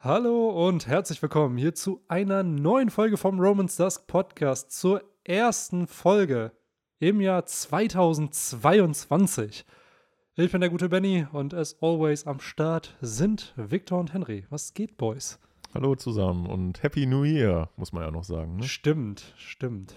Hallo und herzlich willkommen hier zu einer neuen Folge vom Romans Dusk Podcast, zur ersten Folge im Jahr 2022. Ich bin der gute Benny und as always am Start sind Victor und Henry. Was geht, Boys? Hallo zusammen und Happy New Year, muss man ja noch sagen. Ne? Stimmt, stimmt.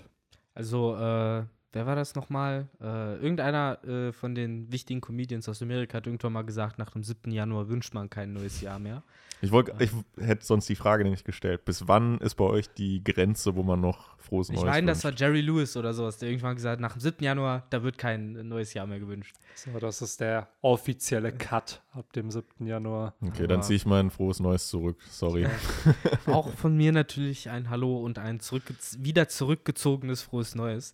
Also, äh, wer war das nochmal? Äh, irgendeiner äh, von den wichtigen Comedians aus Amerika hat irgendwann mal gesagt, nach dem 7. Januar wünscht man kein neues Jahr mehr. Ich, wollt, ich hätte sonst die Frage nämlich gestellt, bis wann ist bei euch die Grenze, wo man noch frohes Ich Neues meine, das war? Jerry Lewis oder sowas, der irgendwann gesagt hat, nach dem 7. Januar, da wird kein neues Jahr mehr gewünscht. So, das ist der offizielle Cut ab dem 7. Januar. Okay, dann Aber- ziehe ich mein frohes Neues zurück. Sorry. Auch von mir natürlich ein Hallo und ein zurückge wieder zurückgezogenes frohes Neues.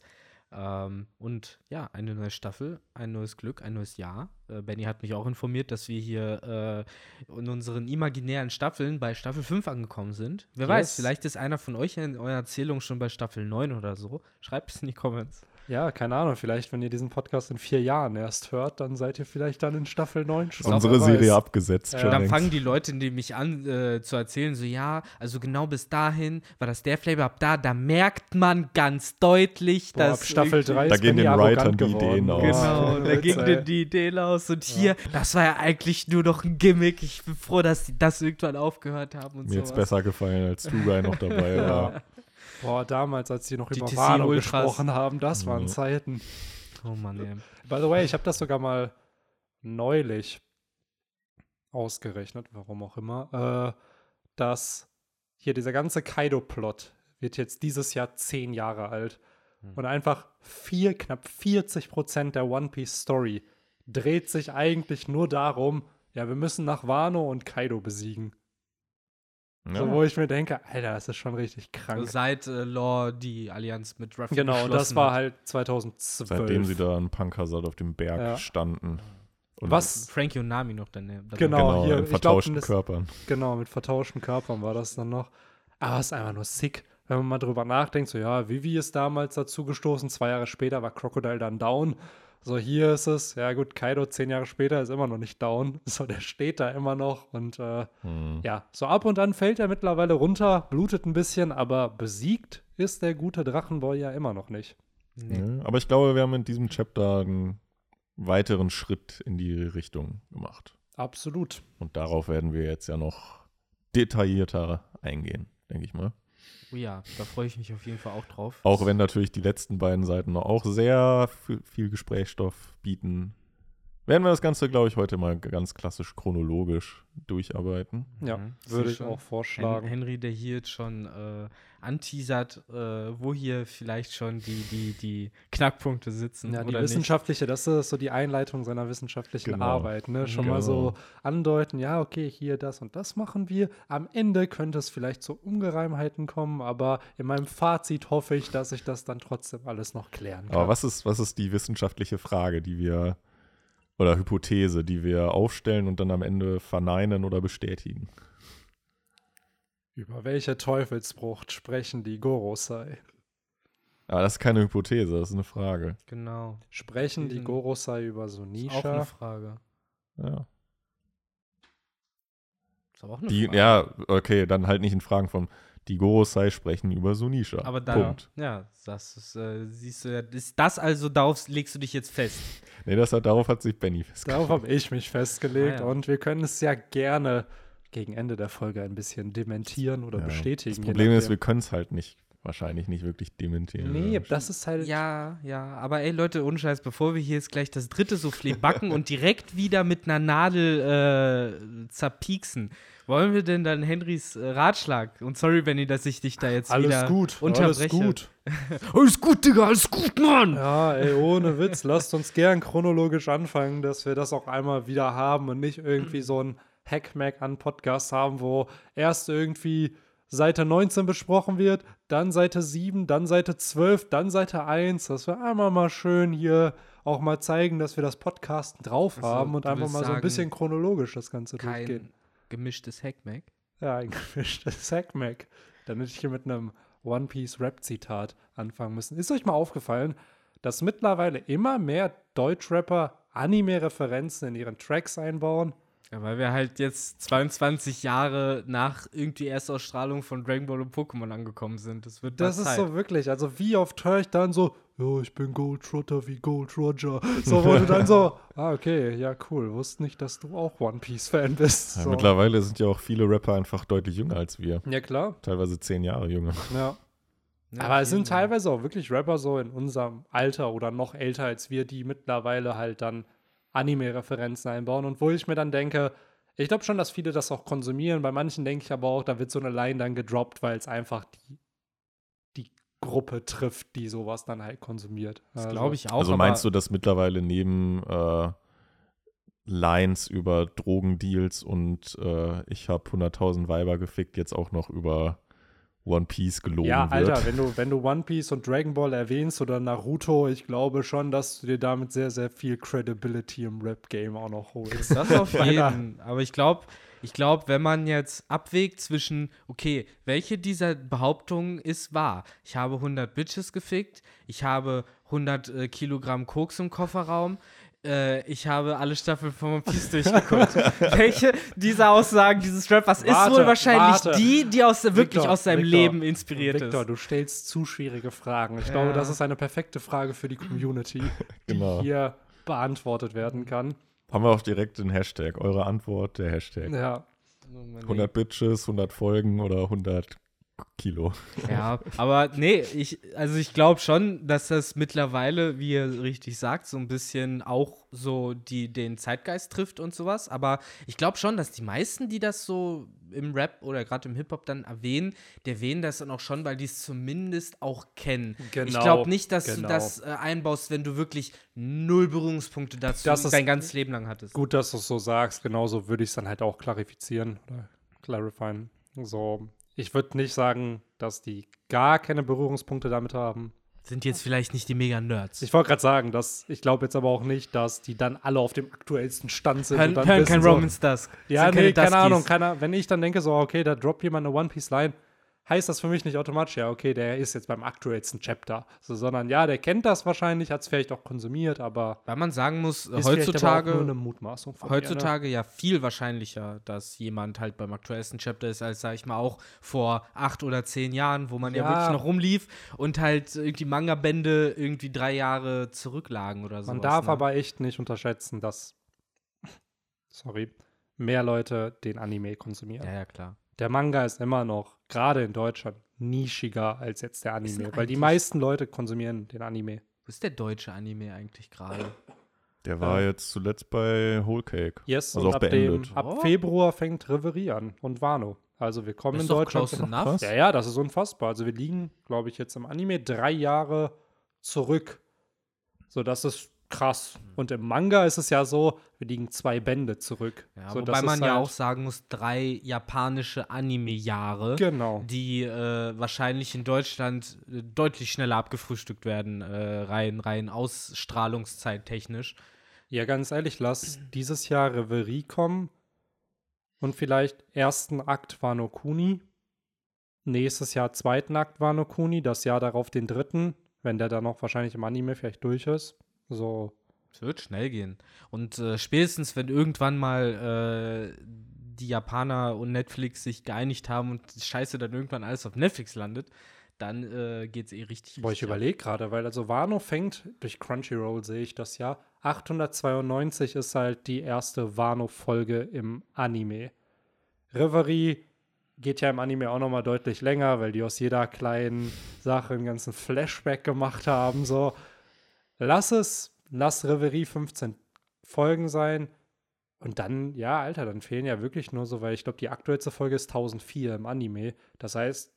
Ähm, und ja, eine neue Staffel, ein neues Glück, ein neues Jahr. Äh, Benny hat mich auch informiert, dass wir hier äh, in unseren imaginären Staffeln bei Staffel 5 angekommen sind. Wer Yes. weiß, vielleicht ist einer von euch in eurer Erzählung schon bei Staffel 9 oder so. Schreibt es in die Comments. Ja, keine Ahnung, vielleicht, wenn ihr diesen Podcast in vier Jahren erst hört, dann seid ihr vielleicht dann in Staffel 9 schon. Unsere. Serie abgesetzt. Ja. schon Dann längst. fangen die Leute nämlich an äh, zu erzählen, so ja, also genau bis dahin war das der Flavor, ab da, da merkt man ganz deutlich, Boah, ab dass Staffel irgendwie- 3 Da gehen den Writern die. Ideen aus. Genau, da Witz, ging ey. denen die Ideen aus. Und hier, das war ja eigentlich nur noch ein Gimmick. Ich bin froh, dass die das irgendwann aufgehört haben und Mir jetzt sowas. besser gefallen, als Tugai noch dabei war. Boah, damals, als die noch Die über TC Wano Ultras. gesprochen haben, das waren Mhm. Zeiten. Oh Mann, ey. By the way, ich habe das sogar mal neulich ausgerechnet, warum auch immer, äh, dass hier dieser ganze Kaido-Plot wird jetzt dieses Jahr zehn Jahre alt. Und einfach vier, knapp 40 Prozent der One Piece Story dreht sich eigentlich nur darum, ja, wir müssen nach Wano und Kaido besiegen. Ja. So, wo ich mir denke, Alter, das ist schon richtig krank. Also seit äh, Law die Allianz mit Ruffy genau, und das war halt 2012. Seitdem sie da in Pankasat auf dem Berg Ja. standen. Und Was? Frankie und Nami noch dann. dann Genau. Genau, hier, in ich glaub, vertauschten das- Körpern. Genau, mit vertauschten Körpern war das dann noch. Aber es ist einfach nur sick, wenn man mal drüber nachdenkt. So, ja, Vivi ist damals dazu gestoßen, zwei Jahre später war Crocodile dann down. So, hier ist es, ja gut, Kaido zehn Jahre später ist immer noch nicht down. So, der steht da immer noch und äh, Hm. ja, so ab und an fällt er mittlerweile runter, blutet ein bisschen, aber besiegt ist der gute Drachenboy ja immer noch nicht. Nee. Ja, aber ich glaube, wir haben in diesem Chapter einen weiteren Schritt in die Richtung gemacht. Absolut. Und darauf werden wir jetzt ja noch detaillierter eingehen, denke ich mal. Oh ja, da freue ich mich auf jeden Fall auch drauf. Auch wenn natürlich die letzten beiden Seiten noch auch sehr viel Gesprächsstoff bieten, werden wir das Ganze, glaube ich, heute mal ganz klassisch chronologisch durcharbeiten. Ja, Mhm. würde ich auch vorschlagen. Henry, der hier jetzt schon äh, anteasert, äh, wo hier vielleicht schon die, die, die Knackpunkte sitzen. Ja, die oder nicht. wissenschaftliche, das ist so die Einleitung seiner wissenschaftlichen Genau. Arbeit. Ne? Schon mal Genau. so andeuten, ja, okay, hier das und das machen wir. Am Ende könnte es vielleicht zu Ungereimheiten kommen, aber in meinem Fazit hoffe ich, dass ich das dann trotzdem alles noch klären kann. Aber was ist, was ist die wissenschaftliche Frage, die wir, oder Hypothese, die wir aufstellen und dann am Ende verneinen oder bestätigen? Über welche Teufelsbrucht sprechen die Gorosei? Aber das ist keine Hypothese, das ist eine Frage. Genau. Sprechen die Gorosei über Ist auch eine Sonisha? Frage. Ja. Ist aber auch eine Die, Frage. ja, okay, dann halt nicht in Fragen von die Gorosei sprechen über Sunisha. Aber dann, Punkt. ja, das ist, äh, siehst du, ja, ist das also, darauf legst du dich jetzt fest. Nee, das hat, darauf hat sich Benny Darauf festgelegt. habe ich mich festgelegt Ah, ja. und wir können es ja gerne gegen Ende der Folge ein bisschen dementieren oder Ja. bestätigen. Das Problem ist, wir können es halt nicht, wahrscheinlich nicht wirklich dementieren. Nee, das ist halt. Ja, ja, aber ey Leute, ohne Scheiß, bevor wir hier jetzt gleich das dritte Soufflé backen und direkt wieder mit einer Nadel äh, zerpieksen, wollen wir denn dann Henrys äh, Ratschlag? Und sorry, Benny, dass ich dich da jetzt Alles wieder gut, unterbreche. alles gut. Alles gut, Digga, alles gut, Mann! Ja, ey, ohne Witz, lasst uns gern chronologisch anfangen, dass wir das auch einmal wieder haben und nicht irgendwie so ein Hackmack an Podcast haben, wo erst irgendwie Seite 19 besprochen wird, dann Seite 7, dann Seite 12, dann Seite 1, dass wir einmal mal schön hier auch mal zeigen, dass wir das Podcasten drauf Also, haben und einfach mal so ein sagen, bisschen chronologisch das Ganze durchgehen. Kein gemischtes Hackmack. Ja, ein gemischtes Hackmack. Dann hätte ich hier mit einem One Piece Rap-Zitat anfangen müssen. Ist euch mal aufgefallen, dass mittlerweile immer mehr Deutschrapper Anime-Referenzen in ihren Tracks einbauen? Ja, weil wir halt jetzt 22 Jahre nach irgendwie Erstausstrahlung von Dragon Ball und Pokémon angekommen sind. Das wird Das ist Zeit. so wirklich, also wie oft höre ich dann so, ja, ich bin Gold Trotter wie Gold Roger. So, wo du dann so, ah, okay, ja, cool, wusste nicht, dass du auch One Piece-Fan bist. Ja, So. Mittlerweile sind ja auch viele Rapper einfach deutlich jünger als wir. Ja, klar. Teilweise zehn Jahre jünger. Ja. Ja, Aber es sind teilweise auch wirklich Rapper so in unserem Alter oder noch älter als wir, die mittlerweile halt dann Anime-Referenzen einbauen und wo ich mir dann denke, ich glaube schon, dass viele das auch konsumieren. Bei manchen denke ich aber auch, da wird so eine Line dann gedroppt, weil es einfach die, die Gruppe trifft, die sowas dann halt konsumiert. Das glaube ich auch. also meinst du, dass mittlerweile neben äh, Lines über Drogendeals und äh, ich habe 100.000 Weiber gefickt, jetzt auch noch über One Piece gelogen Ja, wird? Alter, wenn du, wenn du One Piece und Dragon Ball erwähnst oder Naruto, ich glaube schon, dass du dir damit sehr, sehr viel Credibility im Rap-Game auch noch holst. Das auf jeden. Aber ich glaube, ich glaube, wenn man jetzt abwägt zwischen, okay, welche dieser Behauptungen ist wahr? Ich habe 100 Bitches gefickt, ich habe 100 äh, Kilogramm Koks im Kofferraum, äh, ich habe alle Staffeln von One Piece durchgeguckt. welche dieser Aussagen dieses Rappers ist Warte, wohl wahrscheinlich warte. die, die aus, wirklich Victor, aus seinem Victor, Leben inspiriert Victor, ist? du stellst zu schwierige Fragen. Ich Ja. glaube, das ist eine perfekte Frage für die Community, Genau. die hier beantwortet werden kann. Haben wir auch direkt den Hashtag. Eure Antwort, der Hashtag. Ja. 100 Bitches, 100 Folgen oder 100 Kilo. Ja, aber nee, ich, also ich glaube schon, dass das mittlerweile, wie ihr richtig sagt, so ein bisschen auch so die, den Zeitgeist trifft und sowas. Aber ich glaube schon, dass die meisten, die das so im Rap oder gerade im Hip-Hop dann erwähnen, die erwähnen das dann auch schon, weil die es zumindest auch kennen. ich Genau, glaube nicht, dass du genau. das äh, einbaust, wenn du wirklich null Berührungspunkte dazu Das ist- dein ganzes Leben lang hattest. Gut, dass du es so sagst. Genauso würde ich es dann halt auch klarifizieren oder clarifieren. So, ich würde nicht sagen, dass die gar keine Berührungspunkte damit haben. Sind jetzt vielleicht nicht die Mega-Nerds. Ich wollte gerade sagen, dass ich glaube jetzt aber auch nicht, dass die dann alle auf dem aktuellsten Stand sind. Hören, und dann hören wissen kein so, Romance Dusk. Ja, nee, keine Duskies. Ahnung. Keiner, wenn ich dann denke, so, okay, da droppt jemand eine One Piece Line, heißt das für mich nicht automatisch, ja, okay, der ist jetzt beim aktuellsten Chapter. So, sondern ja, der kennt das wahrscheinlich, hat es vielleicht auch konsumiert, aber Weil man sagen muss, heutzutage, nur eine Mutmaßung von mir, ne? heutzutage ja viel wahrscheinlicher, dass jemand halt beim aktuellsten Chapter ist, als, sag ich mal, auch vor acht oder zehn Jahren, wo man ja, Ja. wirklich noch rumlief und halt irgendwie Manga-Bände irgendwie drei Jahre zurücklagen oder so. Man darf ne? aber echt nicht unterschätzen, dass, sorry, mehr Leute den Anime konsumieren. Ja, ja, klar. Der Manga ist immer noch, gerade in Deutschland, nischiger als jetzt der Anime, weil die meisten Leute konsumieren den Anime. Wo ist der deutsche Anime eigentlich gerade? Der war jetzt zuletzt bei Whole Cake. Yes, Also und auch ab, dem, beendet. ab Oh. Februar fängt Reverie an und Wano. Also wir kommen Das in ist doch Deutschland. close enough. Ja, ja, das ist unfassbar. Also wir liegen, glaube ich, jetzt im Anime drei Jahre zurück. So, das ist krass. Und im Manga ist es ja so, wir liegen zwei Bände zurück. Ja, so, wobei man ist ja halt- auch sagen muss, drei japanische Anime-Jahre. Genau. die äh, wahrscheinlich in Deutschland äh, deutlich schneller abgefrühstückt werden, äh, rein, rein Ausstrahlungszeit technisch. Ja, ganz ehrlich, lass dieses Jahr Reverie kommen und vielleicht ersten Akt Wano Kuni. Nächstes Jahr zweiten Akt Wano Kuni, das Jahr darauf den dritten, wenn der dann noch wahrscheinlich im Anime vielleicht durch ist. So, Es wird schnell gehen. Und äh, spätestens, wenn irgendwann mal äh, die Japaner und Netflix sich geeinigt haben und die Scheiße dann irgendwann alles auf Netflix landet, dann äh, geht's eh richtig. Boah, ich überlege gerade, weil also Wano fängt, durch Crunchyroll sehe ich das ja, 892 ist halt die erste Wano-Folge im Anime. Reverie geht ja im Anime auch nochmal deutlich länger, weil die aus jeder kleinen Sache einen ganzen Flashback gemacht haben. So, lass es, lass Reverie 15 Folgen sein. Und dann, ja, Alter, dann fehlen ja wirklich nur so, weil ich glaube, die aktuellste Folge ist 1004 im Anime. Das heißt,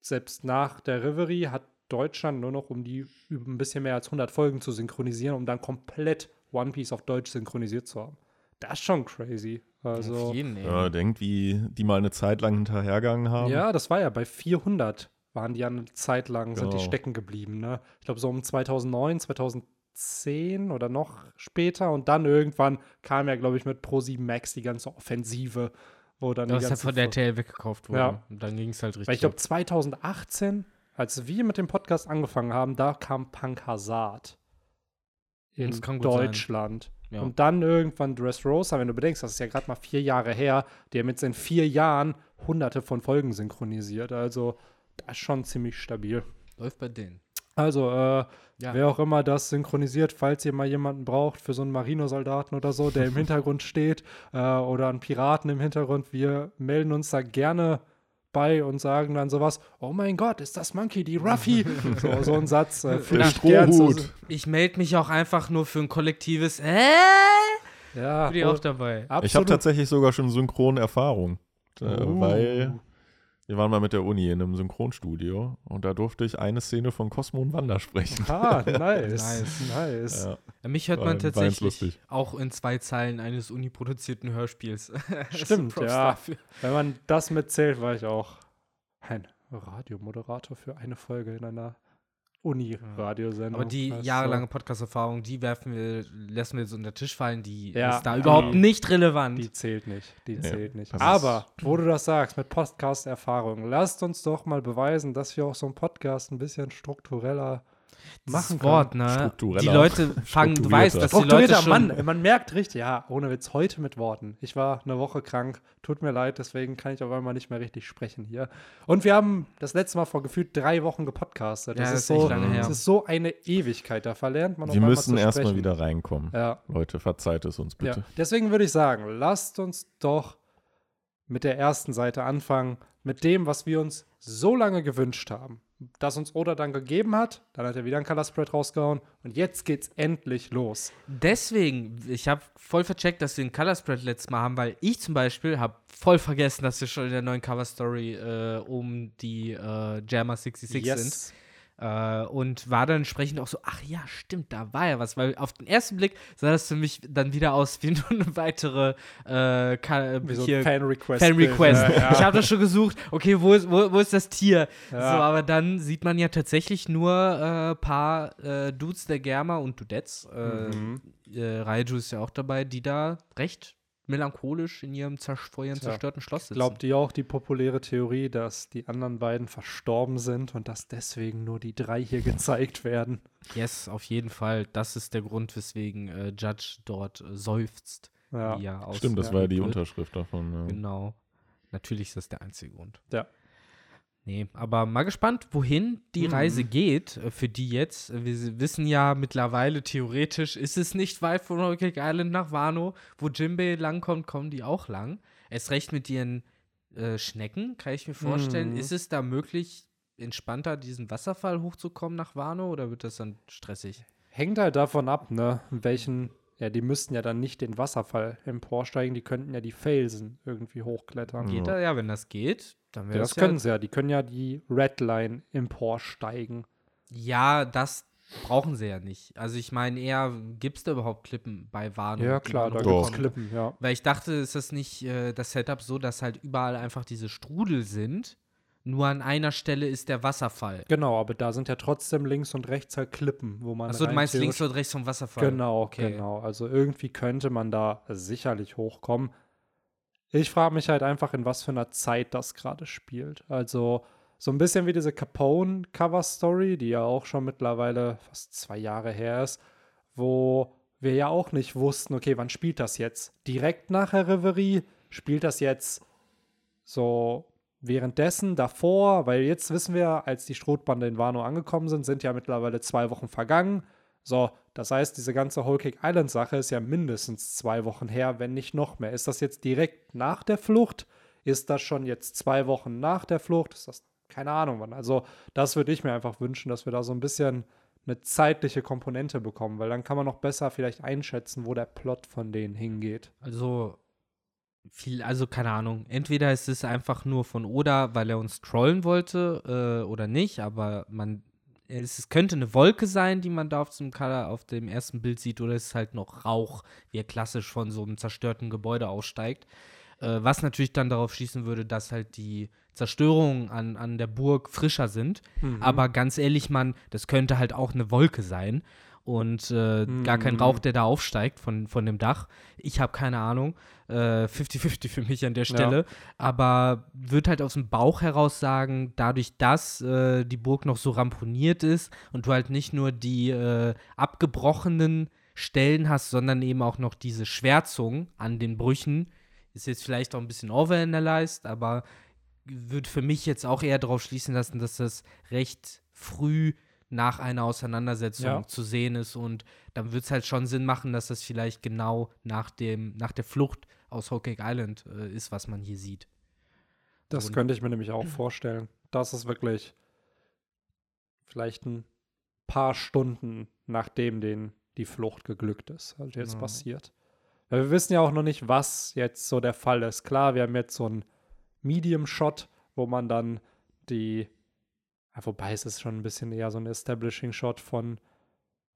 selbst nach der Reverie hat Deutschland nur noch um die ein bisschen mehr als 100 Folgen zu synchronisieren, um dann komplett One Piece auf Deutsch synchronisiert zu haben. Das ist schon crazy. Also, Auf jeden, ey. Ja, denkt, wie die mal eine Zeit lang hinterhergegangen haben. ja, das war ja bei 400 waren die ja eine Zeit lang, sind die Genau. stecken geblieben. Ne? Ich glaube, so um 2009, 2010 oder noch später. Und dann irgendwann kam ja, glaube ich, mit Pro7 Max die ganze Offensive, wo dann Das ist ja von der TL weggekauft wurde. Ja. Und dann ging es halt richtig. Weil ich glaube, ab. 2018, als wir mit dem Podcast angefangen haben, da kam Punk Hazard in. Deutschland. Ja. Und dann irgendwann Dressrosa, wenn du bedenkst, das ist ja gerade mal vier Jahre her, der mit seinen vier Jahren hunderte von Folgen synchronisiert. Also, das ist schon ziemlich stabil. Läuft bei denen. Also, äh, Ja. wer auch immer das synchronisiert, falls ihr mal jemanden braucht für so einen Marinosoldaten oder so, der im Hintergrund steht, äh, oder einen Piraten im Hintergrund, wir melden uns da gerne bei und sagen dann sowas, oh mein Gott, ist das Monkey D. Ruffy? so, so ein Satz. Äh, Der Strohhut. Ich melde mich auch einfach nur für ein kollektives äh, Ja, bin ich auch und dabei. Ich habe absolut. tatsächlich sogar schon Synchronerfahrung. Äh, Oh. Weil wir waren mal mit der Uni in einem Synchronstudio und da durfte ich eine Szene von Cosmo und Wanda sprechen. Ah, nice. Nice. nice. Ja. Ja, Mich hört War- man tatsächlich auch in zwei Zeilen eines uniproduzierten Hörspiels. Stimmt, ja. dafür. Wenn man das mitzählt, war ich auch ein Radiomoderator für eine Folge in einer Uni-Radiosendung. Aber die jahrelange Podcast-Erfahrung, die werfen wir, lassen wir jetzt unter den Tisch fallen, die Ja, ist da die- überhaupt nicht relevant. Die zählt nicht. Die Nee, zählt nicht. Aber, wo du das sagst, mit Podcast-Erfahrung, lasst uns doch mal beweisen, dass wir auch so einen Podcast ein bisschen struktureller machen das Wort, ne? Struktureller. Die Leute fangen, du weißt, dass die Leute schon, Mann, man merkt richtig, ja, ohne Witz, heute mit Worten. Ich war eine Woche krank, tut mir leid, deswegen kann ich auf einmal nicht mehr richtig sprechen hier. Und wir haben das letzte Mal vor gefühlt drei Wochen gepodcastet. Das Ja, ist, ist so, das ist so eine Ewigkeit, da verlernt man Wir müssen erstmal wieder reinkommen. Ja, Leute, verzeiht es uns bitte. ja. Deswegen würde ich sagen, lasst uns doch mit der ersten Seite anfangen, mit dem, was wir uns so lange gewünscht haben. Das uns Oda dann gegeben hat, dann hat er wieder ein Color Spread rausgehauen und jetzt geht's endlich los. Deswegen, ich habe voll vercheckt, dass wir einen Color Spread letztes Mal haben, weil ich zum Beispiel habe voll vergessen, dass wir schon in der neuen Cover Story äh, um die äh, Jammer 66 sind. Äh, und war dann entsprechend auch so, ach ja, stimmt, da war ja was, weil auf den ersten Blick sah das für mich dann wieder aus wie nur eine weitere äh, so Fan-Request. Fan-Request. Ja, ja. Ich habe das schon gesucht, okay, wo ist, wo, wo ist das Tier? Ja. So, aber dann sieht man ja tatsächlich nur ein äh, paar äh, Dudes der Germa und Dudettes. Äh, Mhm. äh, Raiju ist ja auch dabei, die da recht melancholisch in ihrem zersch vor ihrem Tja, zerstörten Schloss sitzen. Glaubt ihr auch die populäre Theorie, dass die anderen beiden verstorben sind und dass deswegen nur die drei hier gezeigt werden? Yes, auf jeden Fall. Das ist der Grund, weswegen äh, Judge dort äh, seufzt. Ja. Stimmt, das war ja die wird. Unterschrift davon. Ja. Genau. Natürlich ist das der einzige Grund. Ja. Nee, aber mal gespannt, wohin die Mhm. Reise geht, äh, für die jetzt. Wir wissen ja mittlerweile, theoretisch ist es nicht weit von Cake Island nach Wano. Wo Jimbei langkommt, kommen die auch lang. Erst recht mit ihren äh, Schnecken, kann ich mir vorstellen. Mhm. Ist es da möglich, entspannter diesen Wasserfall hochzukommen nach Wano oder wird das dann stressig? Hängt halt davon ab, ne? Welchen. Ja, die müssten ja dann nicht den Wasserfall emporsteigen, die könnten ja die Felsen irgendwie hochklettern. Ja. Geht da? Ja, wenn das geht, dann wäre Ja, das das können sie ja. Die können ja die Redline emporsteigen. Ja, das brauchen sie ja nicht. Also ich meine eher, gibt es da überhaupt Klippen bei Wano? Ja, klar, da gibt es? Klippen, ja. Weil ich dachte, ist das nicht äh, das Setup so, dass halt überall einfach diese Strudel sind, nur an einer Stelle ist der Wasserfall. Genau, aber da sind ja trotzdem links und rechts halt Klippen, wo man. Achso, du meinst links und rechts vom Wasserfall. Genau, Okay. genau. Also irgendwie könnte man da sicherlich hochkommen. Ich frage mich halt einfach, in was für einer Zeit das gerade spielt. Also so ein bisschen wie diese Capone-Cover-Story, die ja auch schon mittlerweile fast zwei Jahre her ist, wo wir ja auch nicht wussten, okay, wann spielt das jetzt? Direkt nach der Reverie? Spielt das jetzt so währenddessen, davor? Weil jetzt wissen wir, als die Strohbande in Wano angekommen sind, sind ja mittlerweile zwei Wochen vergangen. So, das heißt, diese ganze Whole Cake Island Sache ist ja mindestens zwei Wochen her, wenn nicht noch mehr. Ist das jetzt direkt nach der Flucht? Ist das schon jetzt zwei Wochen nach der Flucht? Ist das keine Ahnung wann? Also, das würde ich mir einfach wünschen, dass wir da so ein bisschen eine zeitliche Komponente bekommen, weil dann kann man noch besser vielleicht einschätzen, wo der Plot von denen hingeht. Also viel, also keine Ahnung. Entweder ist es einfach nur von Oda, weil er uns trollen wollte äh, oder nicht, aber man es, könnte eine Wolke sein, die man da auf dem auf dem ersten Bild sieht, oder es ist halt noch Rauch, wie er klassisch von so einem zerstörten Gebäude aussteigt. Äh, was natürlich dann darauf schließen würde, dass halt die Zerstörungen an, an der Burg frischer sind. Mhm. Aber ganz ehrlich, Mann, das könnte halt auch eine Wolke sein. Und äh, gar kein Mhm. Rauch, der da aufsteigt von, von dem Dach. Ich habe keine Ahnung. Äh, 50-50 für mich an der Stelle. Aber wird halt aus dem Bauch heraus sagen, dadurch, dass äh, die Burg noch so ramponiert ist und du halt nicht nur die äh, abgebrochenen Stellen hast, sondern eben auch noch diese Schwärzung an den Brüchen. Ist jetzt vielleicht auch ein bisschen overanalyzed, aber würde für mich jetzt auch eher darauf schließen lassen, dass das recht früh nach einer Auseinandersetzung Ja. zu sehen ist und dann wird es halt schon Sinn machen, dass das vielleicht genau nach dem nach der Flucht aus Cake Island äh, ist, was man hier sieht. Das Und- könnte ich mir nämlich auch vorstellen. Das ist wirklich vielleicht ein paar Stunden, nachdem den die Flucht geglückt ist, halt jetzt Genau. passiert. Weil wir wissen ja auch noch nicht, was jetzt so der Fall ist. Klar, wir haben jetzt so einen Medium-Shot, wo man dann die, ja, wobei es ist schon ein bisschen eher so ein Establishing-Shot von,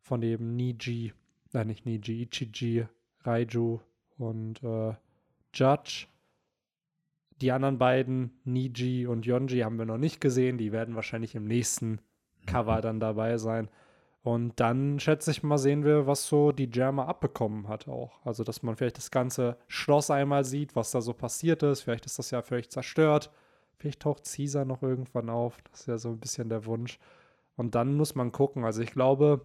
von eben Niji, nein, nicht Niji, Ichiji, Raiju und äh, Judge. Die anderen beiden, Niji und Yonji, haben wir noch nicht gesehen. Die werden wahrscheinlich im nächsten Cover dann dabei sein. Und dann, schätze ich mal, sehen wir, was so die Germa abbekommen hat auch. Also, dass man vielleicht das ganze Schloss einmal sieht, was da so passiert ist. Vielleicht ist das ja völlig zerstört. Vielleicht taucht Caesar noch irgendwann auf. Das ist ja so ein bisschen der Wunsch. Und dann muss man gucken. Also, ich glaube,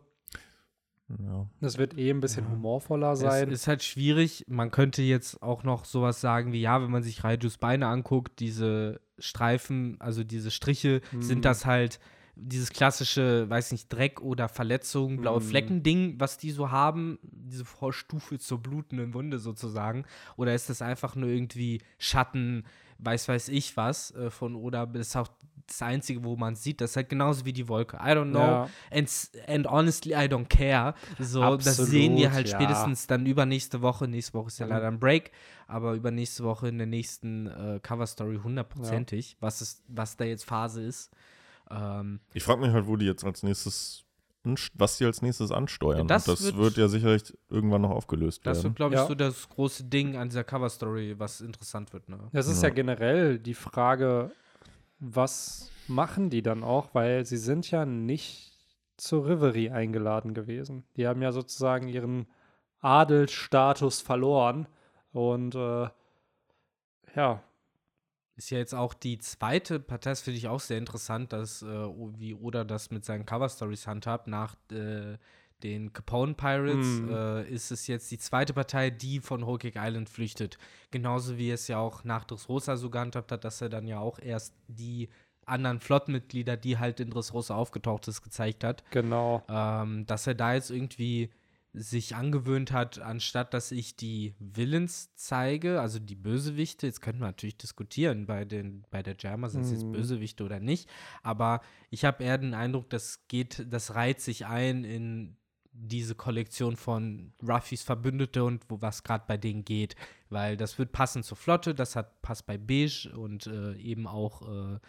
Ja. das wird eh ein bisschen Ja. humorvoller Es sein. ist halt schwierig. Man könnte jetzt auch noch sowas sagen wie, ja, wenn man sich Raijus Beine anguckt, diese Streifen, also diese Striche, Mhm. sind das halt dieses klassische, weiß nicht, Dreck oder Verletzung, blaue Mhm. Flecken-Ding, was die so haben, diese Vorstufe zur blutenden Wunde sozusagen? Oder ist das einfach nur irgendwie Schatten, weiß weiß ich was äh, von Oda? Das ist auch das Einzige, wo man sieht. Das ist halt genauso wie die Wolke. I don't know. Ja. And, and honestly, I don't care. So, das Absolut, sehen wir halt ja. spätestens dann übernächste Woche. Nächste Woche ist ja Dann- leider ein Break, aber übernächste Woche in der nächsten äh, Cover-Story hundertprozentig, was, ist, was da jetzt Phase ist. Ähm, Ich frage mich halt, wo die jetzt als nächstes, was die als nächstes ansteuern. Ja, Und das das wird- wird, ja sicherlich irgendwann noch aufgelöst das werden. wird, glaube ich, Ja. so das große Ding an dieser Cover-Story, was interessant wird. Ne? Das ist ja Ja. generell die Frage, was machen die dann auch, weil sie sind ja nicht zur Reverie eingeladen gewesen. Die haben ja sozusagen ihren Adelsstatus verloren und äh, ja, Ist ja jetzt auch die zweite Partei, das finde ich auch sehr interessant, dass, äh, wie Oda das mit seinen Cover-Stories handhabt, nach äh, den Capone Pirates Mhm. äh, ist es jetzt die zweite Partei, die von Whole Cake Island flüchtet. Genauso wie es ja auch nach Dressrosa so gehandhabt hat, dass er dann ja auch erst die anderen Flottenmitglieder, die halt in Dressrosa aufgetaucht ist, gezeigt hat. genau. Ähm, dass er da jetzt irgendwie sich angewöhnt hat, anstatt dass ich die Villains zeige, also die Bösewichte, jetzt könnten wir natürlich diskutieren bei, den, bei der Jammer, sind es jetzt Mhm. Bösewichte oder nicht, aber ich habe eher den Eindruck, das geht, das reiht sich ein in diese Kollektion von Ruffys Verbündete und wo was gerade bei denen geht, weil das wird passen zur Flotte, das hat passt bei Beige und äh, eben auch äh,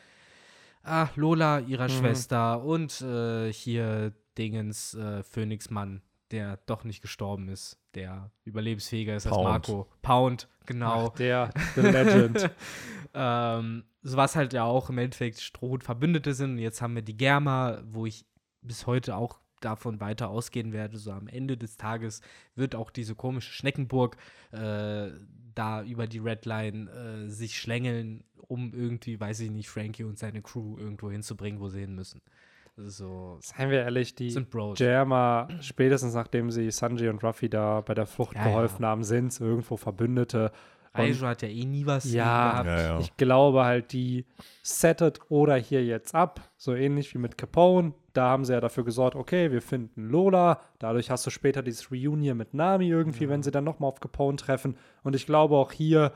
ah, Lola, ihrer Mhm. Schwester und äh, hier Dingens äh, Phönixmann, der doch nicht gestorben ist, der überlebensfähiger ist als Pound. Marco. Pound, genau. Ach, der, the Legend. ähm, so was halt ja auch im Endeffekt Strohhut Verbündete sind. Und jetzt haben wir die Germa, wo ich bis heute auch davon weiter ausgehen werde. So am Ende des Tages wird auch diese komische Schneckenburg äh, da über die Redline äh, sich schlängeln, um irgendwie, weiß ich nicht, Frankie und seine Crew irgendwo hinzubringen, wo sie hin müssen. So, Seien wir ehrlich, die sind Bros. Jammer, spätestens nachdem sie Sanji und Ruffy da bei der Flucht Ja, geholfen ja. haben, sind es irgendwo Verbündete. Raiju hat ja eh nie was Ja, gehabt. Ja, ja. Ich glaube halt, die settet oder hier jetzt ab, so ähnlich wie mit Capone. Da haben sie ja dafür gesorgt, okay, wir finden Lola. Dadurch hast du später dieses Reunion mit Nami irgendwie, wenn sie dann nochmal auf Capone treffen. Und ich glaube auch hier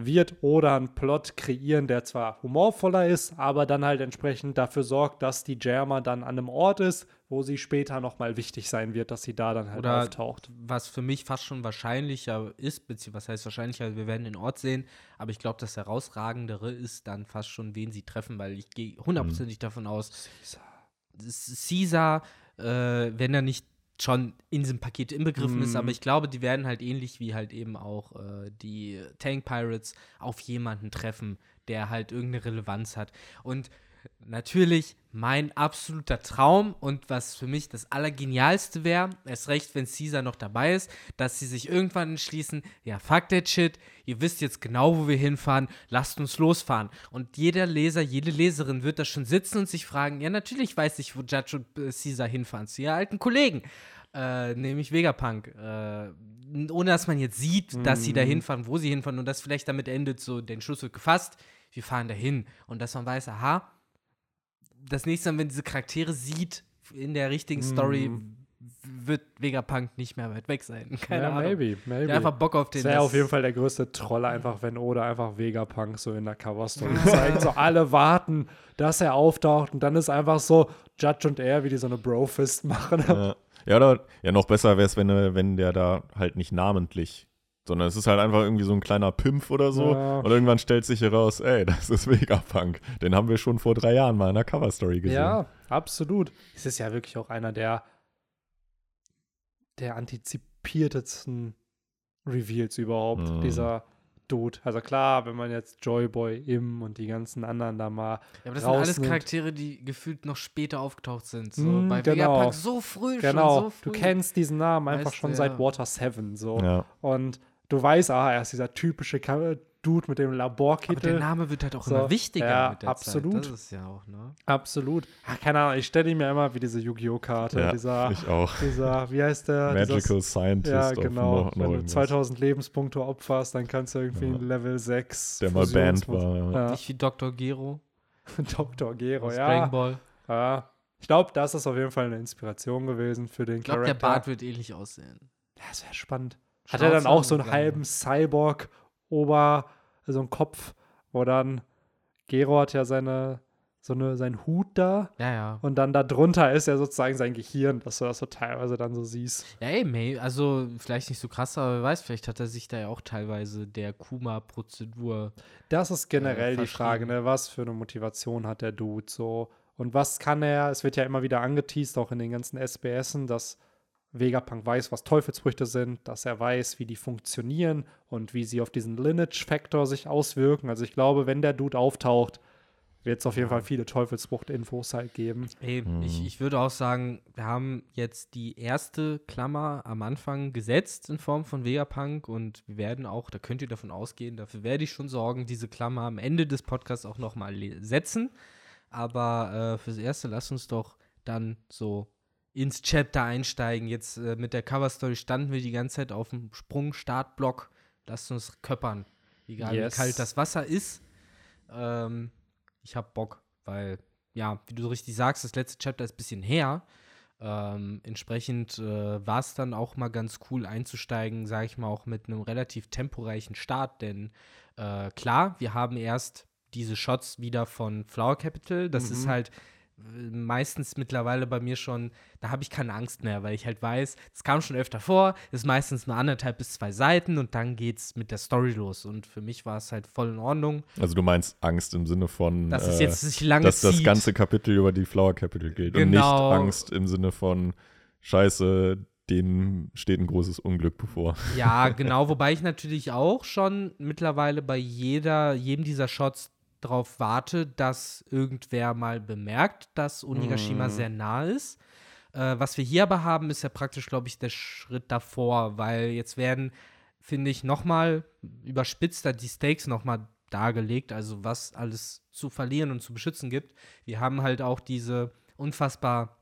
wird Oda einen Plot kreieren, der zwar humorvoller ist, aber dann halt entsprechend dafür sorgt, dass die Jammer dann an einem Ort ist, wo sie später nochmal wichtig sein wird, dass sie da dann halt Oder auftaucht. was für mich fast schon wahrscheinlicher ist, beziehungsweise was heißt wahrscheinlicher, wir werden den Ort sehen, aber ich glaube, das herausragendere ist dann fast schon, wen sie treffen, weil ich gehe hundertprozentig davon aus, dass Caesar, äh, wenn er nicht schon in diesem Paket inbegriffen ist, Mhm. aber ich glaube, die werden halt ähnlich wie halt eben auch äh, die Tank Pirates auf jemanden treffen, der halt irgendeine Relevanz hat. Und natürlich mein absoluter Traum und was für mich das Allergenialste wäre, erst recht, wenn Caesar noch dabei ist, dass sie sich irgendwann entschließen, ja, fuck that shit, ihr wisst jetzt genau, wo wir hinfahren, lasst uns losfahren. Und jeder Leser, jede Leserin wird da schon sitzen und sich fragen, ja, natürlich weiß ich, wo Judge und äh, Caesar hinfahren, zu ihr alten Kollegen. Äh, nämlich Vegapunk. Äh, ohne dass man jetzt sieht, dass sie da Mhm. hinfahren, wo sie hinfahren und das vielleicht damit endet, so den Schluss wird gefasst, wir fahren dahin. Und dass man weiß, aha, das nächste Mal, wenn diese Charaktere sieht, in der richtigen Story, Mhm. wird Vegapunk nicht mehr weit weg sein. Keine ja, Ahnung. maybe, maybe. hat einfach Bock auf den. Das wäre auf jeden Fall der größte Troll, einfach wenn Oda einfach Vegapunk so in der Coverstory zeigt. So alle warten, dass er auftaucht und dann ist einfach so Judge und er, wie die so eine Bro-Fist machen. Ja, ja, oder, ja noch besser wäre es, wenn, er- wenn der da halt nicht namentlich, sondern es ist halt einfach irgendwie so ein kleiner Pimpf oder so. Ja. Und irgendwann stellt sich heraus, ey, das ist Vegapunk. Den haben wir schon vor drei Jahren mal in der Coverstory gesehen. Ja, absolut. Es ist ja wirklich auch einer der, der antizipiertesten Reveals überhaupt, Mhm. dieser Dude. Also klar, wenn man jetzt Joyboy, Im und die ganzen anderen da mal Ja, aber das sind alles rausnimmt. Charaktere, die gefühlt noch später aufgetaucht sind. So Mm, bei genau. Vegapunk so früh Genau, schon. So früh. du kennst diesen Namen einfach Weißt schon du, seit ja. Water 7 so. Ja. Und du weißt, ah, er ist dieser typische Dude mit dem Aber der Laborkittel. Name wird halt auch So, immer wichtiger ja, mit der absolut. Zeit. Das ist ja auch, ne? Absolut. Ach, keine Ahnung, ich stelle ihn mir immer wie diese Yu-Gi-Oh! Karte. Ja, dieser, ich auch. dieser, wie heißt der? Magical Dieses- Scientist Ja, genau. Wenn du irgendwas. 2000 Lebenspunkte opferst, dann kannst du irgendwie Ja. ein Level 6 Der mal Band war. Ja. Nicht wie Dr. Gero Dr. Gero, ja. Dragon Ball. ja. Ich glaube, das ist auf jeden Fall eine Inspiration gewesen für den Ich glaube, der Charakter. Bart wird ähnlich aussehen. Ja, das wäre spannend. Hat er dann auch so einen halben Cyborg-Ober, so einen Kopf, wo dann Gero hat ja seine, so eine, seinen Hut da Ja, ja. und dann da drunter ist ja sozusagen sein Gehirn, dass du das so teilweise dann so siehst. Ja, ey, May, also vielleicht nicht so krass, aber wer weiß, vielleicht hat er sich da ja auch teilweise der Kuma-Prozedur. Das ist generell die verschrieben. Frage, ne? was für eine Motivation hat der Dude so und was kann er, es wird ja immer wieder angeteased, auch in den ganzen SBSen, dass Vegapunk weiß, was Teufelsfrüchte sind, dass er weiß, wie die funktionieren und wie sie auf diesen Lineage-Faktor sich auswirken. Also ich glaube, wenn der Dude auftaucht, wird es auf jeden Fall viele Teufelsfrucht-Infos halt geben. Ey, Mhm. ich, ich würde auch sagen, wir haben jetzt die erste Klammer am Anfang gesetzt in Form von Vegapunk und wir werden auch, da könnt ihr davon ausgehen, dafür werde ich schon sorgen, diese Klammer am Ende des Podcasts auch nochmal setzen. Aber äh, fürs Erste lasst uns doch dann so ins Chapter einsteigen. Jetzt äh, mit der Coverstory standen wir die ganze Zeit auf dem Sprung-Startblock. Lasst uns köppern. Egal Yes. wie kalt das Wasser ist. Ähm, ich hab Bock, weil, ja, wie du so richtig sagst, das letzte Chapter ist ein bisschen her. Ähm, entsprechend äh, war es dann auch mal ganz cool einzusteigen, sage ich mal, auch mit einem relativ temporeichen Start, denn äh, klar, wir haben erst diese Shots wieder von Flower Capital. Das ist Mhm. halt äh, meistens mittlerweile bei mir schon, da habe ich keine Angst mehr, weil ich halt weiß, es kam schon öfter vor, ist meistens nur anderthalb bis zwei Seiten und dann geht's mit der Story los. Und für mich war es halt voll in Ordnung, Also du meinst Angst im Sinne von, dass es äh, jetzt sich lange dass zieht. das ganze Kapitel über die Flower Capital geht und Genau. nicht Angst im Sinne von Scheiße, denen steht ein großes Unglück bevor. Ja, genau, wobei ich natürlich auch schon mittlerweile bei jeder, jedem dieser Shots darauf warte, dass irgendwer mal bemerkt, dass Onigashima Mhm. sehr nah ist. Äh, was wir hier aber haben, ist ja praktisch, glaube ich, der Schritt davor, weil jetzt werden, finde ich, nochmal überspitzter die Stakes nochmal dargelegt, also was alles zu verlieren und zu beschützen gibt. Wir haben halt auch diese unfassbar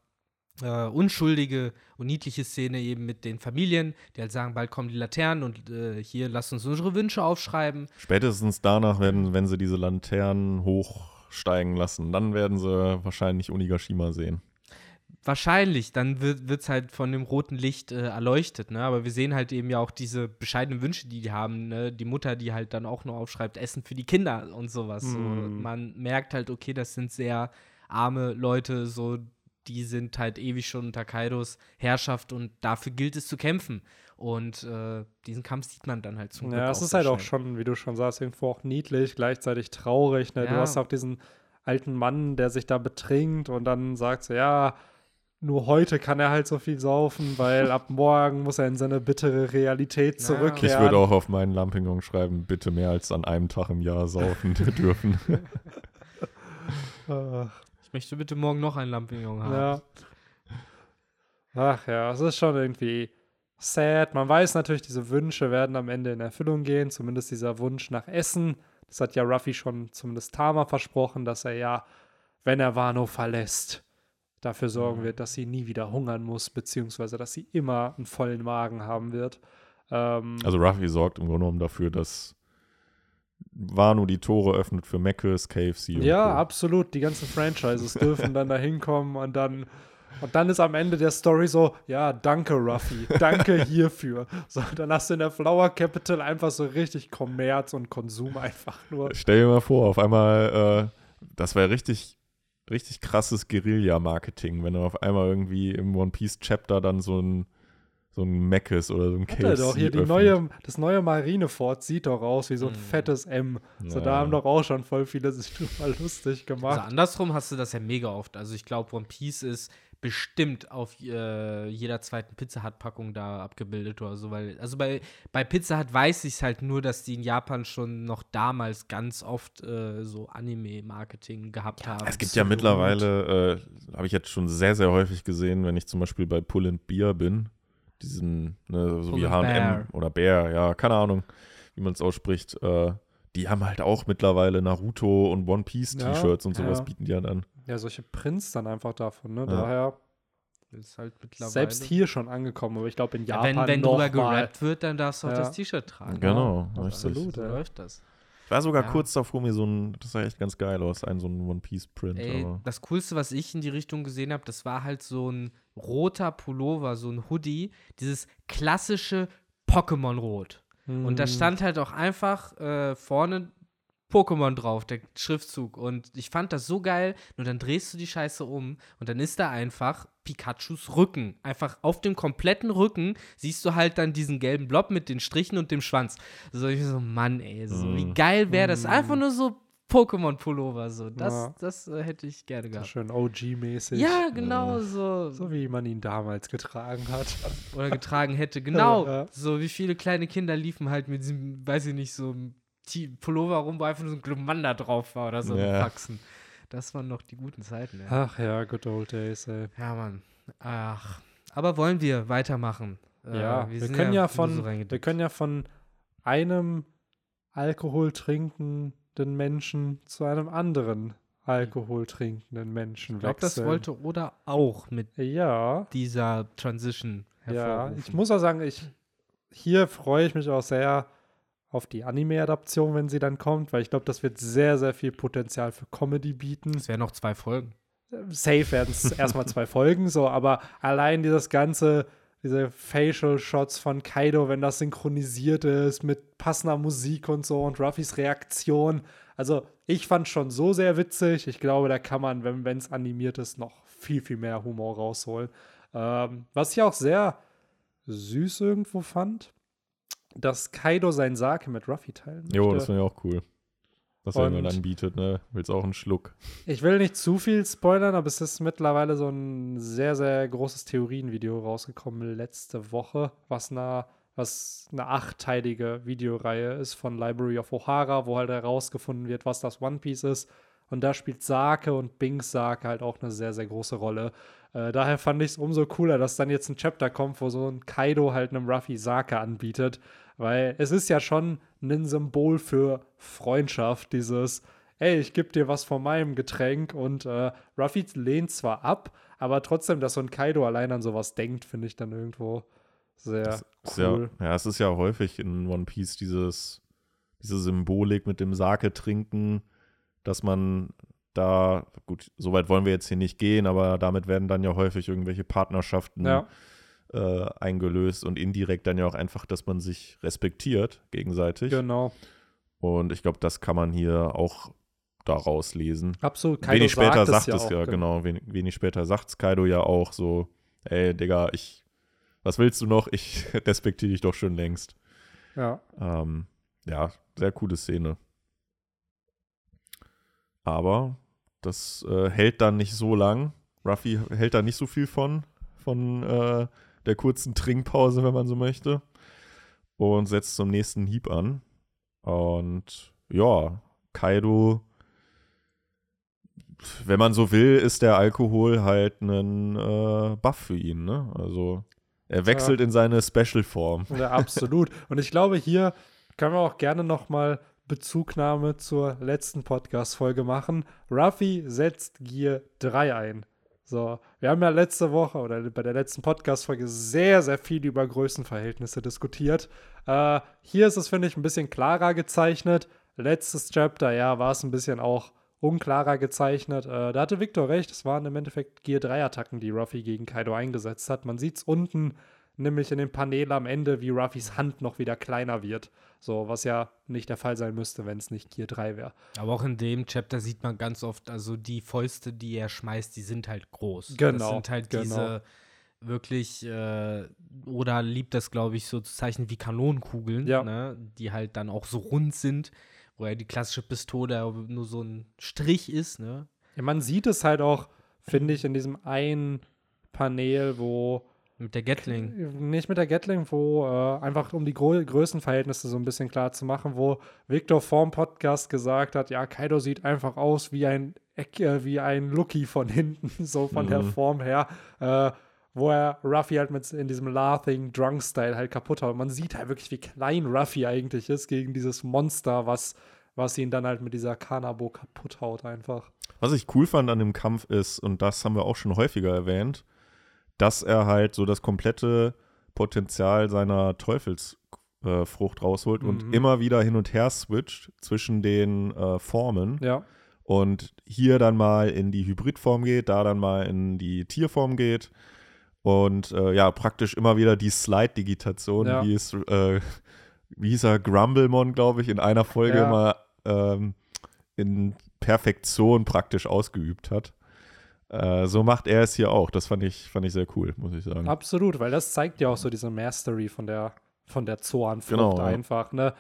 äh, unschuldige und niedliche Szene eben mit den Familien, die halt sagen, bald kommen die Laternen und äh, hier lasst uns unsere Wünsche aufschreiben. Spätestens danach werden, wenn sie diese Laternen hochsteigen lassen, dann werden sie wahrscheinlich Onigashima sehen. Wahrscheinlich, dann wird es halt von dem roten Licht äh, erleuchtet, ne? Aber wir sehen halt eben ja auch diese bescheidenen Wünsche, die die haben, ne? Die Mutter, die halt dann auch nur aufschreibt, Essen für die Kinder und sowas. So, Mm. man merkt halt, okay, das sind sehr arme Leute, so die sind halt ewig schon unter Kaidos Herrschaft und dafür gilt es zu kämpfen. Und äh, diesen Kampf sieht man dann halt zum Ja, es ist halt sehr auch schnell. schon, wie du schon sagst, irgendwo auch niedlich, gleichzeitig traurig. Ne? Du Ja. hast auch diesen alten Mann, der sich da betrinkt und dann sagt so, ja, nur heute kann er halt so viel saufen, weil ab morgen muss er in seine bittere Realität Ja. zurückkehren. Ich würde auch auf meinen Lampignons schreiben, bitte mehr als an einem Tag im Jahr saufen dürfen. Ach, Ich möchte bitte morgen noch einen Lampignon haben. ja. Ach ja, es ist schon irgendwie sad. Man weiß natürlich, diese Wünsche werden am Ende in Erfüllung gehen, zumindest dieser Wunsch nach Essen. Das hat ja Ruffy schon zumindest Tama versprochen, dass er ja, wenn er Wano verlässt, dafür sorgen Mhm. wird, dass sie nie wieder hungern muss, beziehungsweise dass sie immer einen vollen Magen haben wird. Ähm, Also Ruffy sorgt im Grunde genommen dafür, dass Wano die Tore öffnet für Mc's, KFC ja, Co. absolut. Die ganzen Franchises dürfen dann da hinkommen und dann und dann ist am Ende der Story so, ja, danke Ruffy, danke hierfür. So, dann hast du in der Flower Capital einfach so richtig Kommerz und Konsum einfach nur. Stell dir mal vor, auf einmal, äh, das wäre richtig, richtig krasses Guerilla-Marketing, wenn du auf einmal irgendwie im One Piece Chapter dann so ein so ein Mc's oder so ein Hat KFC er doch hier die neue, das neue Marinefort sieht doch aus wie so ein Mhm. fettes M. So, Ja. da haben doch auch schon voll viele sich drüber lustig Also gemacht. andersrum hast du das ja mega oft. Also ich glaube, One Piece ist bestimmt auf äh, jeder zweiten Pizza Hut Packung da abgebildet oder so, weil also bei, bei Pizza Hut weiß ich es halt nur, dass die in Japan schon noch damals ganz oft äh, so Anime Marketing gehabt haben. Es gibt ja mittlerweile, äh, habe ich jetzt schon sehr, sehr häufig gesehen, wenn ich zum Beispiel bei Pull and Beer bin, diesen, ne, so wie. H&M oder Bear, ja, keine Ahnung, wie man es ausspricht, äh, die haben halt auch mittlerweile Naruto und One Piece Ja, T-Shirts und sowas ja. bieten die ja dann. Ja, solche Prints dann einfach davon, ne? Ja. Daher ist halt mittlerweile. selbst hier schon angekommen, aber ich glaube in ja, Japan wenn, wenn noch drüber gerappt wird, dann darfst du auch Ja. das T-Shirt tragen. Genau, Ja, absolut. So ja. läuft das. Ich war sogar Ja. kurz davor, mir so ein, das sah echt ganz geil aus, ein so ein One Piece Print. Ey, aber das Coolste, was ich in die Richtung gesehen habe, das war halt so ein roter Pullover, so ein Hoodie, dieses klassische Pokémon-Rot. Und da Mhm. stand halt auch einfach äh, vorne Pokémon drauf, der Schriftzug. Und ich fand das so geil. Nur dann drehst du die Scheiße um und dann ist da einfach Pikachus Rücken. Einfach auf dem kompletten Rücken siehst du halt dann diesen gelben Blob mit den Strichen und dem Schwanz. So, ich so, Mann, ey, so, wie Mm. geil wäre das? Einfach nur so Pokémon-Pullover. So. Das, Ja. das äh, hätte ich gerne So gehabt. schön OG-mäßig. Ja, genau so. So wie man ihn damals getragen hat. Oder getragen hätte. Genau. Ja. So wie viele kleine Kinder liefen halt mit diesem, weiß ich nicht, so Pullover rum, wo einfach nur so ein Glumanda drauf war oder so Ja. ein Faxen. Das waren noch die guten Zeiten, ja. Ach ja, good old days, ey. Ja, Mann. Ach. Aber wollen wir weitermachen? Äh, ja, wir, sind können ja, nur von, so wir können ja von einem Alkohol trinkenden Menschen zu einem anderen Alkohol trinkenden Menschen ich glaube, das wechseln. wollte Oda auch mit Ja, dieser Transition ja. hervorrufen. Ich muss auch sagen, ich, hier freue ich mich auch sehr auf die Anime-Adaption, wenn sie dann kommt, weil ich glaube, das wird sehr, sehr viel Potenzial für Comedy bieten. Es wären noch zwei Folgen. safe werden es erstmal zwei Folgen, so, aber allein dieses ganze, diese Facial Shots von Kaido, wenn das synchronisiert ist mit passender Musik und so und Ruffys Reaktion. Also, ich fand schon so sehr witzig. Ich glaube, da kann man, wenn es animiert ist, noch viel, viel mehr Humor rausholen. Ähm, was ich auch sehr süß irgendwo fand, dass Kaido sein Sake mit Ruffy teilen möchte. Jo, das finde ich auch cool. Was er mir dann bietet, ne? Willst auch einen Schluck. Ich will nicht zu viel spoilern, aber es ist mittlerweile so ein sehr, sehr großes Theorienvideo rausgekommen letzte Woche, was eine, was eine achtteilige Videoreihe ist von Library of O'Hara, wo halt herausgefunden wird, was das One Piece ist. Und da spielt Sake und Binks Sake halt auch eine sehr, sehr große Rolle. Äh, daher fand ich es umso cooler, dass dann jetzt ein Chapter kommt, wo so ein Kaido halt einem Ruffy Sake anbietet. Weil es ist ja schon ein Symbol für Freundschaft, dieses, ey, ich gebe dir was von meinem Getränk und äh, Ruffy lehnt zwar ab, aber trotzdem, dass so ein Kaido allein an sowas denkt, finde ich dann irgendwo sehr cool. Ja, ja, es ist ja häufig in One Piece dieses, diese Symbolik mit dem Sake trinken, dass man da, gut, so weit wollen wir jetzt hier nicht gehen, aber damit werden dann ja häufig irgendwelche Partnerschaften Ja. Äh, eingelöst und indirekt dann ja auch einfach, dass man sich respektiert gegenseitig. Genau. Und ich glaube, das kann man hier auch daraus lesen. Absolut. Kaido wenig später sagt es auch, ja, genau. Wenig, wenig später sagt es Kaido ja auch so, ey, Digga, ich, was willst du noch? Ich respektiere dich doch schon längst. Ja. Ähm, ja, sehr coole Szene. Aber das äh, hält dann nicht so lang. Ruffy hält da nicht so viel von, von äh, der kurzen Trinkpause, wenn man so möchte. Und setzt zum nächsten Hieb an. Und ja, Kaido, wenn man so will, ist der Alkohol halt ein äh, Buff für ihn. Ne? Also er wechselt in seine Special-Form. Ja, absolut. Und ich glaube, hier können wir auch gerne nochmal Bezugnahme zur letzten Podcast-Folge machen. Ruffy setzt Gear 3 ein. So, wir haben ja letzte Woche oder bei der letzten Podcast-Folge sehr, sehr viel über Größenverhältnisse diskutiert. Äh, hier ist es, finde ich, ein bisschen klarer gezeichnet. Letztes Chapter, ja, war es ein bisschen auch unklarer gezeichnet. Äh, da hatte Victor recht, es waren im Endeffekt Gear 3-Attacken, die Ruffy gegen Kaido eingesetzt hat. Man sieht es unten nämlich in dem Panel am Ende, wie Ruffys Hand noch wieder kleiner wird. So, was ja nicht der Fall sein müsste, wenn es nicht Gear 3 wäre. Aber auch in dem Chapter sieht man ganz oft, also die Fäuste, die er schmeißt, die sind halt groß. Genau. Das sind halt genau. diese wirklich, äh, oder liebt das, glaube ich, so zu zeichnen wie Kanonenkugeln, Ja. ne? die halt dann auch so rund sind, wo ja die klassische Pistole nur so ein Strich ist, ne? Ja, man sieht es halt auch, finde ich, in diesem einen Panel, wo Mit der Gatling. nicht mit der Gatling, wo äh, einfach um die Gro Größenverhältnisse so ein bisschen klar zu machen, wo Victor vorm Podcast gesagt hat, ja, Kaido sieht einfach aus wie ein Eck- äh, wie ein Lucky von hinten, so von der Mhm. Form her, äh, wo er Ruffy halt mit in diesem Laughing Drunk Style halt kaputt hat. Und man sieht halt wirklich, wie klein Ruffy eigentlich ist gegen dieses Monster, was was ihn dann halt mit dieser Kanabo kaputt haut einfach. Was ich cool fand an dem Kampf ist, und das haben wir auch schon häufiger erwähnt, dass er halt so das komplette Potenzial seiner Teufelsfrucht äh, rausholt Mhm. und immer wieder hin und her switcht zwischen den äh, Formen Ja. und hier dann mal in die Hybridform geht, da dann mal in die Tierform geht und äh, ja, praktisch immer wieder die Slide-Digitation, Ja. wie es, äh, wie hieß er, Grumblemon, glaube ich, in einer Folge Ja. mal ähm, in Perfektion praktisch ausgeübt hat. Äh, so macht er es hier auch. Das fand ich, fand ich sehr cool, muss ich sagen. Absolut, weil das zeigt ja auch so diese Mastery von der, von der Zoanfrucht Genau, einfach, ne?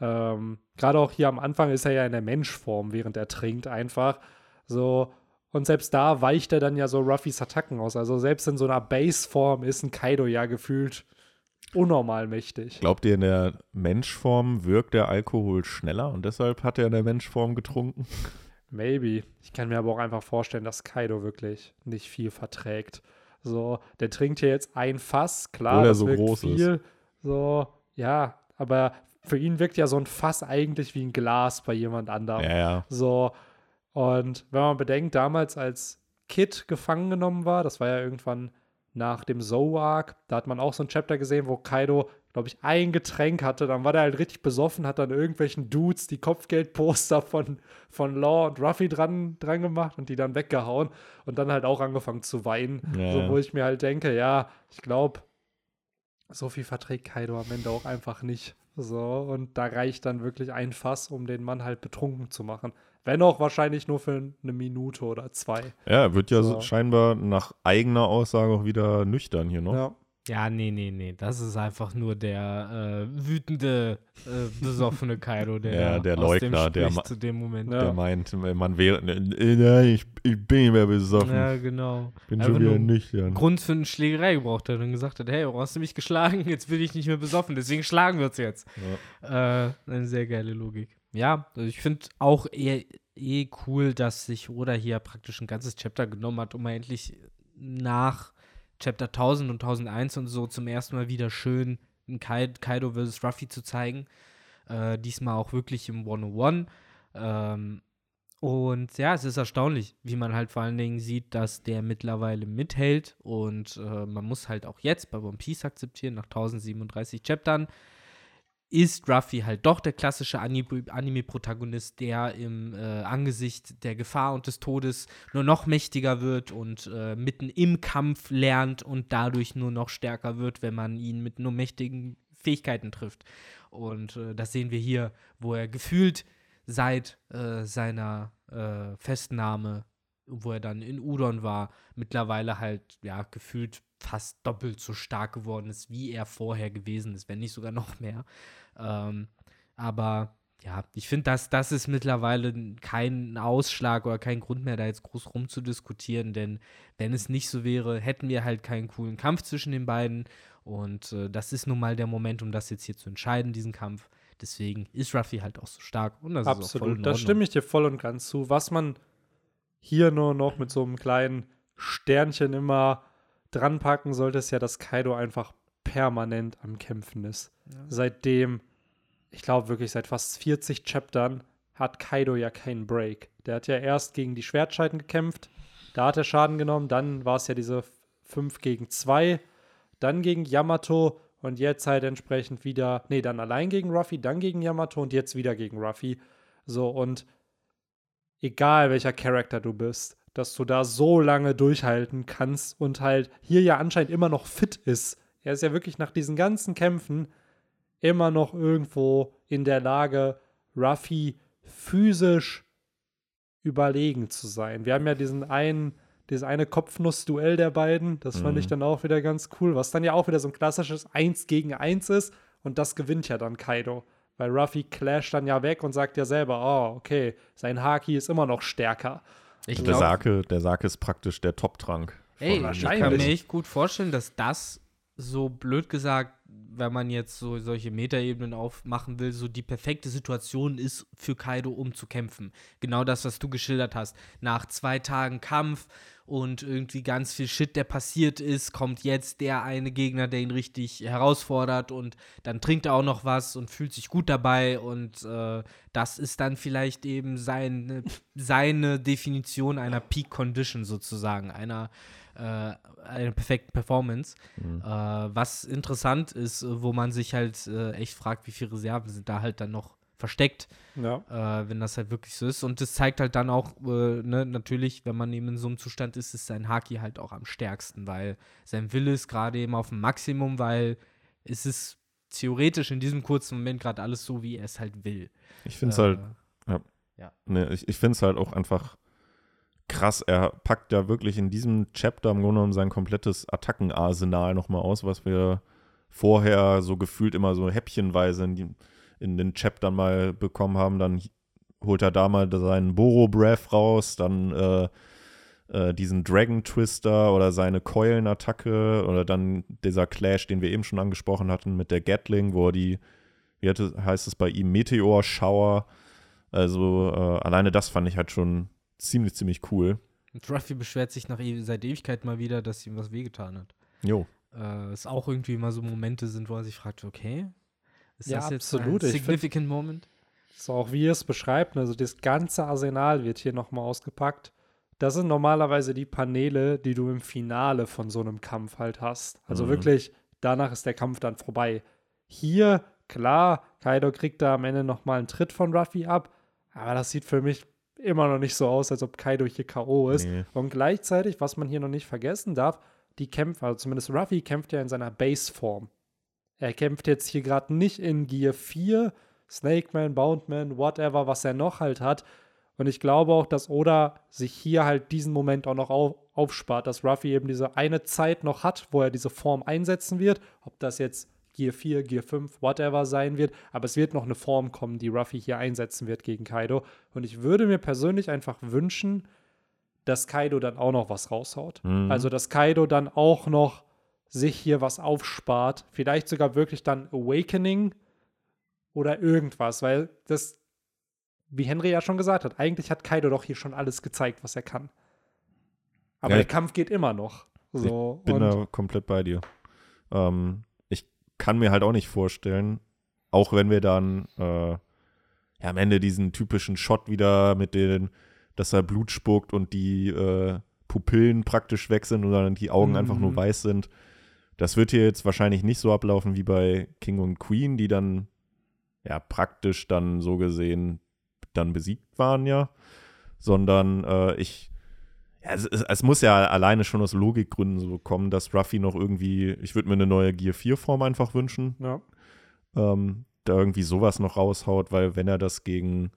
Ähm, Gerade auch hier am Anfang ist er ja in der Menschform, während er trinkt, einfach. So, und selbst da weicht er dann ja so Ruffys Attacken aus. Also selbst in so einer Base-Form ist ein Kaido ja gefühlt unnormal mächtig. Glaubt ihr, in der Menschform wirkt der Alkohol schneller und deshalb hat er in der Menschform getrunken? Maybe. Ich kann mir aber auch einfach vorstellen, dass Kaido wirklich nicht viel verträgt. So, der trinkt hier jetzt ein Fass, klar, Obwohl er so groß ist. viel. So, ja, aber für ihn wirkt ja so ein Fass eigentlich wie ein Glas bei jemand anderem. Ja, ja. So, und wenn man bedenkt, damals als Kid gefangen genommen war, das war ja irgendwann nach dem Zoe-Arc, da hat man auch so ein Chapter gesehen, wo Kaido, glaube ich, ein Getränk hatte, dann war der halt richtig besoffen, hat dann irgendwelchen Dudes die Kopfgeldposter von, von Law und Ruffy dran, dran gemacht und die dann weggehauen und dann halt auch angefangen zu weinen. Ja, so, wo ich mir halt denke, ja, ich glaube, so viel verträgt Kaido am Ende auch einfach nicht. So, und da reicht dann wirklich ein Fass, um den Mann halt betrunken zu machen. Wenn auch wahrscheinlich nur für eine Minute oder zwei. Ja, er wird ja So. scheinbar nach eigener Aussage auch wieder nüchtern hier noch. Ja. Ja, nee, nee, nee. Das ist einfach nur der äh, wütende, äh, besoffene Kaido, der, Ja, der aus dem Leugner, der zu dem Moment. Ja. Der meint, man wäre, äh, nein, ich, ich bin nicht mehr besoffen. Ja, genau. bin Einfach schon wieder nüchtern. Grund für eine Schlägerei gebraucht hat und gesagt hat, hey, warum hast du mich geschlagen? Jetzt bin ich nicht mehr besoffen, deswegen schlagen wir uns jetzt. Äh, eine sehr geile Logik. Ja, also ich finde auch eher eh cool, dass sich Oda hier praktisch ein ganzes Chapter genommen hat, um mal endlich nach Chapter 1000 und 1001 und so zum ersten Mal wieder schön ein Kai Kaido vs. Ruffy zu zeigen. Äh, diesmal auch wirklich im 101. Ähm, und ja, es ist erstaunlich, wie man halt vor allen Dingen sieht, dass der mittlerweile mithält. Und äh, man muss halt auch jetzt bei One Piece akzeptieren, nach 1037 Chaptern, ist Ruffy halt doch der klassische Ani- Anime-Protagonist, der im äh, Angesicht der Gefahr und des Todes nur noch mächtiger wird und äh, mitten im Kampf lernt und dadurch nur noch stärker wird, wenn man ihn mit nur mächtigen Fähigkeiten trifft. Und äh, das sehen wir hier, wo er gefühlt seit äh, seiner äh, Festnahme, wo er dann in Udon war, mittlerweile halt ja gefühlt fast doppelt so stark geworden ist, wie er vorher gewesen ist, wenn nicht sogar noch mehr. Ähm, aber ja, ich finde, das, das ist mittlerweile kein Ausschlag oder kein Grund mehr, da jetzt groß rumzudiskutieren, denn wenn es nicht so wäre, hätten wir halt keinen coolen Kampf zwischen den beiden. Und äh, das ist nun mal der Moment, um das jetzt hier zu entscheiden, diesen Kampf. Deswegen ist Ruffy halt auch so stark. Und das ist auch voll Absolut, in da stimme ich dir voll und ganz zu. Was man hier nur noch mit so einem kleinen Sternchen immer dran packen sollte, ist ja, dass Kaido einfach permanent am Kämpfen ist. Seitdem, ich glaube wirklich seit fast 40 Chaptern, hat Kaido ja keinen Break. Der hat ja erst gegen die Schwertscheiden gekämpft, Da hat er Schaden genommen. Dann war es ja diese 5 gegen 2. Dann gegen Yamato. Und jetzt halt entsprechend wieder, nee, dann allein gegen Ruffy, dann gegen Yamato und jetzt wieder gegen Ruffy. So, und egal welcher Charakter du bist, dass du da so lange durchhalten kannst und halt hier ja anscheinend immer noch fit ist. Er ist ja wirklich nach diesen ganzen Kämpfen immer noch irgendwo in der Lage, Ruffy physisch überlegen zu sein. Wir haben ja diesen einen, dieses eine Kopfnuss-Duell der beiden, das fand ich Mhm. dann auch wieder ganz cool, was dann ja auch wieder so ein klassisches 1 gegen 1 ist und das gewinnt ja dann Kaido. Weil Ruffy clasht dann ja weg und sagt ja selber, oh, okay, sein Haki ist immer noch stärker. Ich der, glaub- Sake, der Sake ist praktisch der Top-Trank. Ey, ich kann mir echt gut vorstellen, dass das so blöd gesagt, wenn man jetzt so solche Metaebenen aufmachen will, so die perfekte Situation ist für Kaido, um zu kämpfen. Genau das, was du geschildert hast. Nach zwei Tagen Kampf und irgendwie ganz viel Shit, der passiert ist, kommt jetzt der eine Gegner, der ihn richtig herausfordert und dann trinkt er auch noch was und fühlt sich gut dabei und äh, das ist dann vielleicht eben seine, seine Definition einer Peak Condition sozusagen, einer äh, einer perfekten Performance. Mhm. Äh, was interessant ist, wo man sich halt äh, echt fragt, wie viele Reserven sind da halt dann noch versteckt, Ja. äh, wenn das halt wirklich so ist. Und das zeigt halt dann auch, äh, ne, natürlich, wenn man eben in so einem Zustand ist, ist sein Haki halt auch am stärksten, weil sein Wille ist gerade eben auf dem Maximum, weil es ist theoretisch in diesem kurzen Moment gerade alles so, wie er es halt will. Ich finde es Äh, halt, ne, ich, ich finde es halt auch einfach krass. Er packt ja wirklich in diesem Chapter im Grunde genommen sein komplettes Attackenarsenal nochmal aus, was wir vorher so gefühlt immer so häppchenweise in, die, in den Chaptern mal bekommen haben. Dann holt er da mal seinen Boro Breath raus, dann äh, äh, diesen Dragon Twister oder seine Keulenattacke oder dann dieser Clash, den wir eben schon angesprochen hatten mit der Gatling, wo er die, wie heißt es bei ihm, Meteor Shower. Also äh, alleine das fand ich halt schon ziemlich, ziemlich cool. Und Ruffy beschwert sich nach e seit Ewigkeit mal wieder, dass ihm was wehgetan hat. Jo. äh, es auch irgendwie immer so Momente sind, wo er sich fragt, okay, ist Ja, das jetzt absolut. ein Ich find- significant Moment? So auch wie ihr es beschreibt, also das ganze Arsenal wird hier nochmal ausgepackt. Das sind normalerweise die Paneele, die du im Finale von so einem Kampf halt hast. Also Mhm. wirklich, danach ist der Kampf dann vorbei. Hier, klar, Kaido kriegt da am Ende nochmal einen Tritt von Ruffy ab, aber das sieht für mich immer noch nicht so aus, als ob Kaido hier K.O. ist. Nee. Und gleichzeitig, was man hier noch nicht vergessen darf, die Kämpfer, also zumindest Ruffy kämpft ja in seiner Base-Form. Er kämpft jetzt hier gerade nicht in Gear 4, Snake Man, Boundman, whatever, was er noch halt hat. Und ich glaube auch, dass Oda sich hier halt diesen Moment auch noch auf, aufspart, dass Ruffy eben diese eine Zeit noch hat, wo er diese Form einsetzen wird. Ob das jetzt Gear 4, Gear 5, whatever sein wird. Aber es wird noch eine Form kommen, die Ruffy hier einsetzen wird gegen Kaido. Und ich würde mir persönlich einfach wünschen, dass Kaido dann auch noch was raushaut. Mhm. Also, dass Kaido dann auch noch sich hier was aufspart. Vielleicht sogar wirklich dann Awakening oder irgendwas, weil das, wie Henry ja schon gesagt hat, eigentlich hat Kaido doch hier schon alles gezeigt, was er kann. Aber Ja, der ich- Kampf geht immer noch. So, Bin und da komplett bei dir. Ähm, ich kann mir halt auch nicht vorstellen, auch wenn wir dann äh, ja, am Ende diesen typischen Shot wieder mit den, dass er Blut spuckt und die äh, Pupillen praktisch weg sind und dann die Augen einfach nur Mhm. weiß sind. Das wird hier jetzt wahrscheinlich nicht so ablaufen wie bei King und Queen, die dann ja praktisch dann so gesehen dann besiegt waren, ja. Sondern äh, ich ja, es, es, muss ja alleine schon aus Logikgründen so kommen, dass Ruffy noch irgendwie, ich würde mir eine neue Gear 4-Form einfach wünschen, ja. ähm, da irgendwie sowas noch raushaut, weil wenn er das gegen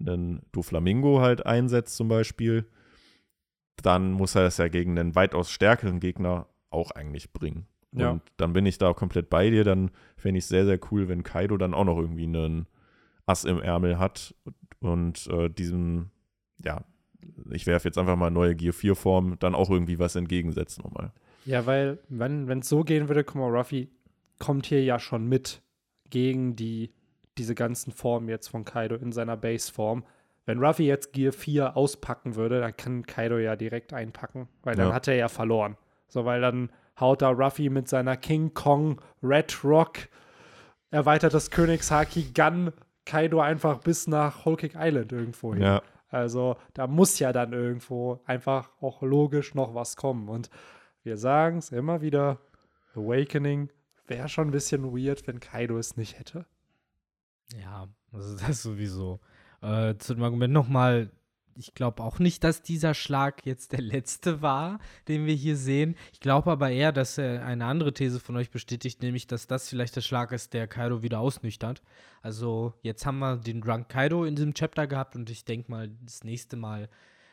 einen Doflamingo halt einsetzt zum Beispiel, dann muss er das ja gegen einen weitaus stärkeren Gegner auch eigentlich bringen. Ja. Und dann bin ich da komplett bei dir, dann fände ich es sehr, sehr cool, wenn Kaido dann auch noch irgendwie einen Ass im Ärmel hat und äh, diesem, ja, ich werfe jetzt einfach mal neue Gear 4 Form, dann auch irgendwie was entgegensetzt nochmal. Ja, weil, wenn es so gehen würde, guck mal, Ruffy kommt hier ja schon mit gegen die, diese ganzen Formen jetzt von Kaido in seiner Base-Form. Wenn Ruffy jetzt Gear 4 auspacken würde, dann kann Kaido ja direkt einpacken, weil dann Ja. hat er ja verloren. So, weil dann haut da Ruffy mit seiner King Kong Red Rock erweitertes Königshaki Gun Kaido einfach bis nach Whole Cake Island irgendwo hin. Ja, Also da muss ja dann irgendwo einfach auch logisch noch was kommen. Und wir sagen es immer wieder, Awakening wäre schon ein bisschen weird, wenn Kaido es nicht hätte. Ja, also das sowieso. Äh, zu dem Argument nochmal, ich glaube auch nicht, dass dieser Schlag jetzt der letzte war, den wir hier sehen. Ich glaube aber eher, dass er eine andere These von euch bestätigt, nämlich, dass das vielleicht der Schlag ist, der Kaido wieder ausnüchtert. Also jetzt haben wir den Drunk Kaido in diesem Chapter gehabt und ich denke mal, das nächste Mal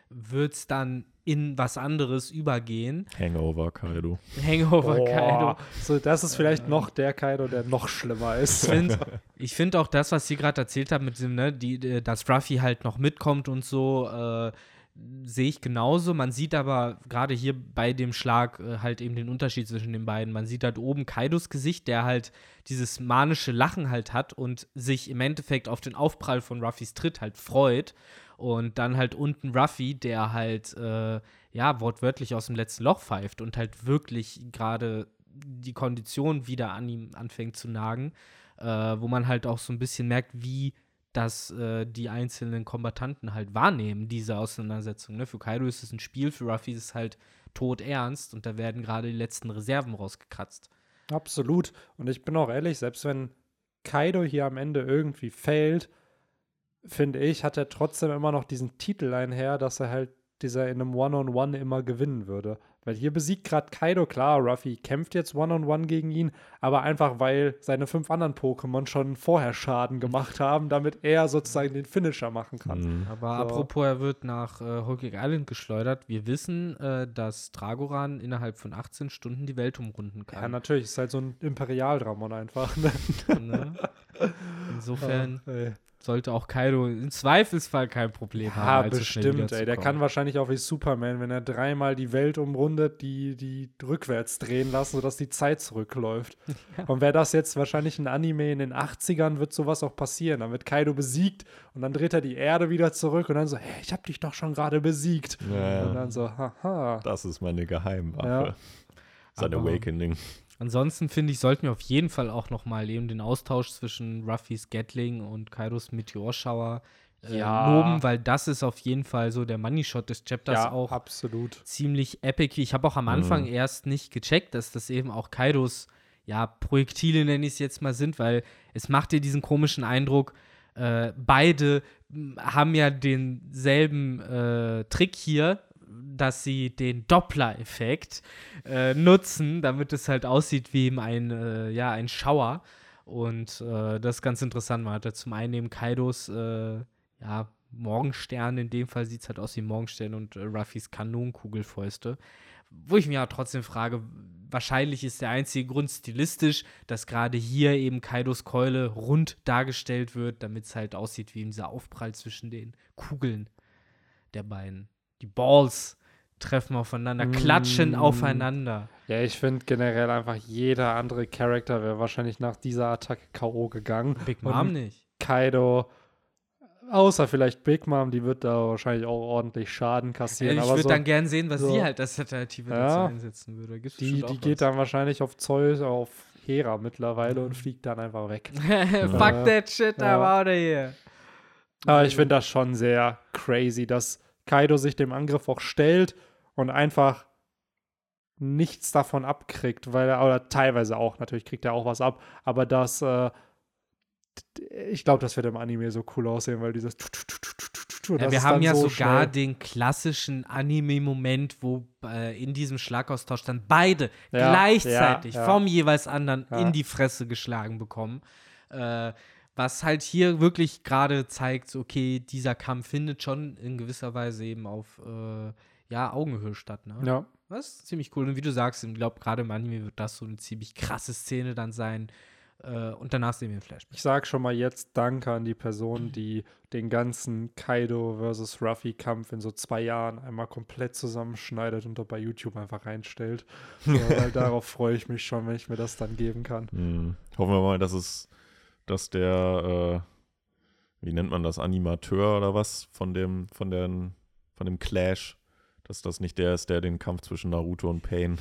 wird es dann in was anderes übergehen. Hangover Kaido. Hangover Boah, Kaido. So, das ist vielleicht noch der Kaido, der noch schlimmer ist. Ich finde auch das, was sie gerade erzählt haben, mit dem, ne, die, äh, dass Ruffy halt noch mitkommt und so, äh, sehe ich genauso. Man sieht aber gerade hier bei dem Schlag äh, halt eben den Unterschied zwischen den beiden. Man sieht halt oben Kaidos Gesicht, der halt dieses manische Lachen halt hat und sich im Endeffekt auf den Aufprall von Ruffys Tritt halt freut. Und dann halt unten Ruffy, der halt, äh, ja, wortwörtlich aus dem letzten Loch pfeift und halt wirklich gerade die Kondition wieder an ihm anfängt zu nagen, äh, wo man halt auch so ein bisschen merkt, wie das äh, die einzelnen Kombattanten halt wahrnehmen, diese Auseinandersetzung. Ne? Für Kaido ist es ein Spiel, für Ruffy ist es halt tot ernst und da werden gerade die letzten Reserven rausgekratzt. Absolut. Und ich bin auch ehrlich, selbst wenn Kaido hier am Ende irgendwie fällt, finde ich, hat er trotzdem immer noch diesen Titel einher, dass er halt dieser in einem One-on-One immer gewinnen würde. Weil hier besiegt gerade Kaido, klar, Ruffy kämpft jetzt One-on-One gegen ihn, aber einfach weil seine fünf anderen Pokémon schon vorher Schaden gemacht haben, damit er sozusagen den Finisher machen kann. Mhm. Aber So. apropos, er wird nach äh, Whole Island geschleudert. Wir wissen, äh, dass Dragoran innerhalb von 18 Stunden die Welt umrunden Ja, kann. natürlich, ist halt so ein Imperialdramon einfach. Ne? ne? Insofern Ja. Sollte auch Kaido im Zweifelsfall kein Problem Ja, haben. schnell bestimmt, ey. Der kann wahrscheinlich auch wie Superman, wenn er dreimal die Welt umrundet, die, die rückwärts drehen lassen, sodass die Zeit zurückläuft. Und wäre das jetzt wahrscheinlich ein Anime in den 80ern, wird sowas auch passieren. Dann wird Kaido besiegt und dann dreht er die Erde wieder zurück und dann so, hey, ich hab dich doch schon gerade besiegt. Ja, Und dann so, haha. das ist meine Geheimwaffe. Ja. Sein Aber- Awakening. Ansonsten finde ich, sollten wir auf jeden Fall auch noch mal eben den Austausch zwischen Ruffys Gatling und Kaidos Meteorschauer äh, Ja. loben, weil das ist auf jeden Fall so der Money-Shot des Chapters ja, auch absolut. ziemlich epic. Ich habe auch am Anfang erst nicht gecheckt, dass das eben auch Kaidos ja, Projektile, nenne ich es jetzt mal, sind, weil es macht dir diesen komischen Eindruck, äh, beide m, haben ja denselben äh, Trick hier, dass sie den Doppler-Effekt äh, nutzen, damit es halt aussieht wie ein, äh, ja, ein Schauer. Und äh, das ist ganz interessant. Man hat ja zum einen eben Kaidos äh, ja, Morgenstern, in dem Fall sieht es halt aus wie Morgenstern und äh, Ruffys Kanonenkugelfäuste. Wo ich mir ja trotzdem frage, wahrscheinlich ist der einzige Grund stilistisch, dass gerade hier eben Kaidos Keule rund dargestellt wird, damit es halt aussieht wie dieser Aufprall zwischen den Kugeln der beiden. Die Balls treffen aufeinander, klatschen Mm. aufeinander. Ja, ich finde generell einfach jeder andere Charakter wäre wahrscheinlich nach dieser Attacke K.O. gegangen. Big Und Mom nicht. Kaido, außer vielleicht Big Mom, die wird da wahrscheinlich auch ordentlich Schaden kassieren. ich aber würde so, dann gern sehen, was so- sie halt als Alternative Ja. dazu einsetzen würde. Gibt's die, die geht was. dann wahrscheinlich auf Zeus, auf Hera mittlerweile und fliegt dann einfach weg. Fuck that shit, I'm Ja. out of here. Aber ich finde das schon sehr crazy, dass Kaido sich dem Angriff auch stellt und einfach nichts davon abkriegt, weil er, oder teilweise auch, natürlich kriegt er auch was ab, aber das, äh, ich glaube, das wird im Anime so cool aussehen, weil dieses Ja, wir haben ja so sogar schnell. den klassischen Anime-Moment, wo äh, in diesem Schlagaustausch dann beide Ja, gleichzeitig ja, vom jeweils anderen in die Fresse geschlagen bekommen. Äh, was halt hier wirklich gerade zeigt, okay, dieser Kampf findet schon in gewisser Weise eben auf äh, ja, Augenhöhe statt. Ne? Ja, Das ist ziemlich cool. Und wie du sagst, ich glaube, gerade im Anime wird das so eine ziemlich krasse Szene dann sein. Äh, und danach sehen wir ein Flashback. ich sag schon mal jetzt Danke an die Person, die den ganzen Kaido versus Ruffy Kampf in so zwei Jahren einmal komplett zusammenschneidet und dort bei YouTube einfach reinstellt. So, weil darauf freue ich mich schon, wenn ich mir das dann geben kann. Hm. Hoffen wir mal, dass es, dass der, äh, wie nennt man das, Animateur oder was von dem, von den, von dem Clash, dass das nicht der ist, der den Kampf zwischen Naruto und Pain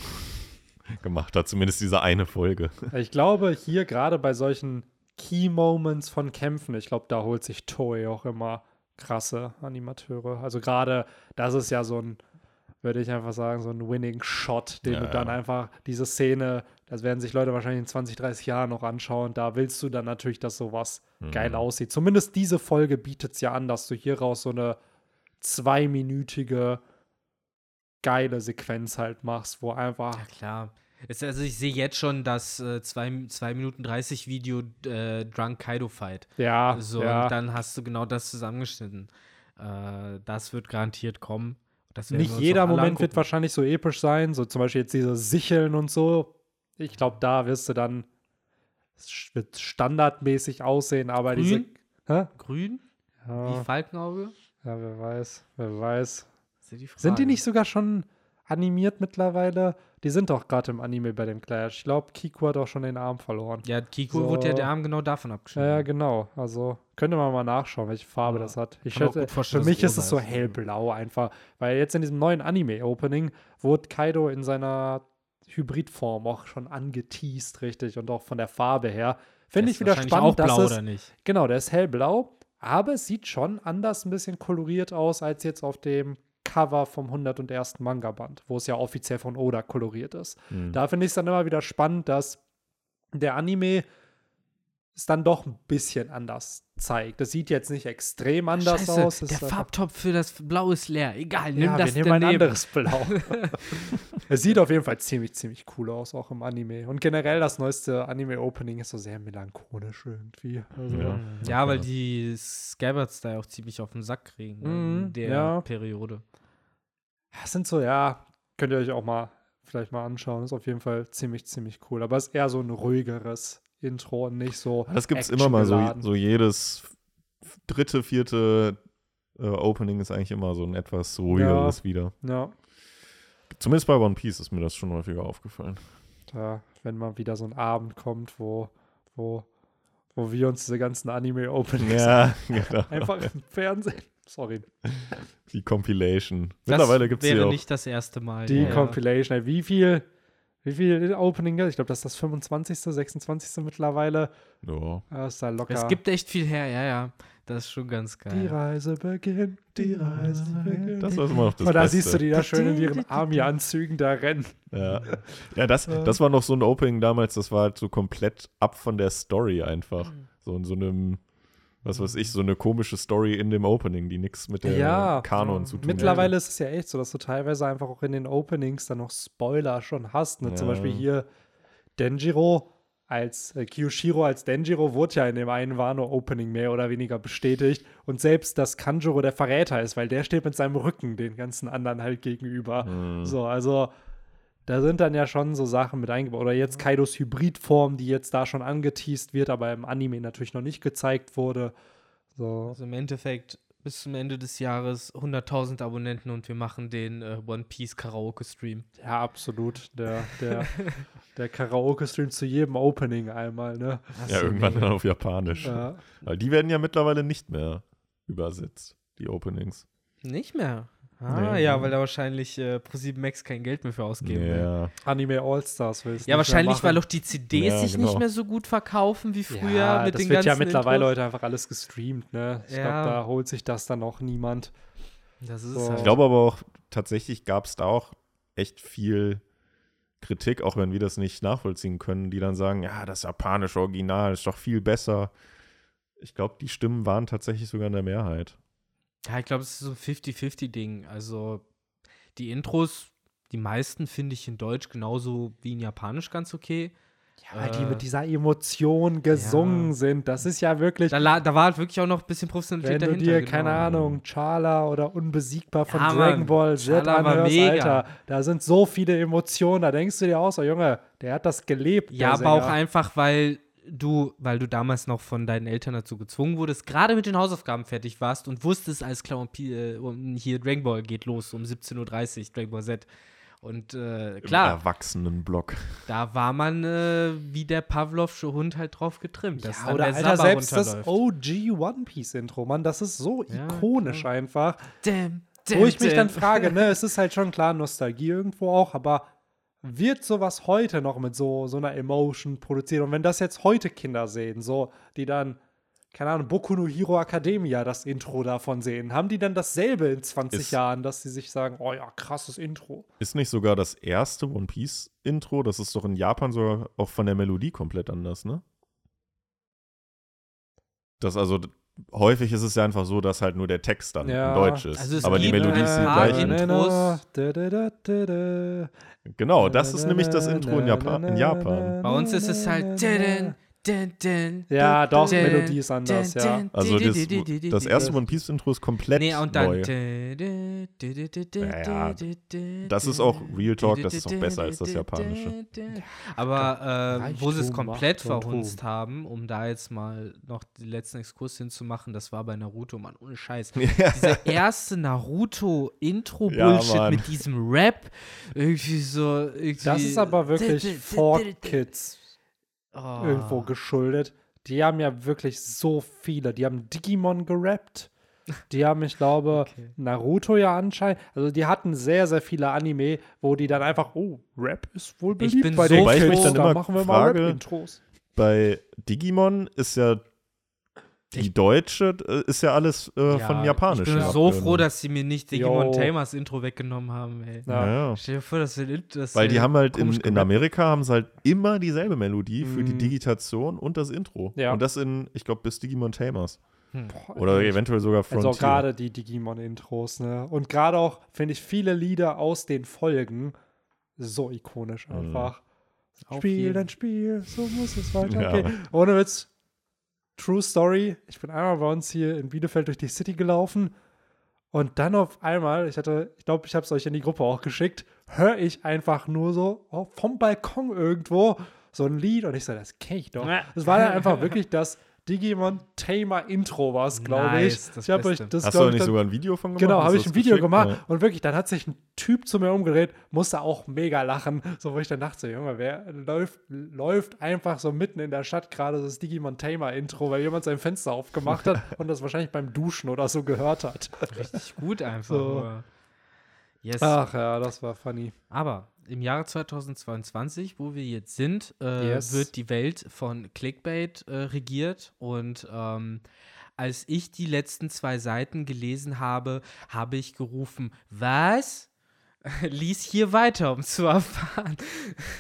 gemacht hat. Zumindest diese eine Folge. Ich glaube, hier gerade bei solchen Key Moments von Kämpfen, ich glaube, da holt sich Toei auch immer krasse Animateure. Also gerade, das ist ja so ein, würde ich einfach sagen, so ein Winning Shot, den Ja, du dann ja. einfach, diese Szene, das werden sich Leute wahrscheinlich in 20, 30 Jahren noch anschauen. Da willst du dann natürlich, dass sowas geil Mhm. aussieht. Zumindest diese Folge bietet es ja an, dass du hier raus so eine zweiminütige geile Sequenz halt machst, wo einfach Ja, klar. Also ich sehe jetzt schon das 2 Minuten 30 Video äh, Drunk Kaido Fight. ja, So, ja. und dann hast du genau das zusammengeschnitten. Äh, das wird garantiert kommen. Nicht jeder Moment wird angucken. wahrscheinlich so episch sein, so zum Beispiel jetzt diese Sicheln und so. Ich glaube, da wirst du dann, wird standardmäßig aussehen, aber diese. Grün? Hä? Grün? Wie Ja, Falkenauge? ja, wer weiß, wer weiß. Die. Sind die nicht sogar schon animiert mittlerweile? Die sind doch gerade im Anime bei dem Clash. Ich glaube, Kiku hat auch schon den Arm verloren. Ja, Kiko So. wurde ja der Arm genau davon abgeschnitten. ja, genau. Also könnte man mal nachschauen, welche Farbe Ja, das hat. Ich vorstellen, für mich ist es so hellblau einfach, weil jetzt in diesem neuen Anime-Opening wurde Kaido in seiner Hybridform auch schon angeteased, richtig, und auch von der Farbe her. Finde ich wieder spannend, auch dass blau, es, oder nicht? genau, der ist hellblau, aber es sieht schon anders ein bisschen koloriert aus als jetzt auf dem Cover vom 101. Manga-Band, wo es ja offiziell von Oda koloriert ist. Mhm. Da finde ich es dann immer wieder spannend, dass der Anime es dann doch ein bisschen anders zeigt. Das sieht jetzt nicht extrem anders Scheiße, aus. es der Farbtopf für das Blau ist leer. Egal, nimm ja, das wir nehmen ein daneben. anderes Blau. es sieht auf jeden Fall ziemlich, ziemlich cool aus, auch im Anime. Und generell das neueste Anime-Opening ist so sehr melancholisch irgendwie. Also, Ja. Ja, weil die Scabbards da auch ziemlich auf den Sack kriegen Mhm, in der ja. Periode. Das sind so, ja, könnt ihr euch auch mal vielleicht mal anschauen. Ist auf jeden Fall ziemlich, ziemlich cool. Aber es ist eher so ein ruhigeres Intro und nicht so. Das gibt es immer mal so, so jedes dritte, vierte äh, Opening ist eigentlich immer so ein etwas ruhigeres wieder. Ja, Zumindest bei One Piece ist mir das schon häufiger aufgefallen. da, wenn mal wieder so ein Abend kommt, wo, wo, wo wir uns diese ganzen Anime-Openings Ja, genau. einfach im Fernsehen. Sorry. Die Compilation. Mittlerweile gibt es wäre ja auch. nicht das erste Mal. Die ja. Compilation. Wie viel, wie viel Opening? Ich glaube, das ist das 25., 26. mittlerweile. Ja. Das ist da locker. Es gibt echt viel her, ja, ja. Das ist schon ganz die geil. Reise beginnt, die Reise beginnt. Das war immer noch das Und da Beste. siehst du die da schön in ihren Army-Anzügen da rennen. Ja, ja das, das war noch so ein Opening damals, das war halt so komplett ab von der Story einfach. So in so einem, was weiß ich, so eine komische Story in dem Opening, die nichts mit der Ja, Kanon zu tun Mittlerweile ist es ja echt so, dass du teilweise einfach auch in den Openings dann noch Spoiler schon hast. Ne? Zum Ja. Beispiel hier Denjiro als äh, Kyushiro als Denjiro wurde ja in dem einen Wano-Opening mehr oder weniger bestätigt. Und selbst, dass Kanjuro der Verräter ist, weil der steht mit seinem Rücken den ganzen anderen halt gegenüber. Mhm. So, also da sind dann ja schon so Sachen mit eingebaut. Oder jetzt Kaidos Hybridform, die jetzt da schon angeteased wird, aber im Anime natürlich noch nicht gezeigt wurde. So. Also im Endeffekt bis zum Ende des Jahres 100.000 Abonnenten und wir machen den äh, One Piece Karaoke Stream. Ja, absolut. Der, der, der Karaoke-Stream zu jedem Opening einmal, ne? Ja, irgendwann dann auf Japanisch. Ja. Weil die werden ja mittlerweile nicht mehr übersetzt, die Openings. Nicht mehr. Ah, Nee. ja, weil da wahrscheinlich äh, Pro7 Max kein Geld mehr für ausgeben will. Ja. Anime All-Stars willst Ja, wahrscheinlich, weil auch die CDs Ja, sich genau. nicht mehr so gut verkaufen wie früher ja, mit das den wird ganzen ja mittlerweile Intros. heute einfach alles gestreamt, ne? Ich Ja. glaube, da holt sich das dann auch niemand. Das ist So. es halt. Ich glaube aber auch, tatsächlich gab es da auch echt viel Kritik, auch wenn wir das nicht nachvollziehen können, die dann sagen, ja, das japanische Original ist doch viel besser. Ich glaube, die Stimmen waren tatsächlich sogar in der Mehrheit. Ja, ich glaube, es ist so ein 50-50-Ding. Also die Intros, die meisten finde ich in Deutsch genauso wie in Japanisch ganz okay. Ja, weil die Äh, mit dieser Emotion gesungen ja. sind. Das ist ja wirklich, Da, da war halt wirklich auch noch ein bisschen wenn Professionalität du dahinter. dir, genau. keine Ahnung, Chala oder Unbesiegbar von Ja, Dragon. Ball Z anhörst. Alter, da sind so viele Emotionen, da denkst du dir auch so, Junge, der hat das gelebt. Ja, aber auch Sänger. einfach, weil du, weil du damals noch von deinen Eltern dazu gezwungen wurdest, gerade mit den Hausaufgaben fertig warst und wusstest, alles klar, und äh, um, hier Dragon Ball geht los um 17.30 Uhr, Dragon Ball Z. Und äh, Im klar, Erwachsenenblock. da war man äh, wie der Pavlovsche Hund halt drauf getrimmt. dass Ja, oder der Alter, Sabber selbst das. OG One Piece Intro, Mann, das ist so Ja, ikonisch einfach. Damn, Wo damn, ich mich dann damn. frage, ne, es ist halt schon klar Nostalgie irgendwo auch, aber wird sowas heute noch mit so, so einer Emotion produziert? Und wenn das jetzt heute Kinder sehen, so, die dann keine Ahnung, Boku no Hero Academia das Intro davon sehen? Haben die dann dasselbe in 20 Ist- Jahren, dass sie sich sagen, oh ja, krasses Intro? Ist nicht sogar das erste One Piece Intro, das ist doch in Japan sogar auch von der Melodie komplett anders, ne? Das also häufig ist es ja einfach so, dass halt nur der Text dann Ja. in Deutsch ist. Also Aber die Melodie ist die gleiche. Genau, das ist nämlich das Intro in Japan. In Japan. Bei uns ist es halt. Dun, dun, Ja, doch, dun, Melodie ist anders, dun, ja. Also das, das erste. One Piece Intro ist komplett Nee, und dann. neu. Ja, das ist auch Real Talk, das ist auch besser als das Japanische. Aber äh, wo sie es komplett verhunzt haben, um da jetzt mal noch den letzten Exkurs hinzumachen, das war bei Naruto, Mann, ohne Scheiß. Ja. Dieser erste Ja, Naruto-Intro-Bullshit Mann. mit diesem Rap, irgendwie so. Irgendwie Das ist aber wirklich for Kids Oh. irgendwo geschuldet. Die haben ja wirklich so viele. Die haben Digimon gerappt. Die haben, ich glaube, Okay. Naruto ja anscheinend. Also die hatten sehr, sehr viele Anime, wo die dann einfach, oh, Rap ist wohl Ich beliebt bin bei so den Wobei ich mich Kids. dann Da immer machen wir mal frage- Rap-Intros. Bei Digimon ist ja die deutsche, äh, ist ja alles äh, von Japanisch. Ich bin so abgenommen. froh, dass sie mir nicht Digimon. Tamers Intro weggenommen haben, ey. Ja. Ja, ja. Stell dir vor, das wird das Weil die haben halt in, in. Amerika haben sie halt immer dieselbe Melodie für die Mhm. Digitation und das Intro. Ja. Und das in, ich glaube, bis Digimon Tamers. Boah, Oder eventuell sogar Frontier. Also gerade die Digimon-Intros, ne? Und gerade auch, finde ich, viele Lieder aus den Folgen so ikonisch Mhm. einfach. Auf Spiel, dein Spiel, so muss es weitergehen. Ja. Ohne Witz, True Story. Ich bin einmal bei uns hier in Bielefeld durch die City gelaufen und dann auf einmal, ich hatte, ich glaube, ich habe es euch in die Gruppe auch geschickt, höre ich einfach nur so oh, vom Balkon irgendwo so ein Lied und ich so, das kenne ich doch. Das war dann einfach wirklich das Digimon Tamer Intro war es, glaube Nice, ich. das ich habe euch das, Hast du nicht dann- sogar ein Video von gemacht? Genau, habe ich ein Video geschickt? gemacht Ja. und wirklich, dann hat sich ein Typ zu mir umgedreht, musste auch mega lachen, so wo ich dann dachte, so, Junge, wer läuft, läuft einfach so mitten in der Stadt gerade das Digimon Tamer Intro, weil jemand sein Fenster aufgemacht hat und das wahrscheinlich beim Duschen oder so gehört hat. Richtig gut einfach. So. Yes. Ach ja, das war funny. Aber im Jahre 2022, wo wir jetzt sind, äh, Yes. wird die Welt von Clickbait äh, regiert. Und ähm, als ich die letzten zwei Seiten gelesen habe, habe ich gerufen, was? Lies hier weiter, um zu erfahren.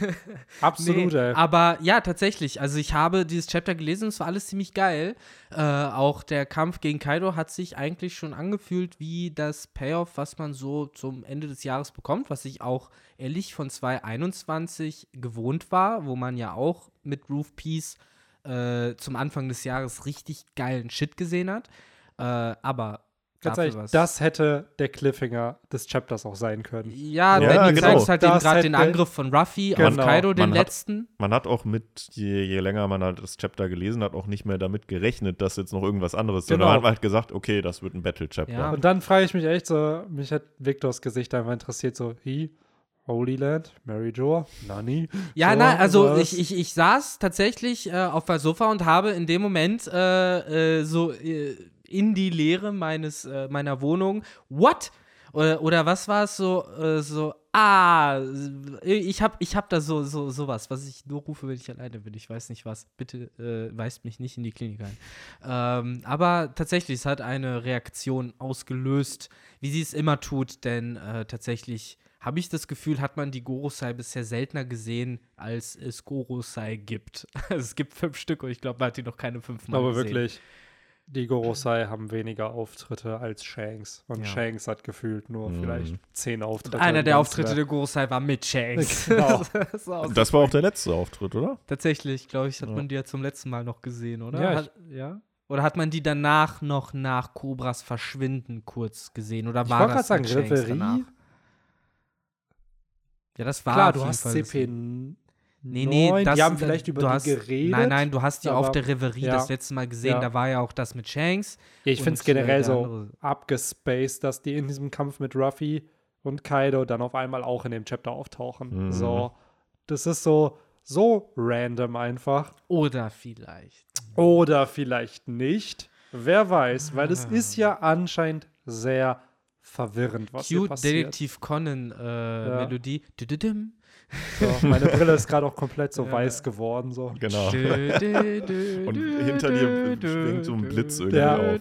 Absolut, Nee, ey. Aber ja, tatsächlich. Also ich habe dieses Chapter gelesen und es war alles ziemlich geil. Äh, auch der Kampf gegen Kaido hat sich eigentlich schon angefühlt wie das Payoff, was man so zum Ende des Jahres bekommt, was ich auch ehrlich von 2021 gewohnt war, wo man ja auch mit Roof Peace äh, zum Anfang des Jahres richtig geilen Shit gesehen hat. Äh, aber Ganz ehrlich, was- das hätte der Cliffhanger des Chapters auch sein können. ja, Ja, Benny genau. zeigt halt gerade den Angriff von Ruffy auf Genau. Kaido, den Man hat- letzten. Man hat auch mit, je, je länger man halt das Chapter gelesen hat, auch nicht mehr damit gerechnet, dass jetzt noch irgendwas anderes ist. Sondern Genau. man hat halt gesagt, okay, das wird ein Battle-Chapter. Ja. Und dann frage ich mich echt so, mich hat Victors Gesicht einfach interessiert, so, he, Holy Land, Mary Jo, Nani. Ja, So, nein, also ich, ich, ich saß tatsächlich äh, auf der Sofa und habe in dem Moment äh, äh, so äh, in die Leere meines, äh, meiner Wohnung, what? Oder, oder was war es so, äh, so, ah, ich hab, ich hab da so, so, sowas, was ich nur rufe, wenn ich alleine bin. Ich weiß nicht was. Bitte äh, weist mich nicht in die Klinik ein. Ähm, aber tatsächlich, es hat eine Reaktion ausgelöst, wie sie es immer tut, denn äh, tatsächlich habe ich das Gefühl, hat man die Gorosei bisher seltener gesehen, als es Gorosei gibt. Also es gibt fünf Stück und ich glaube, man hat die noch keine fünfmal Aber gesehen. wirklich, die Gorosei haben weniger Auftritte als Shanks. Und Ja. Shanks hat gefühlt nur Mhm. vielleicht zehn Auftritte. Einer der Auftritte der Gorosei war mit Shanks. Genau. das war auch Das war auch der letzte Auftritt, oder? Tatsächlich, glaube ich, hat Ja. man die ja zum letzten Mal noch gesehen, oder? Ja, ich- hat, ja? Oder hat man die danach noch nach Cobras Verschwinden kurz gesehen? Oder Ich war wollte das sagen, Shanks danach? Reverie. Ja, das war Klar, auf du jeden hast Fall CP. Nee, nee, neun. das, die haben vielleicht über du die hast, geredet. Nein, nein, du hast die auf aber- der Reverie ja. das letzte Mal gesehen. Ja. Da war ja auch das mit Shanks. Ja, ich finde es äh, generell so abgespaced, dass die in diesem Kampf mit Ruffy und Kaido dann auf einmal auch in dem Chapter auftauchen. Mhm. So, das ist so, so random einfach. Oder vielleicht. Oder vielleicht nicht. Wer weiß, weil es ist ja anscheinend sehr verwirrend, was hier Cute passiert. Detektiv Conan äh, Melodie. Düdüdüm. So, meine Brille ist gerade auch komplett so Ja. weiß geworden. So. Genau. Und Und hinter dir schwingt so ein Blitz irgendwie Ja. auf.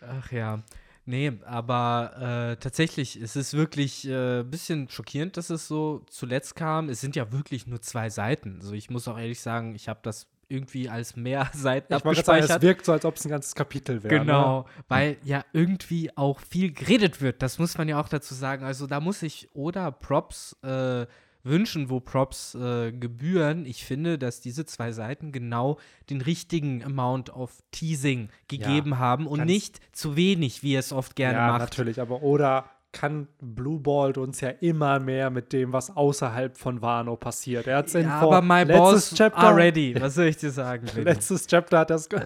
Ach ja. Nee, aber äh, tatsächlich, es ist wirklich ein äh, bisschen schockierend, dass es so zuletzt kam. Es sind ja wirklich nur zwei Seiten. Also ich muss auch ehrlich sagen, ich habe das irgendwie als mehr Seiten Ich gerade sagen, es abgespeichert. wirkt so, als ob es ein ganzes Kapitel wäre. Ne? Genau, weil ja irgendwie auch viel geredet wird. Das muss man ja auch dazu sagen. Also da muss ich oder Props äh, wünschen, wo Props äh, gebühren. Ich finde, dass diese zwei Seiten genau den richtigen Amount of Teasing gegeben haben und nicht zu wenig, wie es oft gerne ja, macht. natürlich. Aber Oda kann Blue Ball uns ja immer mehr mit dem, was außerhalb von Wano passiert. Er hat es in Ja, aber my letztes balls Chapter, are ready. Was soll ich dir sagen? Letztes Chapter hat er es ge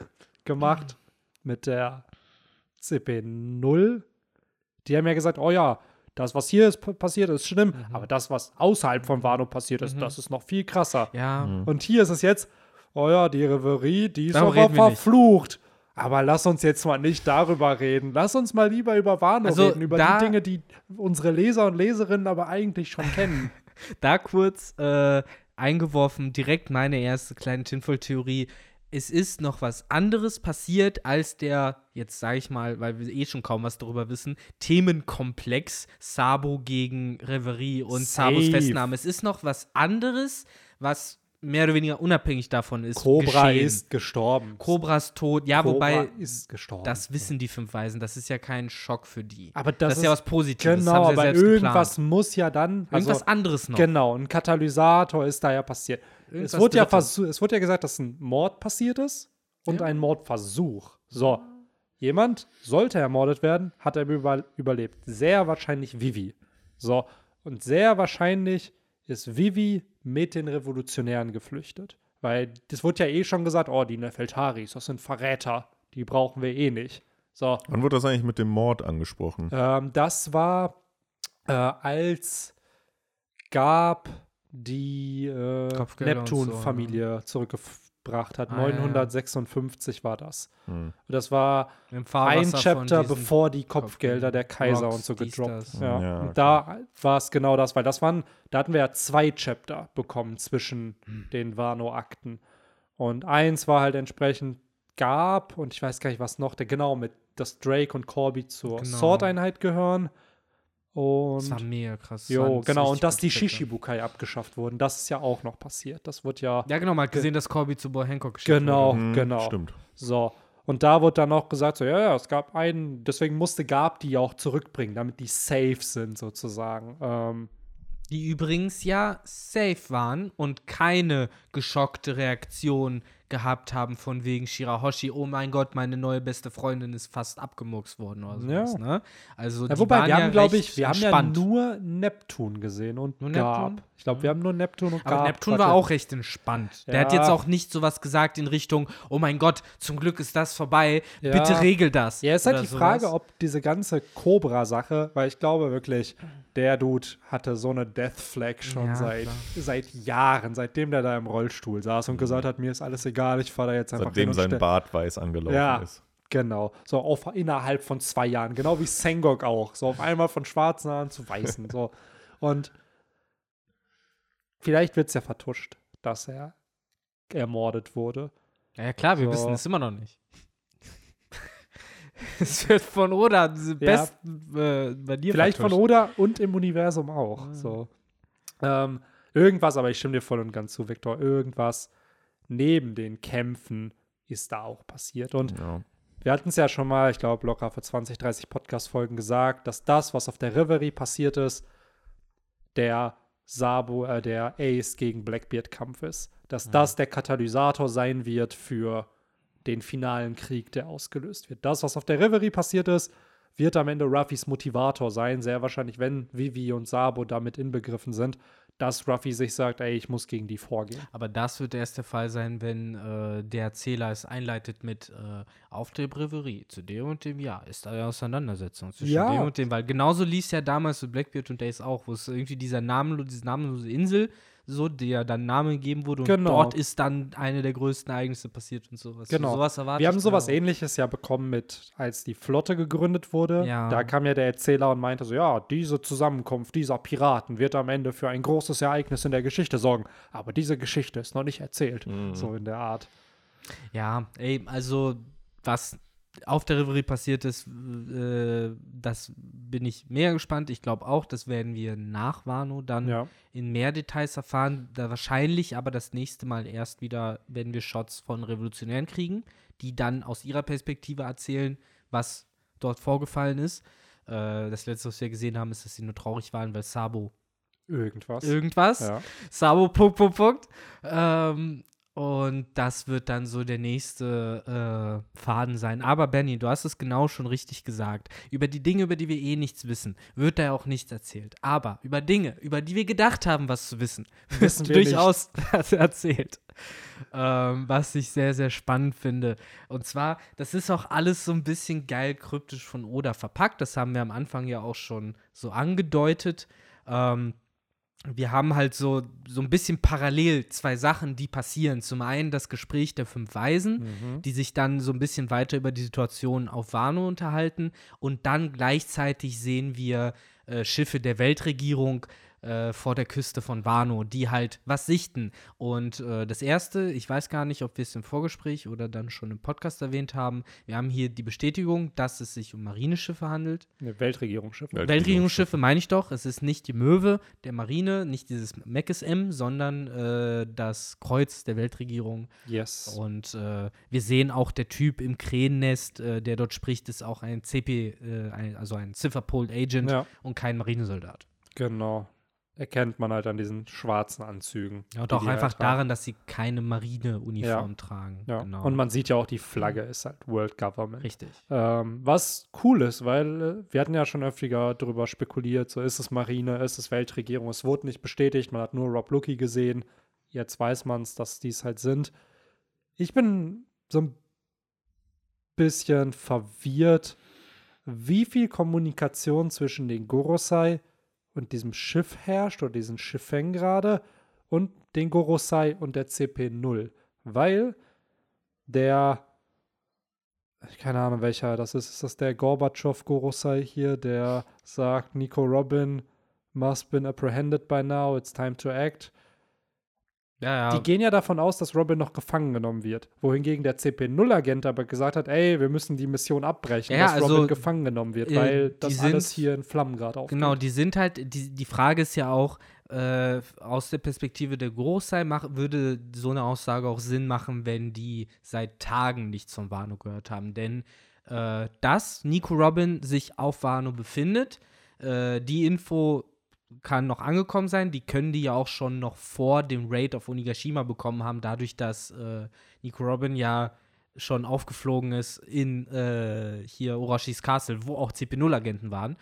gemacht mit der CP0. Die haben ja gesagt, oh ja, das, was hier ist, passiert, ist schlimm, Mhm. aber das, was außerhalb von Wano passiert ist, das ist noch viel krasser. Ja, Mhm. Und hier ist es jetzt, oh ja, die Reverie, die ist aber wir nicht. Aber lass uns jetzt mal nicht darüber reden. Lass uns mal lieber über Wano Also reden, über die Dinge, die unsere Leser und Leserinnen aber eigentlich schon kennen. da kurz äh, eingeworfen, direkt meine erste kleine Tinfoil-Theorie. Es ist noch was anderes passiert als der, jetzt sage ich mal, weil wir eh schon kaum was darüber wissen, Themenkomplex Sabo gegen Reverie und Sabos Safe. Festnahme. Es ist noch was anderes, was mehr oder weniger unabhängig davon ist. Cobra geschehen. ist gestorben. Cobras Tot. Ja, Cobra wobei, ist gestorben. das wissen die fünf Weisen. Das ist ja kein Schock für die. aber das, das ist ja was Positives. Genau, ja aber selbst irgendwas geplant. muss ja dann. Also, Irgendwas anderes noch. Genau, ein Katalysator ist da ja passiert. Es wurde, ja es wurde ja gesagt, dass ein Mord passiert ist und ein Mordversuch. So, jemand sollte ermordet werden, hat er über überlebt. Sehr wahrscheinlich Vivi. So, und sehr wahrscheinlich ist Vivi mit den Revolutionären geflüchtet. Weil das wurde ja eh schon gesagt, oh, die Nefeltaris, das sind Verräter, die brauchen wir eh nicht. So, Wann wurde das eigentlich mit dem Mord angesprochen? ähm, das war, äh, als Gab die äh, und so, Neptun-Familie zurückgebracht hat. Ah, ja, ja. 956 war das. Hm. Das war ein Chapter, bevor die Kopfgelder der Kaiser Rocks, und so gedroppt. Ja. Ja, okay. Und da war es genau das, weil das waren, da hatten wir ja zwei Chapter bekommen zwischen Hm. den Wano-Akten. Und eins war halt entsprechend Gab und ich weiß gar nicht, was noch, der genau mit, dass Drake und Corby zur Genau. Sword-Einheit gehören. Das war Und mega krass. Das war Jo, genau, und dass die. Shishibukai abgeschafft wurden, das ist ja auch noch passiert. Das wird ja. Ja, genau, hat gesehen, dass Corby zu Boy Hancock geschickt Genau, wurde. Hm, genau. Stimmt. So. Und da wurde dann auch gesagt, so, ja, ja, es gab einen, deswegen musste Gab die auch zurückbringen, damit die safe sind, sozusagen. Ähm, Die übrigens ja safe waren und keine geschockte Reaktion gehabt haben von wegen Shirahoshi, oh mein Gott, meine neue beste Freundin ist fast abgemurkst worden oder sowas, Ja. ne? Also ja, wobei, wir ja haben, glaube ich, wir haben entspannt. ja nur Neptun gesehen und Nur Gab. Neptun? Ich glaube, wir haben nur Neptun und Gab. Aber Neptun war auch recht entspannt. Der hat jetzt auch nicht sowas gesagt in Richtung, oh mein Gott, zum Glück ist das vorbei, bitte regel das. Ja, ist halt die Frage, sowas. ob diese ganze Cobra-Sache, weil ich glaube wirklich, der Dude hatte so eine Death Flag schon seit, klar. seit Jahren, seitdem der da im Rollstuhl saß und gesagt hat, mir ist alles egal, ich fahre da jetzt einfach hin Seitdem und sein Bart weiß angelaufen Ja. ist. Genau, so auf, innerhalb von zwei Jahren, genau wie Sengok auch, so auf einmal von schwarzen Haaren zu weißen, so. Und vielleicht wird es ja vertuscht, dass er ermordet wurde. Ja, ja, klar, wir So. wissen es immer noch nicht. es wird von Oda diese besten äh, bei dir Vielleicht von vertuscht. Oda und im Universum auch. Ah. So. Ähm, irgendwas, aber ich stimme dir voll und ganz zu, Victor. Irgendwas neben den Kämpfen ist da auch passiert. Und Ja. wir hatten es ja schon mal, ich glaube, locker für 20, 30 Podcast-Folgen gesagt, dass das, was auf der Reverie passiert ist, der Sabo, äh, der Ace gegen Blackbeard-Kampf ist. Dass das der Katalysator sein wird für den finalen Krieg, der ausgelöst wird. Das, was auf der Reverie passiert ist, wird am Ende Ruffys Motivator sein. Sehr wahrscheinlich, wenn Vivi und Sabo damit inbegriffen sind, dass Ruffy sich sagt, ey, ich muss gegen die vorgehen. Aber das wird erst der Fall sein, wenn äh, der Erzähler es einleitet mit äh, auf der Breverie. Zu dem und dem Jahr ist eine Auseinandersetzung zwischen Ja. dem und dem. Weil genauso lief ja damals so Blackbeard und Ace auch, wo es irgendwie dieser namenlose, diese namenlose Insel so der dann Name gegeben wurde und Genau. dort ist dann eine der größten Ereignisse passiert und sowas. Genau. So, sowas erwarte Wir haben sowas ähnliches ja bekommen mit, als die Flotte gegründet wurde. Ja. Da kam ja der Erzähler und meinte so, ja, diese Zusammenkunft dieser Piraten wird am Ende für ein großes Ereignis in der Geschichte sorgen. Aber diese Geschichte ist noch nicht erzählt. Mhm. So in der Art. Ja, ey, also was auf der Reverie passiert ist, äh, das bin ich mega gespannt. Ich glaube auch, das werden wir nach Wano dann Ja. in mehr Details erfahren. Da wahrscheinlich aber das nächste Mal erst wieder, wenn wir Shots von Revolutionären kriegen, die dann aus ihrer Perspektive erzählen, was dort vorgefallen ist. Äh, das letzte, was wir gesehen haben, ist, dass sie nur traurig waren, weil Sabo Irgendwas. irgendwas. ja. Sabo, Punkt, Punkt, Punkt. Ähm, und das wird dann so der nächste äh, Faden sein. Aber Benny, du hast es genau schon richtig gesagt. Über die Dinge, über die wir eh nichts wissen, wird da auch nichts erzählt. Aber über Dinge, über die wir gedacht haben, was zu wissen, Wissen wird wir durchaus erzählt. Ähm, was ich sehr, sehr spannend finde. Und zwar, das ist auch alles so ein bisschen geil kryptisch von Oda verpackt. Das haben wir am Anfang ja auch schon so angedeutet. Ähm, wir haben halt so, so ein bisschen parallel zwei Sachen, die passieren. Zum einen das Gespräch der fünf Weisen, Mhm. die sich dann so ein bisschen weiter über die Situation auf Wano unterhalten. Und dann gleichzeitig sehen wir äh, Schiffe der Weltregierung äh, vor der Küste von Wano, die halt was sichten. Und äh, das erste, ich weiß gar nicht, ob wir es im Vorgespräch oder dann schon im Podcast erwähnt haben, wir haben hier die Bestätigung, dass es sich um Marineschiffe handelt. Eine Weltregierungsschiff. Welt- Weltregierungsschiffe meine ich doch. Es ist nicht die Möwe der Marine, nicht dieses MacSM, sondern äh, das Kreuz der Weltregierung. Yes. Und äh, wir sehen auch der Typ im Krähennest, äh, der dort spricht, ist auch ein CP, äh, ein, also ein Cipherpole Agent Ja, und kein Marinesoldat. genau. Erkennt man halt an diesen schwarzen Anzügen. Ja, und auch halt einfach tragen. daran, dass sie keine Marineuniform Ja. tragen. Ja. Genau. Und man sieht ja auch, die Flagge ist halt World Government. Richtig. Ähm, was cool ist, weil äh, wir hatten ja schon öfter darüber spekuliert, so ist es Marine, ist es Weltregierung, es wurde nicht bestätigt, man hat nur Rob Lucky gesehen, jetzt weiß man es, dass die es halt sind. Ich bin so ein bisschen verwirrt, wie viel Kommunikation zwischen den Gorosei und diesem Schiff herrscht oder diesen Schiffen gerade und den Gorosei und der CP0, weil der keine Ahnung, welcher das ist. Ist das der Gorbatschow Gorosei hier, der sagt, Nico Robin must been apprehended by now, it's time to act. Ja, Die ja. gehen ja davon aus, dass Robin noch gefangen genommen wird. Wohingegen der CP0-Agent aber gesagt hat, ey, wir müssen die Mission abbrechen, Ja, dass also, Robin gefangen genommen wird, äh, weil die das alles sind- hier in Flammen gerade aufgeht. Genau, die sind halt, die, die Frage ist ja auch, äh, aus der Perspektive der Großei mach, würde so eine Aussage auch Sinn machen, wenn die seit Tagen nichts von Wano gehört haben. Denn äh, dass Nico Robin sich auf Wano befindet, äh, die Info kann noch angekommen sein. Die können die ja auch schon noch vor dem Raid auf Onigashima bekommen haben, dadurch, dass äh, Nico Robin ja schon aufgeflogen ist in äh, hier Orashis Castle, wo auch CP0-Agenten waren.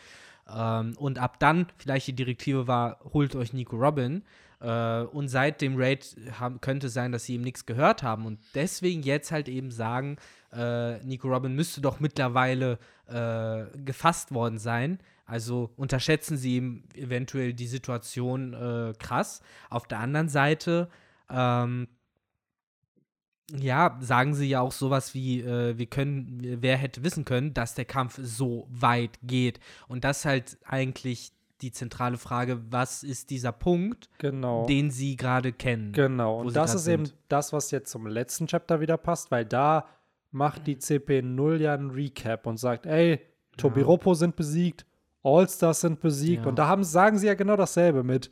Ähm, und ab dann vielleicht die Direktive war, holt euch Nico Robin. Äh, und seit dem Raid haben, könnte sein, dass sie ihm nichts gehört haben und deswegen jetzt halt eben sagen, äh, Nico Robin müsste doch mittlerweile äh, gefasst worden sein. Also unterschätzen sie ihm eventuell die Situation äh, krass. Auf der anderen Seite, ähm, ja, sagen sie ja auch sowas wie, äh, wir können, wer hätte wissen können, dass der Kampf so weit geht. Und das ist halt eigentlich die zentrale Frage, was ist dieser Punkt, Genau. den sie gerade kennen? Genau, und das ist eben sind. das, was jetzt zum letzten Chapter wieder passt, weil da macht die CP0 ja einen Recap und sagt, ey, Tobiropo sind besiegt, Allstars sind besiegt Ja. und da haben, sagen sie ja genau dasselbe mit,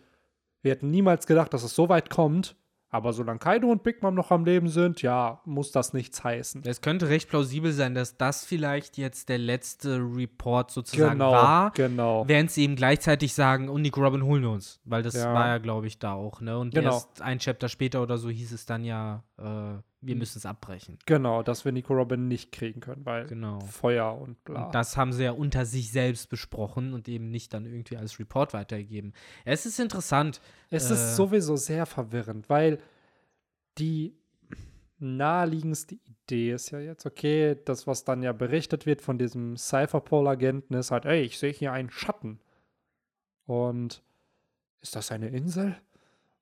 wir hätten niemals gedacht, dass es so weit kommt, aber solange Kaido und Big Mom noch am Leben sind, ja, muss das nichts heißen. Es könnte recht plausibel sein, dass das vielleicht jetzt der letzte Report sozusagen Genau, war. genau. Während sie eben gleichzeitig sagen, und Nico Robin holen wir uns. Weil das Ja. war ja, glaube ich, da auch, ne? Und Genau. erst ein Chapter später oder so hieß es dann ja, äh, wir müssen es abbrechen. Genau, dass wir Nico Robin nicht kriegen können, weil Genau. Feuer und bla. Und das haben sie ja unter sich selbst besprochen und eben nicht dann irgendwie als Report weitergegeben. Es ist interessant. Es Äh, ist sowieso sehr verwirrend, weil die naheliegendste Idee ist ja jetzt, okay, das, was dann ja berichtet wird von diesem Cypherpole-Agenten, ist halt, ey, ich sehe hier einen Schatten. Und ist das eine Insel?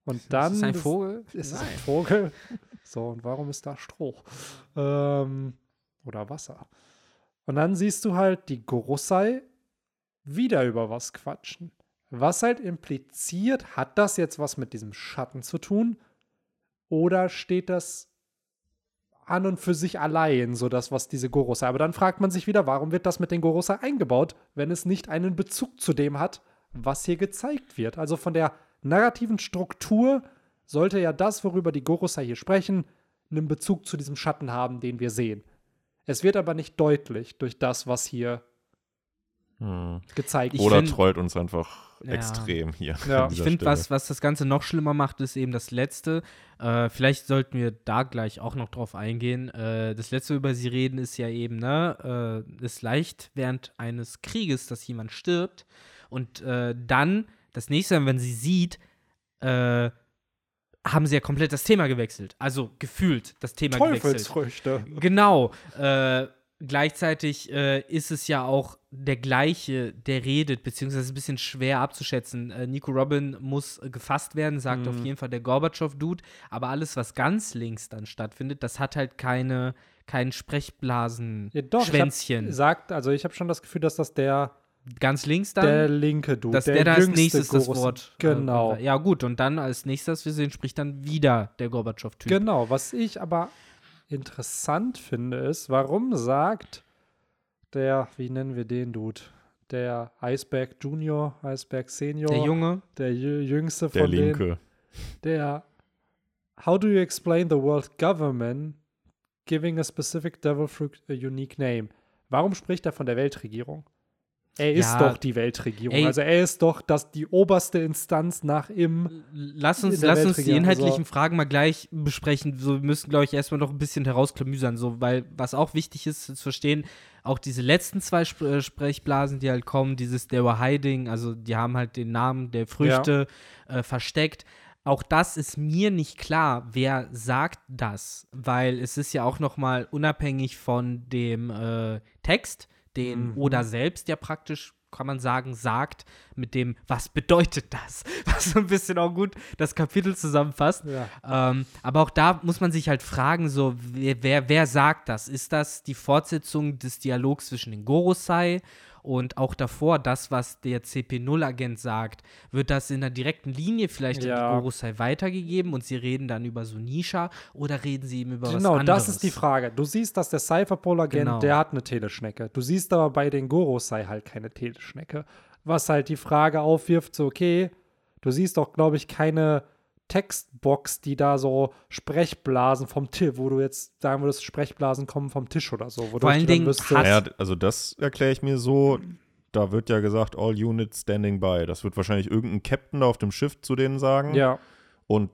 Und dann. ist es ein das- Vogel? Ist es ein Vogel? So, und warum ist da Stroh? Ähm, oder Wasser. Und dann siehst du halt die Gorosei wieder über was quatschen. Was halt impliziert, hat das jetzt was mit diesem Schatten zu tun? Oder steht das an und für sich allein, so das, was diese Gorosei. Aber dann fragt man sich wieder, warum wird das mit den Gorosei eingebaut, wenn es nicht einen Bezug zu dem hat, was hier gezeigt wird. Also von der narrativen Struktur sollte ja das, worüber die Gorosei hier sprechen, einen Bezug zu diesem Schatten haben, den wir sehen. Es wird aber nicht deutlich durch das, was hier Hm. gezeigt wird. Oder find- trollt uns einfach Ja. extrem hier. Ja. Ich finde, was, was das Ganze noch schlimmer macht, ist eben das Letzte. Äh, vielleicht sollten wir da gleich auch noch drauf eingehen. Äh, das Letzte, über sie reden, ist ja eben, ne, äh, ist leicht während eines Krieges, dass jemand stirbt. Und äh, dann, das nächste, wenn sie sieht, äh, haben sie ja komplett das Thema gewechselt. Also gefühlt das Thema gewechselt. Teufelsfrüchte. Genau. Äh, gleichzeitig äh, ist es ja auch der gleiche, der redet, beziehungsweise ein bisschen schwer abzuschätzen. Äh, Nico Robin muss äh, gefasst werden, sagt auf Mhm. jeden Fall der Gorbatschow-Dude. Aber alles, was ganz links dann stattfindet, das hat halt keine, kein Ja, Sprechblasen-Schwänzchen. doch, ich hab, sagt, also ich habe schon das Gefühl, dass das der, ganz links dann. der linke Dude, dass der, der, da als nächstes das Gorosei- Wort. äh, Genau. ja, gut. Und dann als nächstes, wir sehen, spricht dann wieder der Gorbatschow-Typ. Genau, was ich aber interessant finde, ist, warum sagt der, wie nennen wir den Dude? Der Iceberg Junior, Iceberg Senior, Der Junge. der jü- jüngste von der denen, Linke. der How do you explain the world government giving a specific devil fruit a unique name? Warum spricht er von der Weltregierung? Er ist Ja, doch die Weltregierung. ey. also er ist doch das, die oberste Instanz nach ihm. Lass uns, in lass uns die Weltregierung, inhaltlichen also- Fragen mal gleich besprechen. So, wir müssen, glaube ich, erstmal noch ein bisschen herausklamüsern, so, weil was auch wichtig ist zu verstehen, auch diese letzten zwei Sp äh, Sprechblasen, die halt kommen, dieses They were hiding, also die haben halt den Namen der Früchte äh, versteckt. Auch das ist mir nicht klar, wer sagt das, weil es ist ja auch noch mal unabhängig von dem äh, Text, den Mhm. Oda selbst ja praktisch kann man sagen, sagt, mit dem, was bedeutet das? Was so ein bisschen auch gut das Kapitel zusammenfasst. Ja. Ähm, aber auch da muss man sich halt fragen, so, wer, wer, wer sagt das? Ist das die Fortsetzung des Dialogs zwischen den Gorosei und auch davor das, was der CP0-Agent sagt? Wird das in einer direkten Linie vielleicht an Ja. die Gorosei weitergegeben und sie reden dann über Sunisha oder reden sie eben über was Genau, anderes? das ist die Frage. Du siehst, dass der Cypherpol-Agent, Genau. der hat eine Teleschnecke. Du siehst aber bei den Gorosei halt keine Teleschnecke. Was halt die Frage aufwirft, so, okay, du siehst doch, glaube ich, keine Textbox, die da so Sprechblasen vom Tisch, wo du jetzt sagen würdest, Sprechblasen kommen vom Tisch oder so. Wo Vor allen Dingen Naja, also das erkläre ich mir so. Da wird ja gesagt, all units standing by. Das wird wahrscheinlich irgendein Captain auf dem Schiff zu denen sagen. ja, Und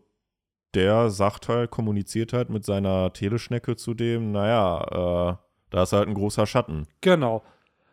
der sagt halt, kommuniziert halt mit seiner Teleschnecke zu dem, naja, äh, da ist halt ein großer Schatten. genau.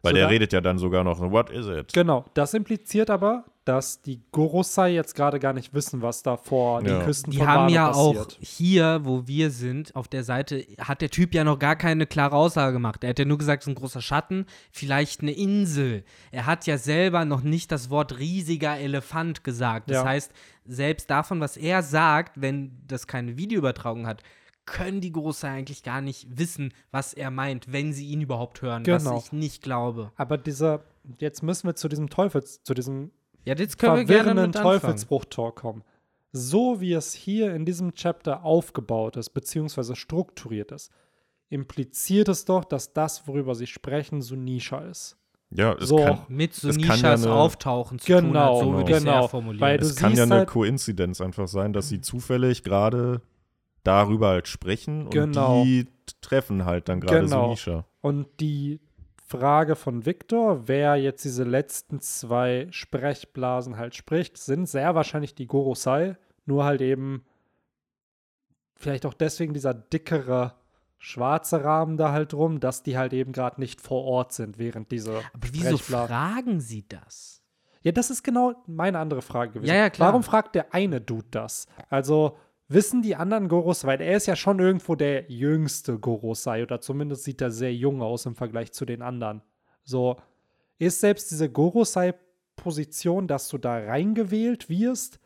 Weil So der da- redet ja dann sogar noch, what is it? Genau, das impliziert aber, dass die Gorosei jetzt gerade gar nicht wissen, was da vor den Ja. Küsten Die von haben Wano ja passiert. auch hier, wo wir sind, auf der Seite, hat der Typ ja noch gar keine klare Aussage gemacht. Er hat ja nur gesagt, es ist ein großer Schatten, vielleicht eine Insel. Er hat ja selber noch nicht das Wort riesiger Elefant gesagt. Das Ja. heißt, selbst davon, was er sagt, wenn das keine Videoübertragung hat, können die Große eigentlich gar nicht wissen, was er meint, wenn sie ihn überhaupt hören, Genau. was ich nicht glaube. Aber dieser, jetzt müssen wir zu diesem Teufels, zu diesem Ja, jetzt können wir gerne mit anfangen. Teufelsbruch-Tor kommen. So wie es hier in diesem Chapter aufgebaut ist, beziehungsweise strukturiert ist, impliziert es doch, dass das, worüber sie sprechen, Sunisha ist. Ja, es So. kann, Mit kann ja Sunishas eine- Auftauchen zu tun Genau, hat, so würde ich es genau. formulieren. Weil du es kann ja eine halt- Koinzidenz einfach sein, dass sie zufällig gerade darüber halt sprechen Genau. und die treffen halt dann gerade Genau. Sunisha. Und die Frage von Victor, wer jetzt diese letzten zwei Sprechblasen halt spricht, sind sehr wahrscheinlich die Gorosei, nur halt eben vielleicht auch deswegen dieser dickere schwarze Rahmen da halt drum, dass die halt eben gerade nicht vor Ort sind, während diese Aber wieso Sprechblasen- fragen sie das? Ja, das ist genau meine andere Frage gewesen. Ja, ja, klar. Warum fragt der eine Dude das? Also wissen die anderen Goros, weil er ist ja schon irgendwo der jüngste Gorosei oder zumindest sieht er sehr jung aus im Vergleich zu den anderen. So, ist selbst diese Gorosei-Position, dass du da reingewählt wirst,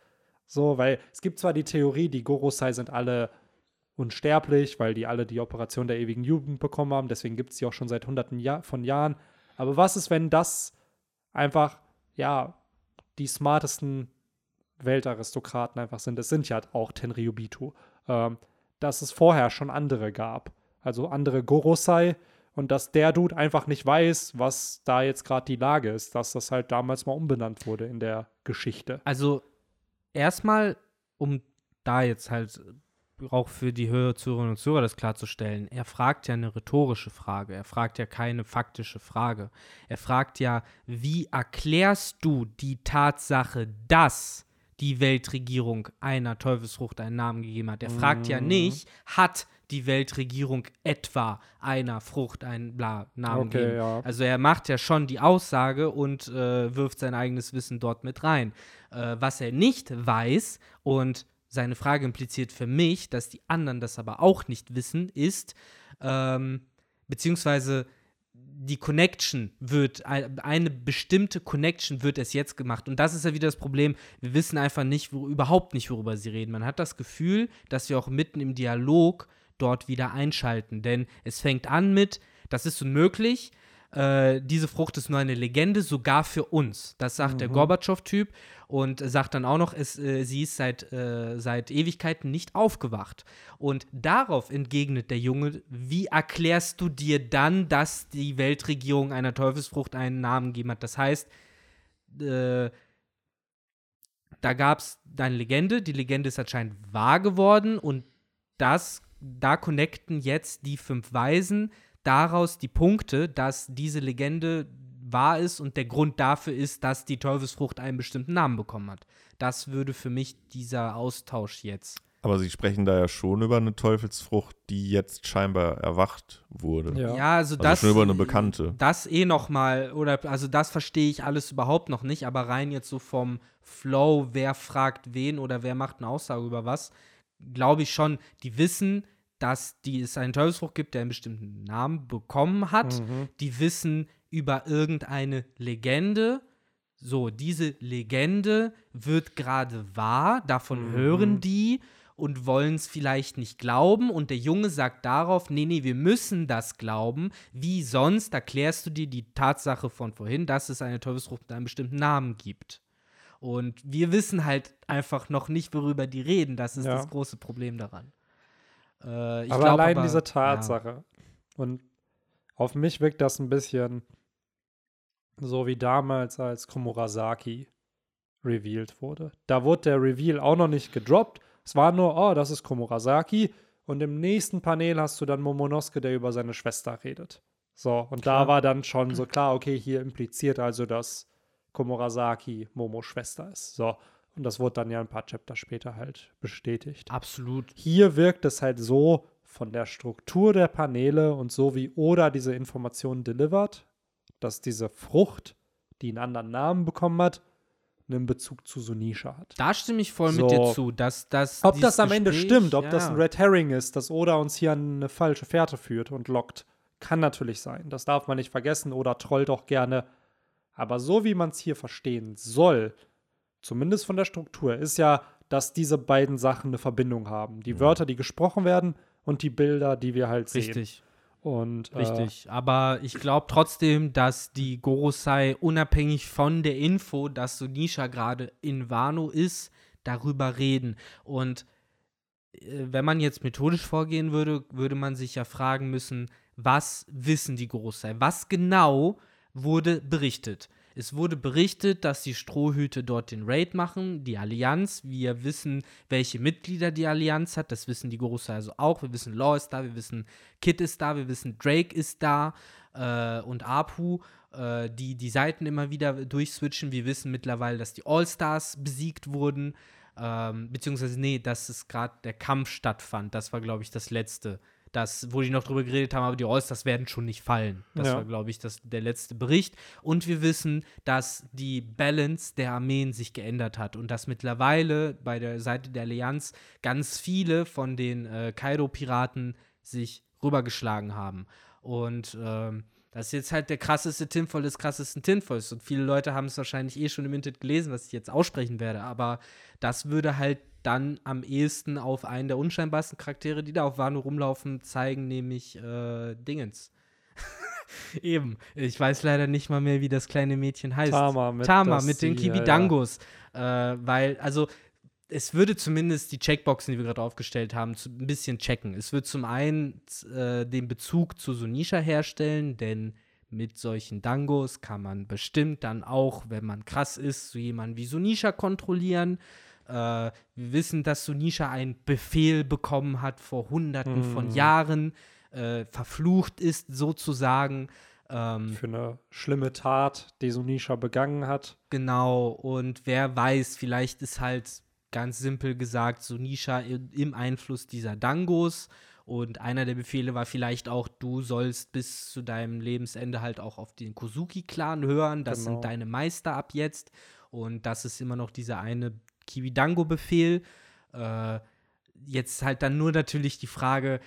So, weil es gibt zwar die Theorie, die Gorosei sind alle unsterblich, weil die alle die Operation der ewigen Jugend bekommen haben, deswegen gibt es die auch schon seit hunderten Jahr von Jahren. Aber was ist, wenn das einfach, ja, die smartesten Weltaristokraten einfach sind? Es sind ja auch Tenryubitu. Ähm, dass es vorher schon andere gab. Also andere Gorosei und dass der Dude einfach nicht weiß, was da jetzt gerade die Lage ist, dass das halt damals mal umbenannt wurde in der Geschichte. Also erstmal, um da jetzt halt auch für die Zuhörerinnen und Zuhörer das klarzustellen, er fragt ja eine rhetorische Frage, er fragt ja keine faktische Frage. Er fragt ja, wie erklärst du die Tatsache, dass die Weltregierung einer Teufelsfrucht einen Namen gegeben hat? Er fragt ja Mhm. nicht, hat die Weltregierung etwa einer Frucht einen bla Namen Okay, gegeben? ja. Also er macht ja schon die Aussage und äh, wirft sein eigenes Wissen dort mit rein. Äh, was er nicht weiß und seine Frage impliziert für mich, dass die anderen das aber auch nicht wissen, ist, ähm, beziehungsweise die Connection wird, ein- eine bestimmte Connection wird es jetzt gemacht. Und das ist ja wieder das Problem. Wir wissen einfach nicht, wo, überhaupt nicht, worüber sie reden. Man hat das Gefühl, dass wir auch mitten im Dialog dort wieder einschalten. Denn es fängt an mit, das ist unmöglich, äh, diese Frucht ist nur eine Legende, sogar für uns. Das sagt der Gorbatschow-Typ und sagt dann auch noch, es, äh, sie ist seit, äh, seit Ewigkeiten nicht aufgewacht. Und darauf entgegnet der Junge, wie erklärst du dir dann, dass die Weltregierung einer Teufelsfrucht einen Namen gegeben hat? Das heißt, äh, da gab es eine Legende, die Legende ist anscheinend wahr geworden und das, da connecten jetzt die fünf Weisen daraus die Punkte, dass diese Legende wahr ist und der Grund dafür ist, dass die Teufelsfrucht einen bestimmten Namen bekommen hat. Das würde für mich dieser Austausch jetzt. Aber sie sprechen da ja schon über eine Teufelsfrucht, die jetzt scheinbar erwacht wurde. Ja. Ja, also, Also das schon über eine Bekannte. Das eh noch mal oder also das verstehe ich alles überhaupt noch nicht, aber rein jetzt so vom Flow, wer fragt wen oder wer macht eine Aussage über was, glaube ich schon, die wissen, dass die, es einen Teufelsfrucht gibt, der einen bestimmten Namen bekommen hat. Mhm. Die wissen über irgendeine Legende. So, diese Legende wird gerade wahr, davon Mhm. hören die und wollen es vielleicht nicht glauben. Und der Junge sagt darauf, nee, nee, wir müssen das glauben. Wie sonst erklärst du dir die Tatsache von vorhin, dass es eine Teufelsfrucht mit einem bestimmten Namen gibt? Und wir wissen halt einfach noch nicht, worüber die reden. Das ist Ja. das große Problem daran. Äh, ich aber glaub allein aber- diese ja. Tatsache. Und auf mich wirkt das ein bisschen so wie damals, als Komurasaki revealed wurde. Da wurde der Reveal auch noch nicht gedroppt. Es war nur, oh, das ist Komurasaki. Und im nächsten Panel hast du dann Momonosuke, der über seine Schwester redet. So, und Klar. da war dann schon so klar, okay, hier impliziert also, dass Komurasaki Momos Schwester ist. So, und das wurde dann ja ein paar Chapter später halt bestätigt. Absolut. Hier wirkt es halt so von der Struktur der Paneele und so wie Oda diese Informationen delivert, dass diese Frucht, die einen anderen Namen bekommen hat, einen Bezug zu Sunisha hat. Da stimme ich voll So. mit dir zu, dass das. Ob das am Ende Gespräch- stimmt, ob ja. das ein Red Herring ist, dass Oda uns hier an eine falsche Fährte führt und lockt, kann natürlich sein. Das darf man nicht vergessen. Oda trollt auch gerne. Aber so wie man es hier verstehen soll, zumindest von der Struktur, ist ja, dass diese beiden Sachen eine Verbindung haben. Die Wörter, die gesprochen werden und die Bilder, die wir halt sehen. Richtig, Und, Äh, richtig. Aber ich glaube trotzdem, dass die Gorosei unabhängig von der Info, dass Sunisha gerade in Wano ist, darüber reden. Und äh, wenn man jetzt methodisch vorgehen würde, würde man sich ja fragen müssen, was wissen die Gorosei? Was genau wurde berichtet? Es wurde berichtet, dass die Strohhüte dort den Raid machen, die Allianz. Wir wissen, welche Mitglieder die Allianz hat. Das wissen die Gorosei also auch. Wir wissen, Law ist da, wir wissen, Kid ist da, wir wissen, Drake ist da äh, und Apu, äh, die die Seiten immer wieder durchswitchen. Wir wissen mittlerweile, dass die All-Stars besiegt wurden. Ähm, beziehungsweise, nee, dass es gerade der Kampf stattfand. Das war, glaube ich, das letzte. Das, wo die noch drüber geredet haben, aber die All-Stars werden schon nicht fallen. Das Ja. war, glaube ich, das, der letzte Bericht. Und wir wissen, dass die Balance der Armeen sich geändert hat und dass mittlerweile bei der Seite der Allianz ganz viele von den äh, Kaido-Piraten sich rübergeschlagen haben. Und ähm, Das ist jetzt halt der krasseste Tinfoil des krassesten Tinfoils. Und viele Leute haben es wahrscheinlich eh schon im Internet gelesen, was ich jetzt aussprechen werde. Aber das würde halt dann am ehesten auf einen der unscheinbarsten Charaktere, die da auf Wano rumlaufen, zeigen, nämlich äh, Dingens. Eben. Ich weiß leider nicht mal mehr, wie das kleine Mädchen heißt. Tama mit, Tama mit den die, ja, Kibidangos. Äh, weil, also, es würde zumindest die Checkboxen, die wir gerade aufgestellt haben, zu, ein bisschen checken. Es wird zum einen äh, den Bezug zu Sunisha herstellen, denn mit solchen Dangos kann man bestimmt dann auch, wenn man krass ist, so jemanden wie Sunisha kontrollieren. Äh, wir wissen, dass Sunisha einen Befehl bekommen hat vor hunderten von Mhm. Jahren, äh, verflucht ist sozusagen. Ähm, Für eine schlimme Tat, die Sunisha begangen hat. Genau, und wer weiß, vielleicht ist halt ganz simpel gesagt Sunisha im Einfluss dieser Dangos. Und einer der Befehle war vielleicht auch, du sollst bis zu deinem Lebensende halt auch auf den Kozuki-Clan hören. Das Genau. sind deine Meister ab jetzt. Und das ist immer noch dieser eine Kiwidango-Befehl. Äh, jetzt halt dann nur natürlich die Frage,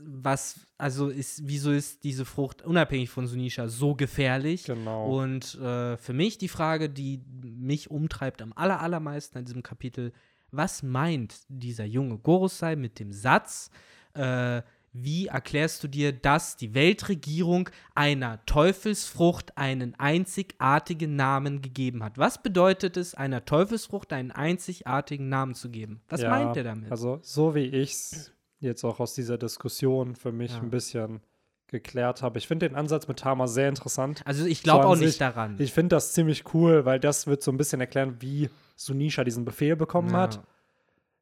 was, also ist, wieso ist diese Frucht unabhängig von Sunisha so gefährlich? Genau. Und äh, für mich die Frage, die mich umtreibt am aller, allermeisten an diesem Kapitel, was meint dieser junge Gorosei mit dem Satz, äh, wie erklärst du dir, dass die Weltregierung einer Teufelsfrucht einen einzigartigen Namen gegeben hat? Was bedeutet es, einer Teufelsfrucht einen einzigartigen Namen zu geben? Was Ja, meint er damit? Also, so wie ich es jetzt auch aus dieser Diskussion für mich Ja. ein bisschen geklärt habe. Ich finde den Ansatz mit Tama sehr interessant. Also ich glaube so auch nicht sich- daran. Ich finde das ziemlich cool, weil das wird so ein bisschen erklären, wie Sunisha diesen Befehl bekommen Ja. hat.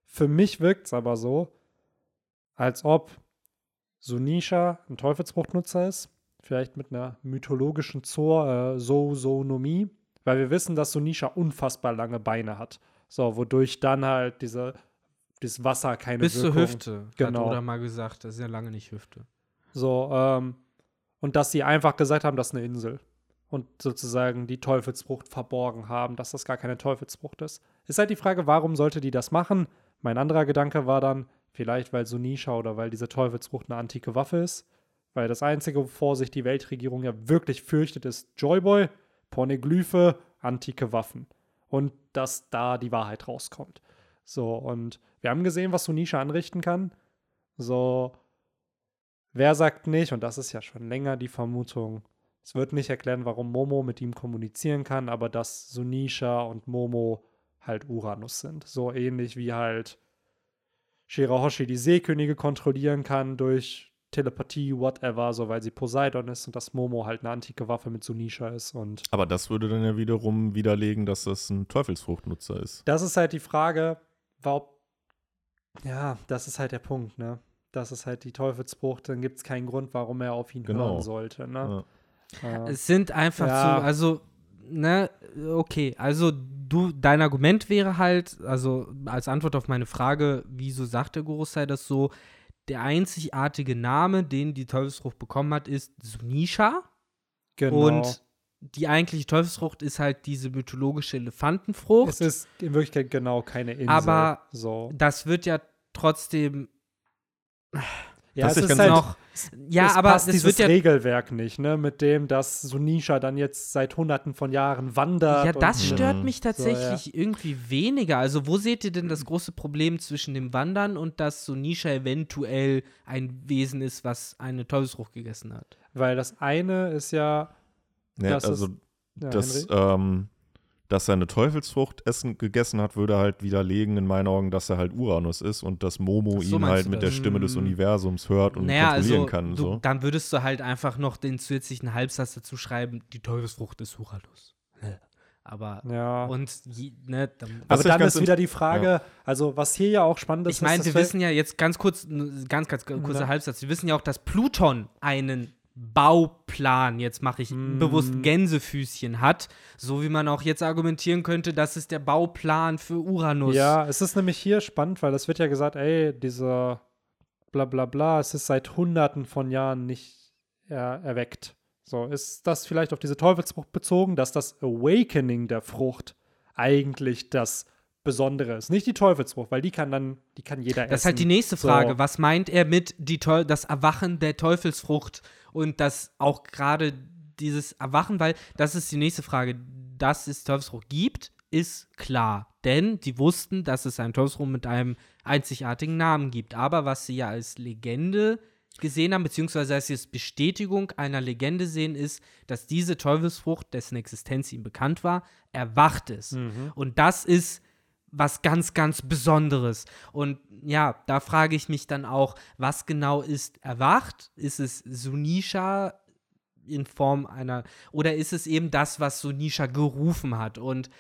Für mich wirkt es aber so, als ob Sunisha ein Teufelsbruchnutzer ist. Vielleicht mit einer mythologischen Zor, äh, Zoonomie. Weil wir wissen, dass Sunisha unfassbar lange Beine hat. So, wodurch dann halt diese, dieses Wasser keine Bis zur Wirkung Hüfte, Genau. hat Oda mal gesagt. Das ist ja lange nicht Hüfte. So, ähm, und dass sie einfach gesagt haben, das ist eine Insel. Und sozusagen die Teufelsfrucht verborgen haben, dass das gar keine Teufelsfrucht ist. Ist halt die Frage, warum sollte die das machen? Mein anderer Gedanke war dann, vielleicht weil Sunisha oder weil diese Teufelsfrucht eine antike Waffe ist. Weil das Einzige, wovor sich die Weltregierung ja wirklich fürchtet, ist Joyboy, Pornoglyphe, antike Waffen. Und dass da die Wahrheit rauskommt. So, und wir haben gesehen, was Sunisha anrichten kann. So, Wer sagt nicht, und das ist ja schon länger die Vermutung, es wird nicht erklären, warum Momo mit ihm kommunizieren kann, aber dass Sunisha und Momo halt Uranus sind. So ähnlich wie halt Shirahoshi die Seekönige kontrollieren kann durch Telepathie, whatever, so weil sie Poseidon ist und dass Momo halt eine antike Waffe mit Sunisha ist. Und Aber das würde dann ja wiederum widerlegen, dass das ein Teufelsfruchtnutzer ist. das ist halt die Frage, warum. Ja, das ist halt der Punkt, ne? Das ist halt die Teufelsfrucht, dann gibt es keinen Grund, warum er auf ihn Genau. hören sollte, ne? Ja. Es sind einfach Ja. zu, also, ne, okay, also du, dein Argument wäre halt, also als Antwort auf meine Frage, wieso sagt der Gorosei das so, der einzigartige Name, den die Teufelsfrucht bekommen hat, ist Sunisha genau. und die eigentliche Teufelsfrucht ist halt diese mythologische Elefantenfrucht. es ist in Wirklichkeit genau keine Insel. Aber so. das wird ja trotzdem Ja, Was es ist ganz halt, noch, ja, es aber passt das dieses wird ja Regelwerk nicht, ne? Mit dem, dass Sunisha dann jetzt seit hunderten von Jahren wandert. Ja, das und, stört Mhm. mich tatsächlich irgendwie weniger. Also, wo seht ihr denn das große Problem zwischen dem Wandern und dass Sunisha eventuell ein Wesen ist, was eine Teufelsfrucht gegessen hat? Weil das eine ist ja. Ja, Das ist- also, ja das, ähm, dass er eine Teufelsfrucht essen, gegessen hat, würde halt widerlegen in meinen Augen, dass er halt Uranus ist und dass Momo so, ihn halt mit das? der Stimme des Mm. Universums hört und naja, kontrollieren also, kann. du, So. dann würdest du halt einfach noch den zusätzlichen Halbsatz dazu schreiben: Die Teufelsfrucht ist Uranus. Aber, ja. und, ne, dann, Aber dann ist wieder die Frage, also was hier ja auch spannend ist, Ich meine, wir wissen ja jetzt ganz kurz, ganz, ganz kurzer Ja. Halbsatz, wir wissen ja auch, dass Pluton einen Bauplan, jetzt mache ich Mm. bewusst Gänsefüßchen hat, so wie man auch jetzt argumentieren könnte, das ist der Bauplan für Uranus. Ja, es ist nämlich hier spannend, weil es wird ja gesagt, ey, dieser bla bla bla, es ist seit hunderten von Jahren nicht er erweckt. So, ist das vielleicht auf diese Teufelsfrucht bezogen, dass das Awakening der Frucht eigentlich das Besonderes. Nicht die Teufelsfrucht, weil die kann dann, die kann jeder essen. Das ist halt die nächste Frage. Was meint er mit die Teu das Erwachen der Teufelsfrucht und das auch gerade dieses Erwachen, weil das ist die nächste Frage. Dass es Teufelsfrucht gibt, ist klar. Denn die wussten, dass es einen Teufelsfrucht mit einem einzigartigen Namen gibt. Aber was sie ja als Legende gesehen haben, beziehungsweise als sie als Bestätigung einer Legende sehen, ist, dass diese Teufelsfrucht, dessen Existenz ihm bekannt war, erwacht ist. Mhm. Und das ist was ganz, ganz Besonderes. Und ja, da frage ich mich dann auch, was genau ist erwacht? Ist es Sunisha in Form einer, oder ist es eben das, was Sunisha gerufen hat? Und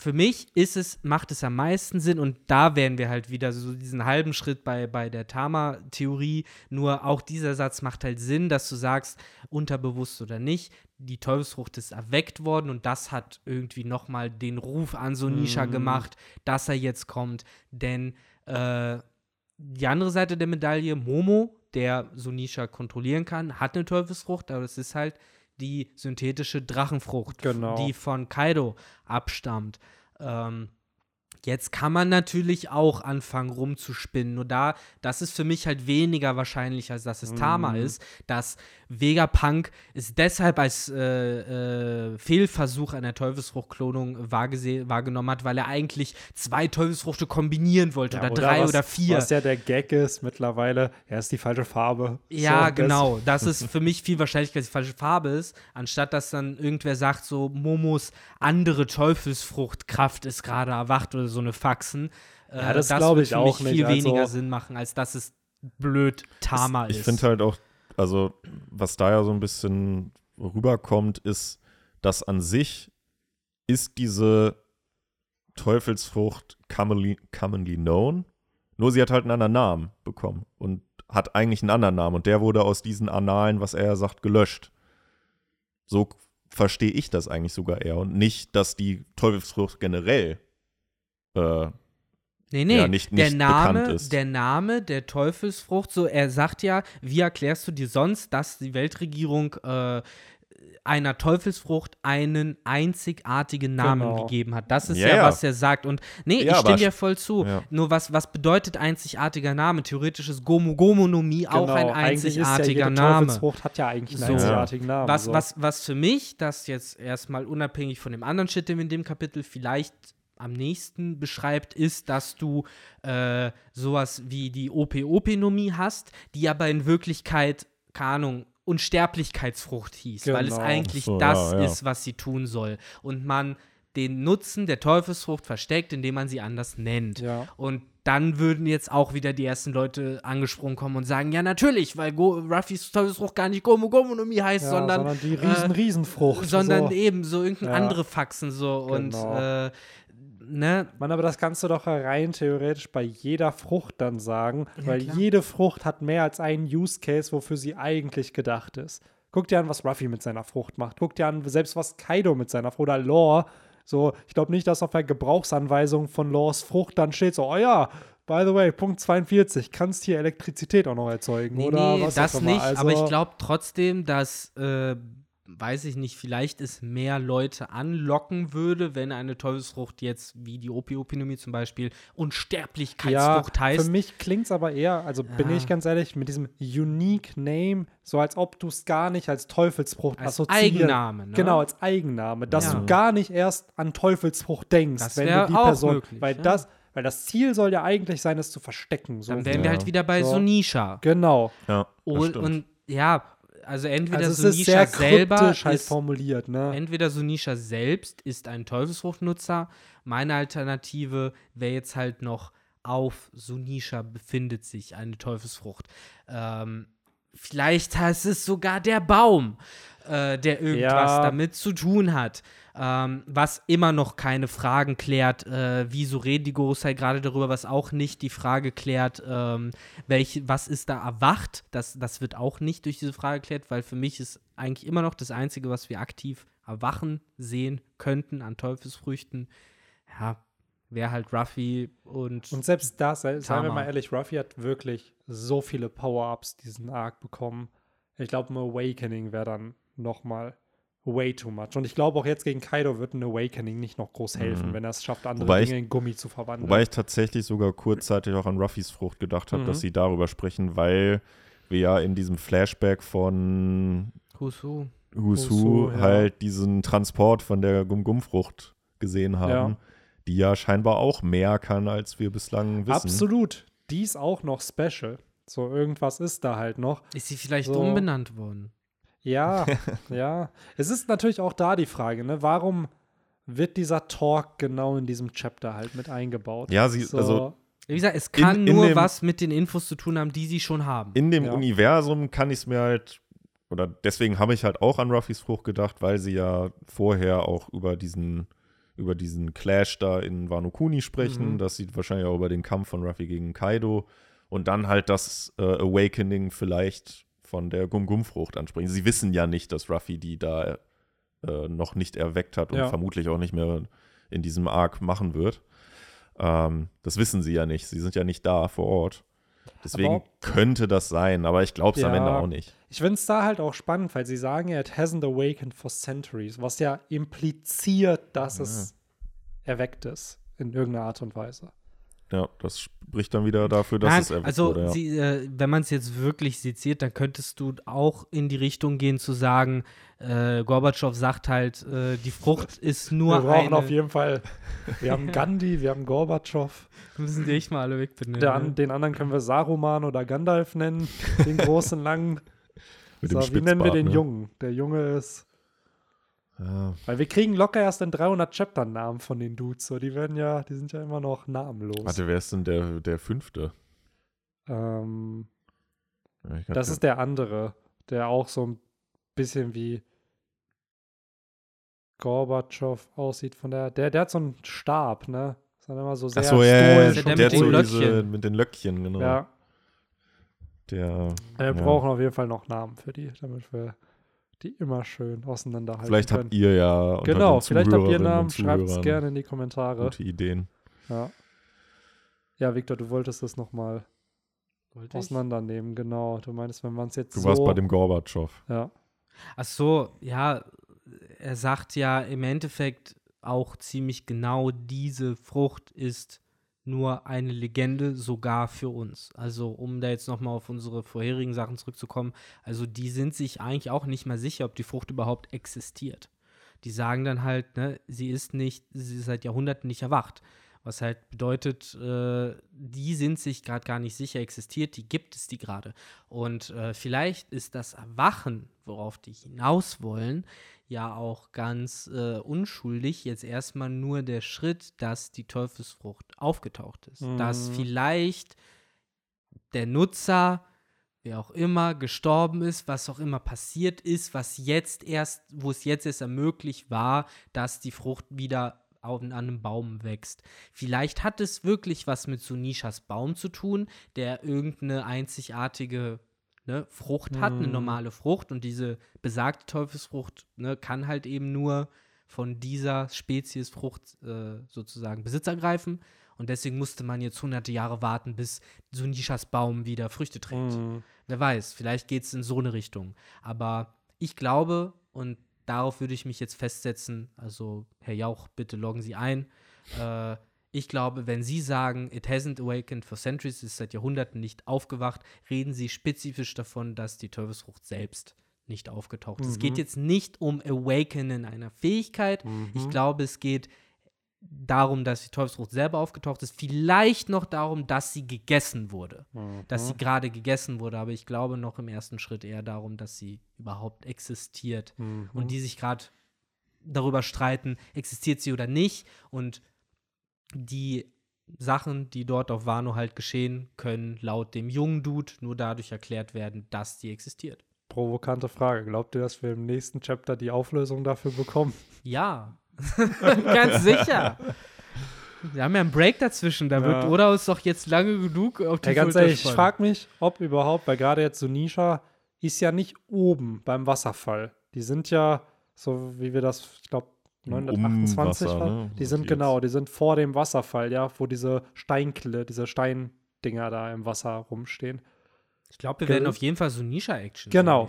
für mich ist es, macht es am meisten Sinn und da wären wir halt wieder so diesen halben Schritt bei, bei der Tama-Theorie. Nur auch dieser Satz macht halt Sinn, dass du sagst, unterbewusst oder nicht, die Teufelsfrucht ist erweckt worden und das hat irgendwie nochmal den Ruf an Sonisha Mhm. gemacht, dass er jetzt kommt. Denn äh, die andere Seite der Medaille, Momo, der Sonisha kontrollieren kann, hat eine Teufelsfrucht, aber es ist halt die synthetische Drachenfrucht, Genau. die von Kaido abstammt. Ähm, jetzt kann man natürlich auch anfangen rumzuspinnen. Nur da, das ist für mich halt weniger wahrscheinlich, als dass es Tama Mhm. ist, dass Vegapunk es deshalb als äh, äh, Fehlversuch einer Teufelsfruchtklonung wahrgenommen hat, weil er eigentlich zwei Teufelsfrüchte kombinieren wollte Ja, oder, drei was, oder vier. Was ja der Gag ist mittlerweile, er ist die falsche Farbe. Ja, So, das- genau. Das ist für mich viel wahrscheinlicher, dass die falsche Farbe ist, anstatt dass dann irgendwer sagt, so Momos andere Teufelsfruchtkraft ist gerade erwacht oder so eine Faxen. Äh, Ja, das wird glaub ich für auch mich nicht. viel weniger Also- Sinn machen, als dass es blöd Tama ist. Ich finde halt auch, also was da ja so ein bisschen rüberkommt, ist, dass an sich ist diese Teufelsfrucht commonly, commonly known, nur sie hat halt einen anderen Namen bekommen und hat eigentlich einen anderen Namen und der wurde aus diesen Annalen, was er sagt, gelöscht. So verstehe ich das eigentlich sogar eher und nicht, dass die Teufelsfrucht generell äh, Nee, nee, ja, nicht- der, nicht Name, bekannt ist. der Name der Teufelsfrucht, so er sagt ja, wie erklärst du dir sonst, dass die Weltregierung äh, einer Teufelsfrucht einen einzigartigen Namen Genau. gegeben hat. Das ist Ja, ja, was er sagt. Und nee, Ja, ich stimme dir voll zu. Ja. Nur was, was bedeutet einzigartiger Name? Theoretisch ist Gomu Gomonomie auch Genau, ein eigentlich ist ja einzigartiger jede Name. Teufelsfrucht hat ja eigentlich einen So. einzigartigen Namen. Was, so. was, was für mich, das jetzt erstmal unabhängig von dem anderen Shit, den wir in dem Kapitel vielleicht am nächsten beschreibt, ist, dass du äh, sowas wie die OP-OP-Nomie hast, die aber in Wirklichkeit, keine Ahnung, Unsterblichkeitsfrucht hieß, weil es Genau. eigentlich so, das ja, ja. ist, was sie tun soll. Und man den Nutzen der Teufelsfrucht versteckt, indem man sie anders nennt. Ja. Und dann würden jetzt auch wieder die ersten Leute angesprungen kommen und sagen, ja natürlich, weil Go Ruffys Teufelsfrucht gar nicht Gomu Gomonomie heißt, ja, sondern, die riesen, äh, Riesenfrucht. sondern so. eben so irgendeine Ja. andere Faxen so und Genau. äh, ne, Man, aber das kannst du doch rein theoretisch bei jeder Frucht dann sagen, weil klar. jede Frucht hat mehr als einen Use Case, wofür sie eigentlich gedacht ist. Guck dir an, was Ruffy mit seiner Frucht macht. Guck dir an, selbst was Kaido mit seiner Frucht oder Lore. So, ich glaube nicht, dass auf der Gebrauchsanweisung von Lores Frucht dann steht, so, oh ja, by the way, Punkt 42, kannst hier Elektrizität auch noch erzeugen, nee, oder nee, was das nicht, aber ich Also, glaube trotzdem, dass äh, weiß ich nicht, vielleicht es mehr Leute anlocken würde, wenn eine Teufelsfrucht jetzt, wie die Opiopinomie zum Beispiel, Unsterblichkeitsfrucht ja, heißt. Für mich klingt es aber eher, also bin Ja. ich ganz ehrlich, mit diesem Unique Name, so als ob du es gar nicht als Teufelsfrucht Als assoziierst. Eigenname, ne? Genau, als Eigenname. Dass Ja. du gar nicht erst an Teufelsfrucht denkst, Das wenn du die auch Person. möglich, weil, ja. das, weil das Ziel soll ja eigentlich sein, es zu verstecken. So Dann wären Ja. wir halt wieder bei So. Sonisha. genau. ja, das Und, und ja, also entweder Also sehr selber halt ist, formuliert, ne? entweder Sonisha selbst ist ein Teufelsfruchtnutzer. Meine Alternative wäre jetzt halt noch auf Sonisha befindet sich eine Teufelsfrucht. Ähm, vielleicht heißt es sogar der Baum, äh, der irgendwas Ja. damit zu tun hat. Ähm, was immer noch keine Fragen klärt, äh, wieso reden die Gorosei gerade darüber, was auch nicht die Frage klärt, ähm, welch, was ist da erwacht, das, das wird auch nicht durch diese Frage geklärt, weil für mich ist eigentlich immer noch das Einzige, was wir aktiv erwachen sehen könnten an Teufelsfrüchten, ja, wäre halt Ruffy und, Und selbst das, sei- seien wir Tama. mal ehrlich, Ruffy hat wirklich so viele Power-Ups diesen Arc bekommen. Ich glaube, ein Awakening wäre dann noch mal way too much. Und ich glaube auch jetzt gegen Kaido wird ein Awakening nicht noch groß helfen, Mhm. wenn er es schafft, andere Wobei Dinge ich- in Gummi zu verwandeln. Wobei ich tatsächlich sogar kurzzeitig auch an Ruffys Frucht gedacht habe, Mhm. dass sie darüber sprechen, weil wir ja in diesem Flashback von Husu. Husu Husu, ja. halt diesen Transport von der Gum-Gum-Frucht gesehen haben, Ja. die ja scheinbar auch mehr kann, als wir bislang wissen. Absolut. Die ist auch noch special. So, irgendwas ist da halt noch. Ist sie vielleicht So. umbenannt worden? Ja, ja. Es ist natürlich auch da die Frage, ne? Warum wird dieser Talk genau in diesem Chapter halt mit eingebaut? Ja, sie, So, also Wie gesagt, es kann In- in nur dem- was mit den Infos zu tun haben, die sie schon haben. in dem Ja. Universum kann ich es mir halt, oder deswegen habe ich halt auch an Ruffys Frucht gedacht, weil sie ja vorher auch über diesen, über diesen Clash da in Wano Kuni sprechen. Mhm. Das sieht wahrscheinlich auch über den Kampf von Ruffy gegen Kaido. Und dann halt das äh, Awakening vielleicht von der Gum-Gum-Frucht ansprechen. Sie wissen ja nicht, dass Ruffy die da äh, noch nicht erweckt hat und Ja. vermutlich auch nicht mehr in diesem Arc machen wird. Ähm, das wissen sie ja nicht. Sie sind ja nicht da vor Ort. Deswegen Aber- könnte das sein, aber ich glaube es am Ja. Ende auch nicht. Ich finde es da halt auch spannend, weil sie sagen ja, it hasn't awakened for centuries, was ja impliziert, dass es erweckt ist in irgendeiner Art und Weise. Ja, das spricht dann wieder dafür, dass Nein, es erweckt also wurde. Ja. sie, äh, wenn man es jetzt wirklich seziert, dann könntest du auch in die Richtung gehen zu sagen, äh, Gorbatschow sagt halt, äh, die Frucht ist nur wir brauchen eine. auf jeden Fall, wir haben Gandhi, wir haben Gorbatschow, müssen die echt mal alle wegbenennen. der, ne? den anderen können wir Saruman oder Gandalf nennen, den großen langen. Mit so, dem wie nennen wir den ne? Jungen? Der Junge ist, Ja. weil wir kriegen locker erst in 300 Chaptern Namen von den Dudes, so die werden ja, die sind ja immer noch namenlos. Warte, wer ist denn der, der fünfte? Ähm, Ja, Das ist der andere, der auch so ein bisschen wie Gorbatschow aussieht von der. Der, der hat so einen Stab, ne? Ist dann immer so sehr Ach so, ja, ja, Der der, mit so den ruhig. diese, Löckchen. mit den Löckchen, genau. Ja, Der, wir ja. brauchen auf jeden Fall noch Namen für die, damit wir die immer schön auseinanderhalten Vielleicht können. habt ihr ja genau, vielleicht habt ihr Namen, schreibt es gerne in die Kommentare. Gute Ideen. Ja. Ja, Victor, du wolltest das nochmal auseinandernehmen, genau. Du meinst, wenn man es jetzt Du so. warst bei dem Gorbatschow. ja. Ach so, ja, er sagt ja im Endeffekt auch ziemlich genau, diese Frucht ist nur eine Legende, sogar für uns. Also, um da jetzt nochmal auf unsere vorherigen Sachen zurückzukommen, also die sind sich eigentlich auch nicht mal sicher, ob die Frucht überhaupt existiert. Die sagen dann halt, ne, sie ist nicht, sie ist seit Jahrhunderten nicht erwacht. Was halt bedeutet, äh, die sind sich gerade gar nicht sicher, existiert die, gibt es die gerade. Und äh, vielleicht ist das Erwachen, worauf die hinaus wollen, ja auch ganz äh, unschuldig jetzt erstmal nur der Schritt, dass die Teufelsfrucht aufgetaucht ist. Dass Mhm. vielleicht der Nutzer, wer auch immer, gestorben ist, was auch immer passiert ist, was jetzt erst, wo es jetzt erst ermöglicht war, dass die Frucht wieder an einem Baum wächst. Vielleicht hat es wirklich was mit Sunishas Baum zu tun, der irgendeine einzigartige ne, Frucht hat, eine Mhm. normale Frucht und diese besagte Teufelsfrucht ne, kann halt eben nur von dieser Spezies Frucht äh, sozusagen Besitz ergreifen und deswegen musste man jetzt hunderte Jahre warten, bis Sunishas Baum wieder Früchte trägt. Mhm. Wer weiß, vielleicht geht es in so eine Richtung. Aber ich glaube, und darauf würde ich mich jetzt festsetzen, also Herr Jauch, bitte loggen Sie ein. Äh, ich glaube, wenn Sie sagen, it hasn't awakened for centuries, es ist seit Jahrhunderten nicht aufgewacht, reden Sie spezifisch davon, dass die Teufelsfrucht selbst nicht aufgetaucht ist. Es geht Mhm. jetzt nicht um Awakenen einer Fähigkeit. Ich Mhm. glaube, es geht darum, dass die Teufelsfrucht selber aufgetaucht ist. Vielleicht noch darum, dass sie gegessen wurde dass Mhm. sie gerade gegessen wurde, aber ich glaube noch im ersten Schritt eher darum, dass sie überhaupt existiert Mhm. und die sich gerade darüber streiten, existiert sie oder nicht und die Sachen, die dort auf Wano halt geschehen, können laut dem jungen Dude nur dadurch erklärt werden, dass die existiert. Provokante Frage. Glaubt ihr, dass wir im nächsten Chapter die Auflösung dafür bekommen? Ja, ganz sicher. Wir haben ja einen Break dazwischen, da wird Ja. Oda uns doch jetzt lange genug auf die Ey, ganz Schulter ehrlich, ich frage mich, ob überhaupt, weil gerade jetzt Sunisha ist ja nicht oben beim Wasserfall. Die sind ja, so wie wir das, ich glaube, Im 928 Umwasser, war. ne? Die Sind genau, die sind vor dem Wasserfall, ja, wo diese Steinkle, diese Steindinger da im Wasser rumstehen. Ich glaube, wir Ge- werden auf jeden Fall so Nisha-Action Genau.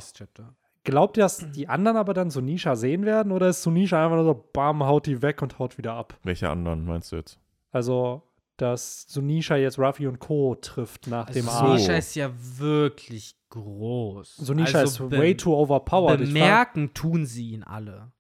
Glaubt ihr, dass die anderen aber dann Sunisha sehen werden oder ist Sunisha einfach nur so, bam, haut die weg und haut wieder ab? Welche anderen meinst du jetzt? Also, dass Sunisha jetzt Ruffy und Co. trifft nach dem Also so. Arc. Sunisha ist ja wirklich groß. Sunisha also ist way too overpowered. Bemerken tun sie ihn alle.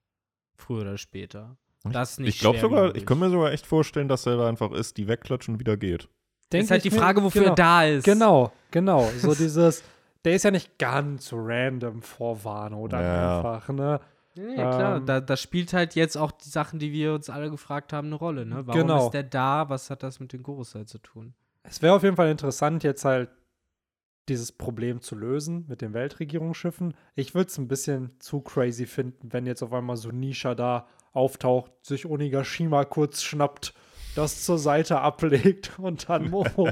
Früher oder später. Das nicht ich glaube sogar, ich kann mir sogar echt vorstellen, dass er da einfach ist, die wegklatscht und wieder geht. denk ist halt ich die Frage, wofür genau, er da ist. Genau, genau. So dieses, der ist ja nicht ganz random vor Wano dann Ja. einfach, ne? Ja, klar, Ähm, da, da spielt halt jetzt auch die Sachen, die wir uns alle gefragt haben, eine Rolle. Ne? Warum Genau. ist der da? Was hat das mit den Gorosei zu tun? Es wäre auf jeden Fall interessant, jetzt halt dieses Problem zu lösen mit den Weltregierungsschiffen. Ich würde es ein bisschen zu crazy finden, wenn jetzt auf einmal so Nisha da auftaucht, sich Onigashima kurz schnappt, das zur Seite ablegt und dann Momo.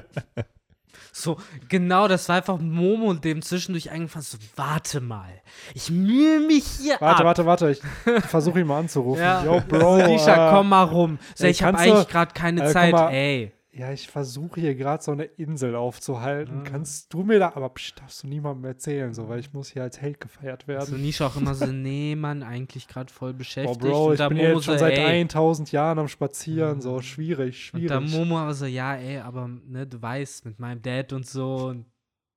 So, genau, das war einfach Momo, dem zwischendurch eingefallen so, warte mal, ich mühe mich hier warte, ab. warte, warte, ich versuche ihn mal anzurufen. Ja. Yo, Bro. Äh, komm mal rum. So, ey, ich habe eigentlich gerade keine äh, Zeit. mal, Ey, Ja, ich versuche hier gerade so eine Insel aufzuhalten. Ah. Kannst du mir da, aber psch, darfst du niemandem erzählen, so, weil ich muss hier als Held gefeiert so werden. Nisha auch immer so, nee, Mann, eigentlich gerade voll Oh, beschäftigt. Bro, und ich bin Momo jetzt schon so, seit ey. 1000 Jahren am Spazieren, so schwierig, Und da schwierig. Momo aber so, ja, ey, aber ne, du weißt, mit meinem Dad und so und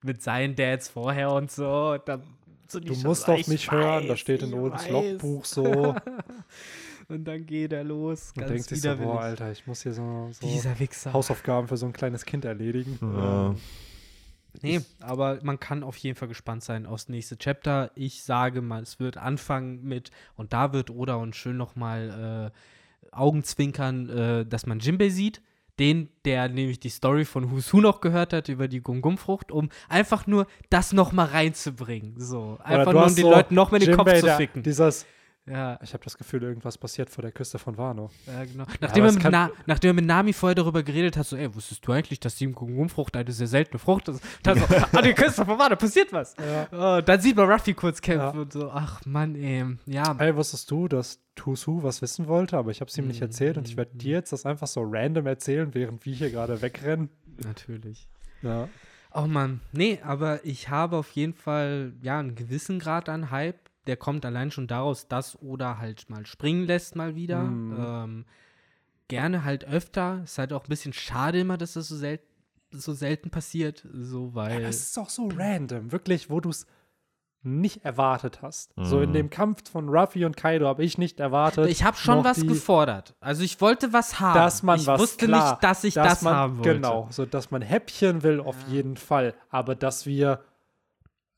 mit seinen Dads vorher und so. Da, so Du musst so, doch ich mich hören, da weiß, steht in Odins weiß. Logbuch so. Und dann geht er los, Und denkt sich so, boah. Alter, ich muss hier so, so. Hausaufgaben für so ein kleines Kind erledigen. Ja. Nee, aber man kann auf jeden Fall gespannt sein aufs nächste Chapter. Ich sage mal, es wird anfangen mit, und da wird Oda und schön nochmal äh, Augenzwinkern, äh, dass man Jinbei sieht. Den, der nämlich die Story von Who's Who noch gehört hat über die Gum-Gum-Frucht, um einfach nur das nochmal reinzubringen. So, einfach nur, um den so Leuten nochmal den Kopf Jinbei, zu der- ficken. Dieses, Ja, ich habe das Gefühl, irgendwas passiert vor der Küste von Wano. ja, genau. Nachdem, aber er mit Na, nachdem er mit Nami vorher darüber geredet hat, so, ey, wusstest du eigentlich, dass die Gum-Gum-Frucht eine sehr seltene Frucht ist? Dann so, an die Küste von Wano passiert was. Ja. Oh, dann sieht man Ruffy kurz kämpfen Ja. und so, ach Mann, ey. Ja, Hey, wusstest du, dass Tusu was wissen wollte, aber ich habe es ihm nicht Mhm. erzählt und ich werde dir jetzt das einfach so random erzählen, während wir hier gerade wegrennen. natürlich. Ja. Oh Mann, nee, aber ich habe auf jeden Fall, ja, einen gewissen Grad an Hype. Der kommt allein schon daraus, dass Oda halt mal springen lässt mal wieder. Mhm. Ähm, gerne halt öfter. Ist halt auch ein bisschen schade immer, dass das so, sel so selten passiert. So, weil. Aber es ist auch so random, wirklich, wo du es nicht erwartet hast. So in Mhm. dem Kampf von Ruffy und Kaido habe ich nicht erwartet. ich habe schon was die- gefordert. Also ich wollte was haben. dass man ich was wusste klar, nicht, dass ich dass das man, haben wollte. Genau, so dass man Häppchen will auf jeden Fall, aber dass wir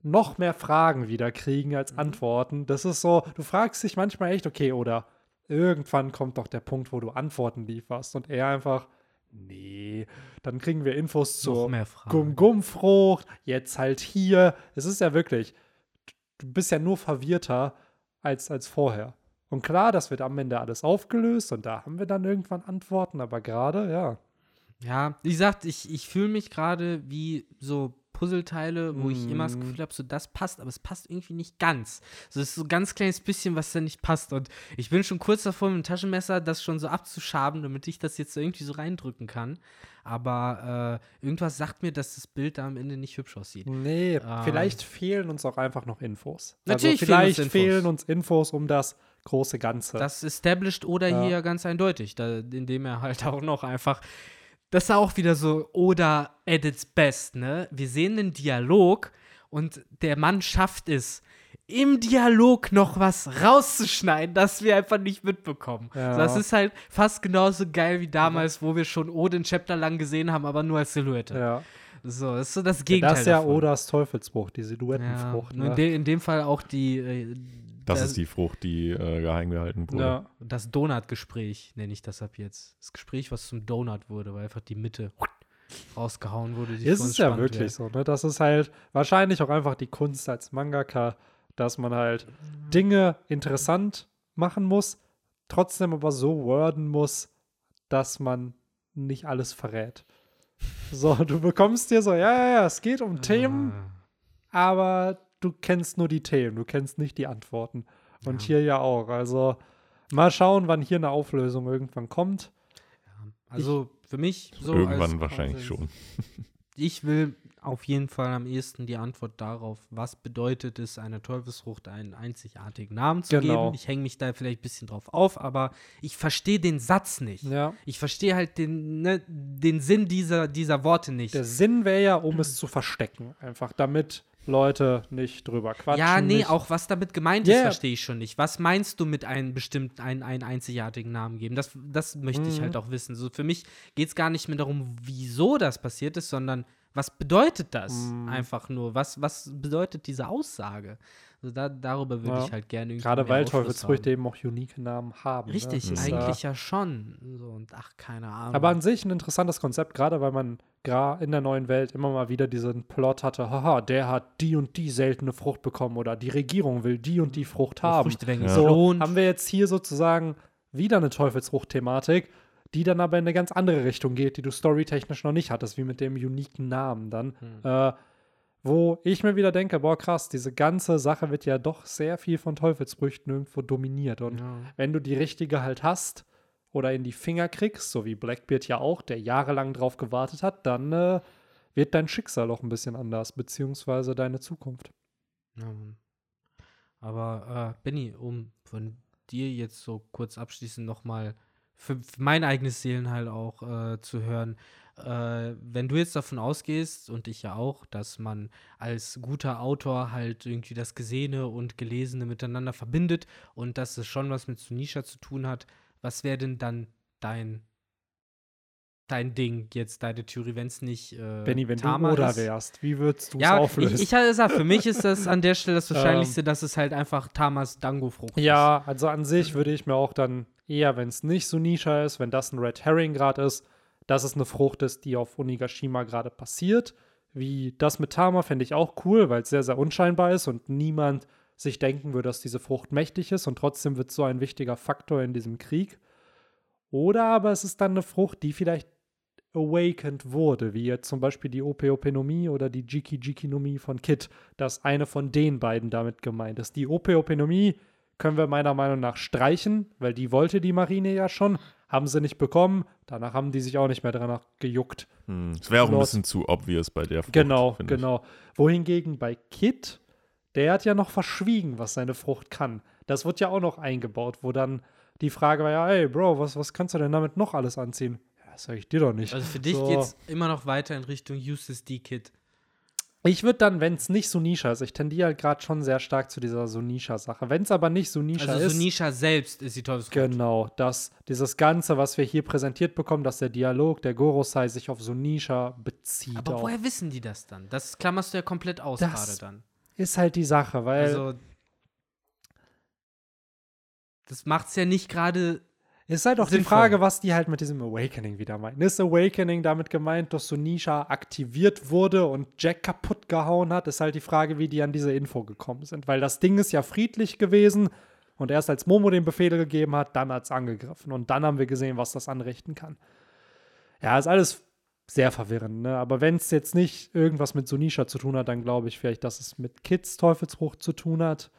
noch mehr Fragen wieder kriegen als Mhm. Antworten. Das ist so, du fragst dich manchmal echt, okay, oder irgendwann kommt doch der Punkt, wo du Antworten lieferst und er einfach, nee, dann kriegen wir Infos zur. Gum-Gum-Frucht, jetzt halt hier. Es ist ja wirklich, du bist ja nur verwirrter als, als vorher. Und klar, das wird am Ende alles aufgelöst und da haben wir dann irgendwann Antworten, aber gerade, ja. Ja, wie gesagt, ich, ich fühle mich gerade wie so Puzzleteile, wo ich immer das Mm. Gefühl habe, so das passt, aber es passt irgendwie nicht ganz. So, es ist so ein ganz kleines bisschen, was da nicht passt. Und ich bin schon kurz davor, mit dem Taschenmesser das schon so abzuschaben, damit ich das jetzt irgendwie so reindrücken kann. Aber äh, irgendwas sagt mir, dass das Bild da am Ende nicht hübsch aussieht. Nee, Ah. vielleicht fehlen uns auch einfach noch Infos. Natürlich also fehlen uns vielleicht Infos. fehlen uns Infos um das große Ganze. Das established oder Ja. hier ganz eindeutig, da, indem er halt auch noch einfach. Das ist auch wieder so oder at its best, ne? Wir sehen den Dialog und der Mann schafft es, im Dialog noch was rauszuschneiden, das wir einfach nicht mitbekommen. Ja. Das ist halt fast genauso geil wie damals, wo wir schon Odin Chapter lang gesehen haben, aber nur als Silhouette. ja. So, das ist so das Gegenteil. das ist ja davon. Odas Teufelsbruch, die Ja, Silhouettenfrucht. in, ne? de in dem Fall auch die. Äh, Das das- ist die Frucht, die äh, geheim gehalten wurde. ja. Das Donut-Gespräch nenne ich das ab jetzt. Das Gespräch, was zum Donut wurde, weil einfach die Mitte rausgehauen wurde. Die Ist es ja wirklich wäre. so, ne? Das ist halt wahrscheinlich auch einfach die Kunst als Mangaka, dass man halt Dinge interessant machen muss, trotzdem aber so worden muss, dass man nicht alles verrät. So, du bekommst dir so, ja, ja, ja, es geht um Themen, Ah. aber du kennst nur die Themen, du kennst nicht die Antworten. Und Ja. hier ja auch. Also mal schauen, wann hier eine Auflösung irgendwann kommt. Also für mich so. Irgendwann als wahrscheinlich Konsens- schon. ich will auf jeden Fall am ehesten die Antwort darauf, was bedeutet es, einer Teufelsfrucht einen einzigartigen Namen zu Genau. geben. Ich hänge mich da vielleicht ein bisschen drauf auf, aber ich verstehe den Satz nicht. Ja. Ich verstehe halt den, ne, den Sinn dieser, dieser Worte nicht. Der Sinn wäre ja, um es zu verstecken. Einfach damit Leute nicht drüber quatschen. ja, nee, nicht. auch was damit gemeint Yeah. ist, verstehe ich schon nicht. Was meinst du mit einem bestimmten, einen, einen einzigartigen Namen geben? Das, das möchte ich Mhm. halt auch wissen. So, für mich geht es gar nicht mehr darum, wieso das passiert ist, sondern was bedeutet das Mhm. einfach nur? Was, was bedeutet diese Aussage? Also da, darüber würde Ja. ich halt gerne irgendwie Gerade weil Teufelsfrüchte eben auch unique Namen haben. Richtig, ne? Das ist, eigentlich ja schon. So, und ach, keine Ahnung. Aber an sich ein interessantes Konzept, gerade weil man in der neuen Welt immer mal wieder diesen Plot hatte, haha, der hat die und die seltene Frucht bekommen oder die Regierung will die und die Frucht haben. Werden Ja. So haben wir jetzt hier sozusagen wieder eine Teufelsfrucht-Thematik, die dann aber in eine ganz andere Richtung geht, die du storytechnisch noch nicht hattest, wie mit dem uniken Namen dann. Hm. Äh, wo ich mir wieder denke, boah, krass, diese ganze Sache wird ja doch sehr viel von Teufelsfrüchten irgendwo dominiert. Und Ja. wenn du die richtige halt hast oder in die Finger kriegst, so wie Blackbeard ja auch, der jahrelang drauf gewartet hat, dann äh, wird dein Schicksal auch ein bisschen anders, beziehungsweise deine Zukunft. Ja, Mann. Aber äh, Benny, um von dir jetzt so kurz abschließend nochmal für, für mein eigenes Seelenheil auch äh, zu hören, äh, wenn du jetzt davon ausgehst, und ich ja auch, dass man als guter Autor halt irgendwie das Gesehene und Gelesene miteinander verbindet und dass es schon was mit Sunisha zu tun hat, was wäre denn dann dein dein Ding jetzt, deine Theorie, wenn es nicht äh, Benny, wenn Tama du ist? wärst, wie würdest du es Ja, auflösen? ich, ich hatte gesagt, für mich ist das an der Stelle das Wahrscheinlichste, dass es halt einfach Tamas Dango-Frucht Ja, also an sich würde ich mir auch dann eher, wenn es nicht so Nisha ist, wenn das ein Red Herring gerade ist, dass es eine Frucht ist, die auf Onigashima gerade passiert. Wie das mit Tama fände ich auch cool, weil es sehr, sehr unscheinbar ist und niemand sich denken würde, dass diese Frucht mächtig ist und trotzdem wird so ein wichtiger Faktor in diesem Krieg. Oder aber es ist dann eine Frucht, die vielleicht awakened wurde, wie jetzt zum Beispiel die Opeopenomie oder die Jiki Jikinomie von Kit, dass eine von den beiden damit gemeint ist. Die Opeopenomie können wir meiner Meinung nach streichen, weil die wollte die Marine ja schon, haben sie nicht bekommen, danach haben die sich auch nicht mehr danach gejuckt. Hm. Es wäre auch ein bisschen zu obvious bei der Frucht. Genau, finde ich. genau. Wohingegen bei Kit, der hat ja noch verschwiegen, was seine Frucht kann. Das wird ja auch noch eingebaut, wo dann die Frage war ja, ey, Bro, was, was kannst du denn damit noch alles anziehen? Ja, das sag ich dir doch nicht. Also für dich So. geht's immer noch weiter in Richtung Useless D-Kit. Ich würde dann, wenn es nicht Sunisha ist, ich tendiere halt gerade schon sehr stark zu dieser Sunisha-Sache. Wenn es aber nicht Sunisha Also ist, Sunisha selbst ist die Teufelsfrucht. genau, dass dieses Ganze, was wir hier präsentiert bekommen, dass der Dialog der Gorosei sich auf Sunisha bezieht. Aber auch. woher wissen die das dann? Das klammerst du ja komplett aus Das- gerade dann. ist halt die Sache, weil Also das macht's ja nicht gerade Es ist halt auch die Sinnvoll. Frage, was die halt mit diesem Awakening wieder meinen. Ist Awakening damit gemeint, dass Sunisha aktiviert wurde und Jack kaputt gehauen hat? Ist halt die Frage, wie die an diese Info gekommen sind. Weil das Ding ist ja friedlich gewesen und erst als Momo den Befehl gegeben hat, dann hat es angegriffen. Und dann haben wir gesehen, was das anrichten kann. Ja, ist alles sehr verwirrend, ne? Aber wenn es jetzt nicht irgendwas mit Sunisha zu tun hat, dann glaube ich vielleicht, dass es mit Kids Teufelsfrucht zu tun hat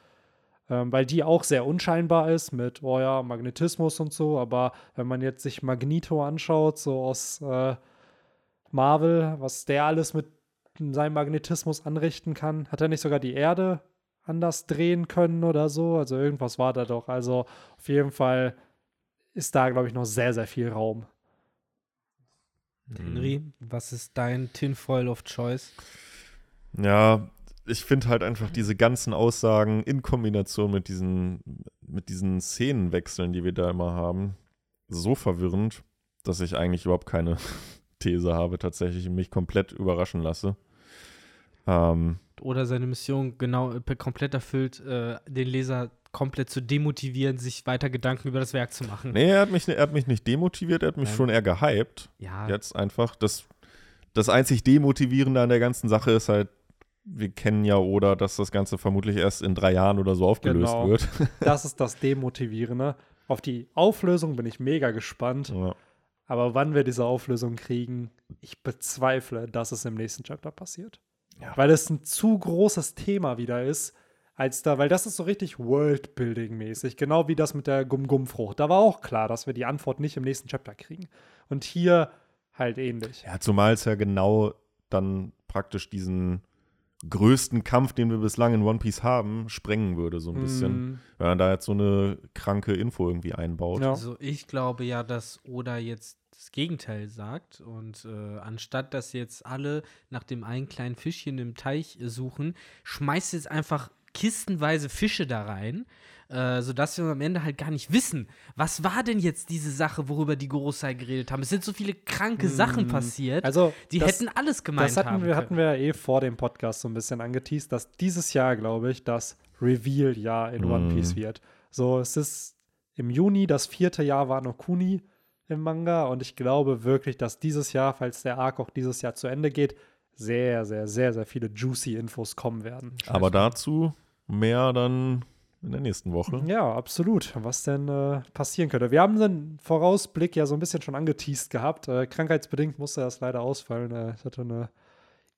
ähm, weil die auch sehr unscheinbar ist mit, oh ja, Magnetismus und so. Aber wenn man jetzt sich Magneto anschaut, so aus äh, Marvel, was der alles mit seinem Magnetismus anrichten kann, hat er nicht sogar die Erde anders drehen können oder so? Also irgendwas war da doch. Also auf jeden Fall ist da, glaube ich, noch sehr, sehr viel Raum. Henry, was ist dein Tinfoil of Choice? Ja, ich finde halt einfach diese ganzen Aussagen in Kombination mit diesen, mit diesen Szenenwechseln, die wir da immer haben, so verwirrend, dass ich eigentlich überhaupt keine These habe, tatsächlich und mich komplett überraschen lasse. Ähm, Oder seine Mission genau äh, komplett erfüllt, äh, den Leser komplett zu demotivieren, sich weiter Gedanken über das Werk zu machen. nee, er hat, mich, er hat mich nicht demotiviert, er hat mich Nein. schon eher gehypt. Ja, Jetzt einfach. Das, das einzig Demotivierende an der ganzen Sache ist halt, wir kennen ja oder, dass das Ganze vermutlich erst in drei Jahren oder so aufgelöst Genau. wird. Das ist das Demotivierende. Auf die Auflösung bin ich mega gespannt. ja. Aber wann wir diese Auflösung kriegen, ich bezweifle, dass es im nächsten Chapter passiert. Ja. Weil es ein zu großes Thema wieder ist, als da, weil das ist so richtig Worldbuilding-mäßig, genau wie das mit der Gum-Gum-Frucht. Da war auch klar, dass wir die Antwort nicht im nächsten Chapter kriegen. Und hier halt ähnlich. Ja, zumal es ja genau dann praktisch diesen größten Kampf, den wir bislang in One Piece haben, sprengen würde, so ein bisschen. Mm, Wenn man da jetzt so eine kranke Info irgendwie einbaut. Ja. Also ich glaube ja, dass Oda jetzt das Gegenteil sagt und äh, anstatt dass jetzt alle nach dem einen kleinen Fischchen im Teich suchen, schmeißt jetzt einfach kistenweise Fische da rein, äh, sodass wir am Ende halt gar nicht wissen, was war denn jetzt diese Sache, worüber die Gorosei geredet haben. Es sind so viele kranke Sachen passiert, Also, die das, hätten alles gemeint das hatten haben wir, können. hatten wir ja eh vor dem Podcast so ein bisschen angeteased, dass dieses Jahr, glaube ich, das Reveal-Jahr in One Mhm. Piece wird. So, es ist im Juni, das vierte Jahr war noch Kuni im Manga und ich glaube wirklich, dass dieses Jahr, falls der Arc auch dieses Jahr zu Ende geht, sehr, sehr, sehr, sehr viele juicy Infos kommen werden. Aber dazu mehr dann in der nächsten Woche. Ja, absolut. Was denn äh, passieren könnte. Wir haben den Vorausblick ja so ein bisschen schon angeteased gehabt. Äh, krankheitsbedingt musste das leider ausfallen. Äh, ich hatte eine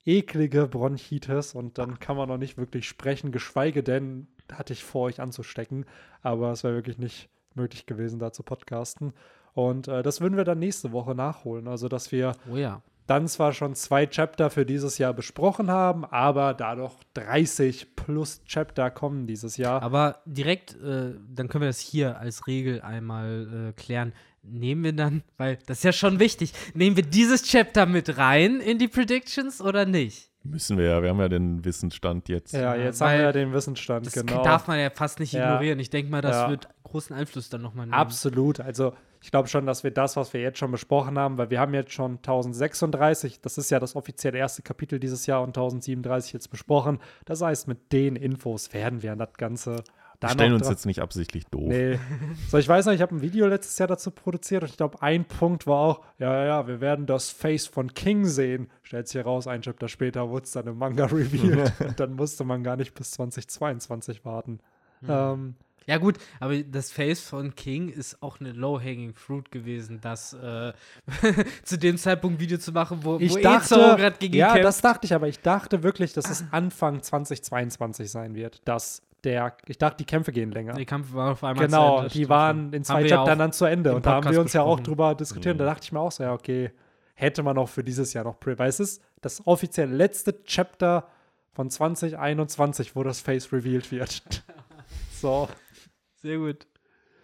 eklige Bronchitis und dann kann man noch nicht wirklich sprechen, geschweige denn hatte ich vor, euch anzustecken. Aber es wäre wirklich nicht möglich gewesen, da zu podcasten. Und äh, das würden wir dann nächste Woche nachholen. Also, dass wir oh ja. Dann zwar schon zwei Chapter für dieses Jahr besprochen haben, aber da doch 30 plus Chapter kommen dieses Jahr. Aber direkt, äh, dann können wir das hier als Regel einmal äh, klären. Nehmen wir dann, weil das ist ja schon wichtig, nehmen wir dieses Chapter mit rein in die Predictions oder nicht? Müssen wir ja, wir haben ja den Wissensstand jetzt. Ja, jetzt haben wir ja den Wissensstand, Das genau. darf man ja fast nicht Ja. ignorieren. Ich denke mal, das Ja. wird großen Einfluss dann nochmal nehmen. Absolut. Also ich glaube schon, dass wir das, was wir jetzt schon besprochen haben, weil wir haben jetzt schon 1036, das ist ja das offiziell erste Kapitel dieses Jahr und 1037 jetzt besprochen. Das heißt, mit den Infos werden wir das Ganze Wir stellen uns jetzt nicht absichtlich doof. Nee. So, ich weiß noch, ich habe ein Video letztes Jahr dazu produziert und ich glaube, ein Punkt war auch, ja, ja, ja, wir werden das Face von King sehen. Stellt sich heraus, ein Chapter später wurde es dann im Manga revealed. und dann musste man gar nicht bis 2022 warten. Ähm, Ja, gut, aber das Face von King ist auch eine low-hanging fruit gewesen, das äh, zu dem Zeitpunkt ein Video zu machen, wo, ich wo dachte, Ezio gerade gegen ja, kämpft. das dachte ich, aber ich dachte wirklich, dass es Anfang 2022 sein wird, dass der, ich dachte, die Kämpfe gehen länger. Der Kampf war auf einmal zu Genau, Ende, das die waren in zwei Chaptern dann zu Ende und da haben wir uns ja auch besprochen. drüber diskutiert. Mhm. Da dachte ich mir auch so, ja, okay, hätte man auch für dieses Jahr noch, pre- weil es ist das offiziell letzte Chapter von 2021, wo das Face revealed wird. so, Sehr gut.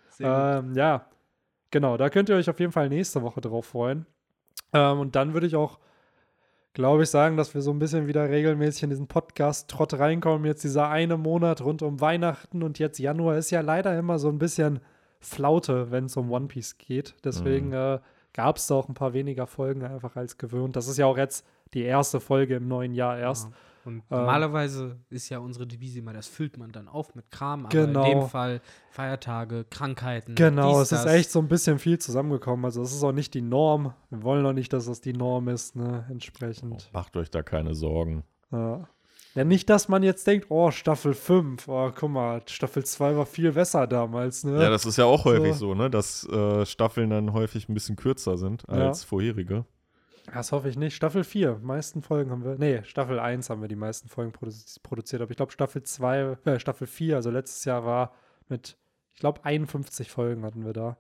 Sehr gut. ähm, ja, genau, da könnt ihr euch auf jeden Fall nächste Woche drauf freuen. Ähm, und dann würde ich auch, glaube ich, sagen, dass wir so ein bisschen wieder regelmäßig in diesen Podcast-Trott reinkommen. Jetzt dieser eine Monat rund um Weihnachten und jetzt Januar ist ja leider immer so ein bisschen Flaute, wenn es um One Piece geht. Deswegen äh, gab es da auch ein paar weniger Folgen einfach als gewöhnt. Das ist ja auch jetzt die erste Folge im neuen Jahr erst. Ja. Und ähm, normalerweise ist ja unsere Devise immer, das füllt man dann auf mit Kram, aber Genau. in dem Fall Feiertage, Krankheiten. Genau, dies, es ist das. echt so ein bisschen viel zusammengekommen. Also es ist auch nicht die Norm. Wir wollen auch nicht, dass das die Norm ist, ne? Entsprechend. Macht euch da keine Sorgen. Ja. ja, nicht, dass man jetzt denkt, oh, Staffel 5, oh, guck mal, Staffel 2 war viel besser damals, ne? Ja, das ist ja auch häufig So. so, ne, dass äh, Staffeln dann häufig ein bisschen kürzer sind Ja. als vorherige. Das hoffe ich nicht. Staffel 4, meisten Folgen haben wir. Nee, Staffel 1 haben wir die meisten Folgen produ- produziert. Aber ich glaube, Staffel 2, äh, Staffel 4, also letztes Jahr war mit, ich glaube, 51 Folgen hatten wir da.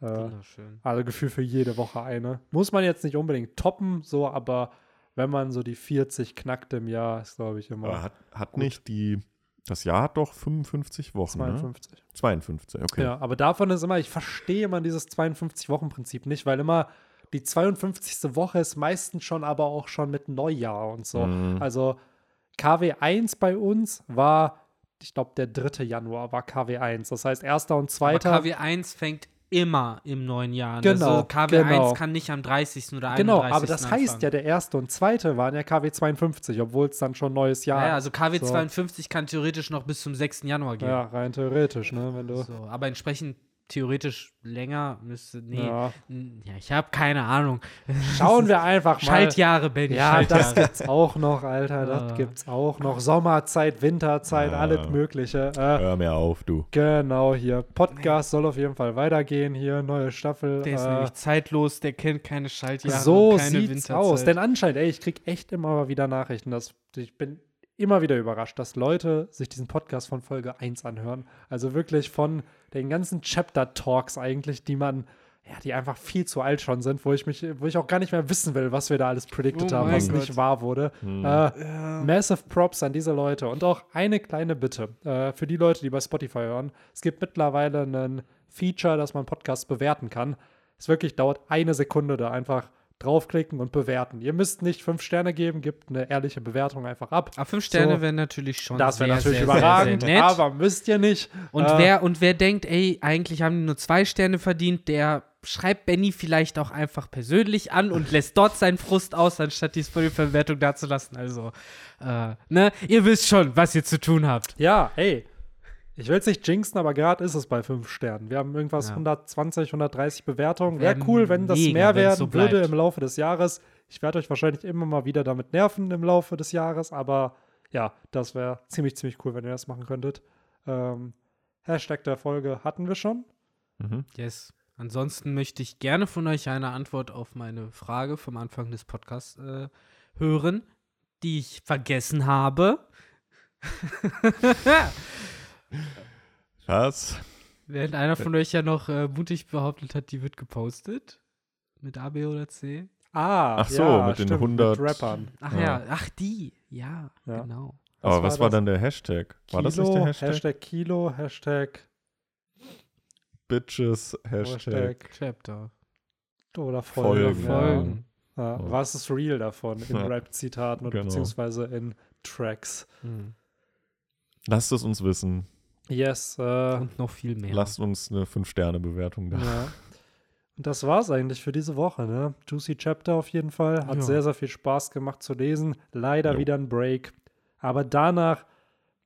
Äh, Wunderschön. also Gefühl für jede Woche eine. Muss man jetzt nicht unbedingt toppen, so, aber wenn man so die 40 knackt im Jahr, ist, glaube ich, immer Aber hat, hat Gut. nicht die, das Jahr hat doch 55 Wochen, 52. ne? 52, okay. Ja, aber davon ist immer, ich verstehe immer dieses 52-Wochen-Prinzip nicht, weil immer die 52. Woche ist meistens schon aber auch schon mit Neujahr und so. Mhm. Also KW1 bei uns war, ich glaube, der 3. Januar war KW1. Das heißt, erster und zweiter. Aber KW1 fängt immer im neuen Jahr an. Genau, Also KW1 genau. kann nicht am 30. oder 31. genau, aber das heißt anfangen. ja, der erste und zweite waren ja KW 52, obwohl es dann schon neues Jahr Ja, ja, also KW So. 52 kann theoretisch noch bis zum 6. Januar gehen. Ja, rein theoretisch, ne? Wenn du. So, aber entsprechend theoretisch länger müsste. Nee. Ja, Ja. ich habe keine Ahnung. Schauen wir einfach mal. Schaltjahre, Benny. Ja, das Schaltjahre. gibt's auch noch, Alter. Das Ah. gibt's auch noch. Sommerzeit, Winterzeit, Ja. alles Mögliche. Äh, Hör mir auf, du. Genau, hier. Podcast soll auf jeden Fall weitergehen. Hier, neue Staffel. Der ist äh, nämlich zeitlos, der kennt keine Schaltjahre. so keine sieht's Winterzeit. aus. Denn anscheinend, ey, ich krieg echt immer mal wieder Nachrichten. Dass, ich bin immer wieder überrascht, dass Leute sich diesen Podcast von Folge 1 anhören. Also wirklich von den ganzen Chapter-Talks eigentlich, die man ja, die einfach viel zu alt schon sind, wo ich mich, wo ich auch gar nicht mehr wissen will, was wir da alles predicted Oh haben, was Gott. nicht wahr wurde. Hm. Äh, Massive Props an diese Leute. Und auch eine kleine Bitte äh, für die Leute, die bei Spotify hören. Es gibt mittlerweile ein Feature, dass man Podcasts bewerten kann. Es wirklich dauert eine Sekunde da einfach draufklicken und bewerten. Ihr müsst nicht fünf Sterne geben, gebt eine ehrliche Bewertung einfach ab. Aber fünf Sterne So. wären natürlich schon Das wäre sehr, natürlich sehr, sehr, überragend, sehr nett. aber müsst ihr nicht. Und, Äh, wer, und wer denkt, ey, eigentlich haben die nur zwei Sterne verdient, der schreibt Benny vielleicht auch einfach persönlich an und lässt dort seinen Frust aus, anstatt die Spotify-Bewertung dazulassen. Also, äh, ne, ihr wisst schon, was ihr zu tun habt. Ja, ey. Ich will es nicht jinxen, aber gerade ist es bei fünf Sternen. Wir haben irgendwas Ja. 120, 130 Bewertungen. Wäre Wär cool, wenn das mega, mehr werden so würde im Laufe des Jahres. Ich werde euch wahrscheinlich immer mal wieder damit nerven im Laufe des Jahres, aber ja, das wäre ziemlich, ziemlich cool, wenn ihr das machen könntet. Ähm, Hashtag der Folge hatten wir schon. Mhm. Yes. Ansonsten möchte ich gerne von euch eine Antwort auf meine Frage vom Anfang des Podcasts äh, hören, die ich vergessen habe. Was? Während einer von euch ja noch äh, mutig behauptet hat, die wird gepostet. Mit A, B oder C. Ah, Ach so, ja, mit den stimmt, 100 Mit Rappern. Ach Ja. ja, ach die. Ja, Ja. genau. Was Aber war was war das? dann der Hashtag? War Kilo, das nicht der Hashtag? Hashtag Kilo, Hashtag, Bitches, Hashtag. Hashtag Chapter. oder Folgen. Folgen. Folgen. Ja, was ist real davon in Ja. Rap-Zitaten oder Genau. beziehungsweise in Tracks? Hm. Lasst es uns wissen. Yes. Äh, Und noch viel mehr. Lasst uns eine 5-Sterne-Bewertung da. ja. Und das war's eigentlich für diese Woche. Ne? Juicy Chapter auf jeden Fall. Hat Ja. sehr, sehr viel Spaß gemacht zu lesen. Leider Jo. wieder ein Break. Aber danach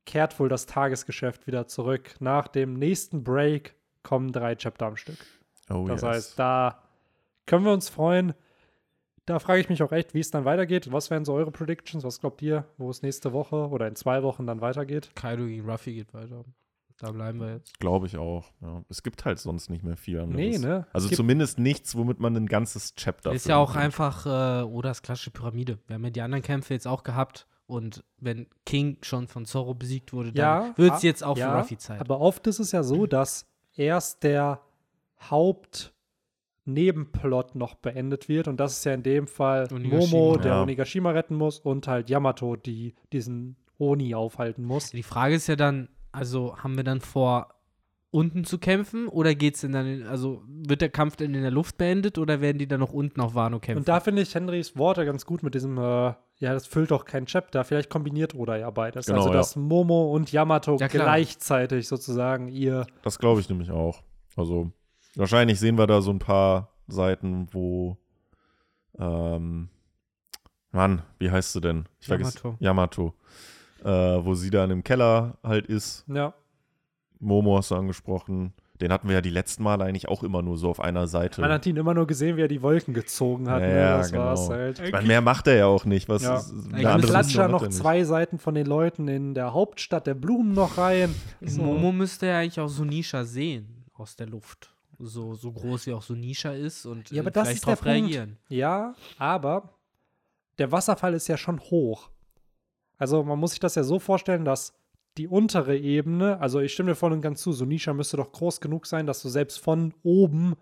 kehrt wohl das Tagesgeschäft wieder zurück. Nach dem nächsten Break kommen drei Chapter am Stück. Oh, Das yes. heißt, da können wir uns freuen. Da frage ich mich auch echt, wie es dann weitergeht. Was wären so eure Predictions? Was glaubt ihr, wo es nächste Woche oder in zwei Wochen dann weitergeht? Kaido gegen Ruffy geht weiter. Da bleiben wir jetzt. Glaube ich auch. Ja. Es gibt halt sonst nicht mehr viel anderes. Nee, ne? Also zumindest nichts, womit man ein ganzes Chapter ist ja auch kann. einfach äh, Odas klassische Pyramide. Wir haben ja die anderen Kämpfe jetzt auch gehabt. Und wenn King schon von Zorro besiegt wurde, dann Ja, wird ah, es jetzt auch ja, für Ruffy Zeit. Aber oft ist es ja so, dass erst der Hauptnebenplot noch beendet wird. Und das ist ja in dem Fall Onigashima. Momo, der Ja. Onigashima retten muss, und halt Yamato, die diesen Oni aufhalten muss. Die Frage ist ja dann, also haben wir dann vor, unten zu kämpfen oder geht's denn dann, in, also wird der Kampf denn in der Luft beendet oder werden die dann noch unten auf Wano kämpfen? Und da finde ich Henrys Worte ganz gut mit diesem, äh, ja, das füllt doch kein Chapter. Vielleicht kombiniert Oda ja beides. Genau, also, ja. dass Momo und Yamato Ja, gleichzeitig sozusagen ihr. Das glaube ich nämlich auch. Also wahrscheinlich sehen wir da so ein paar Seiten, wo ähm, Mann, wie heißt sie denn? Ich vergesse Yamato. Äh, wo sie dann im Keller halt ist. Ja, Momo hast du angesprochen. Den hatten wir ja die letzten Male eigentlich auch immer nur so auf einer Seite. man hat ihn immer nur gesehen, wie er die Wolken gezogen hat. Ja, ne? Das genau. war's halt. ich meine, mehr macht er ja auch nicht. Was Ja. ist, eine klatscht hat noch er nicht. zwei Seiten von den Leuten in der Hauptstadt der Blumen noch rein. So. Momo müsste ja eigentlich auch Sunisha sehen aus der Luft. So, so groß wie auch Sunisha ist und Ja, äh, aber das ist der darauf Punkt. reagieren. Ja, aber der Wasserfall ist ja schon hoch. Also man muss sich das ja so vorstellen, dass die untere Ebene, also ich stimme dir voll und ganz zu, Sunisha müsste doch groß genug sein, dass du selbst von oben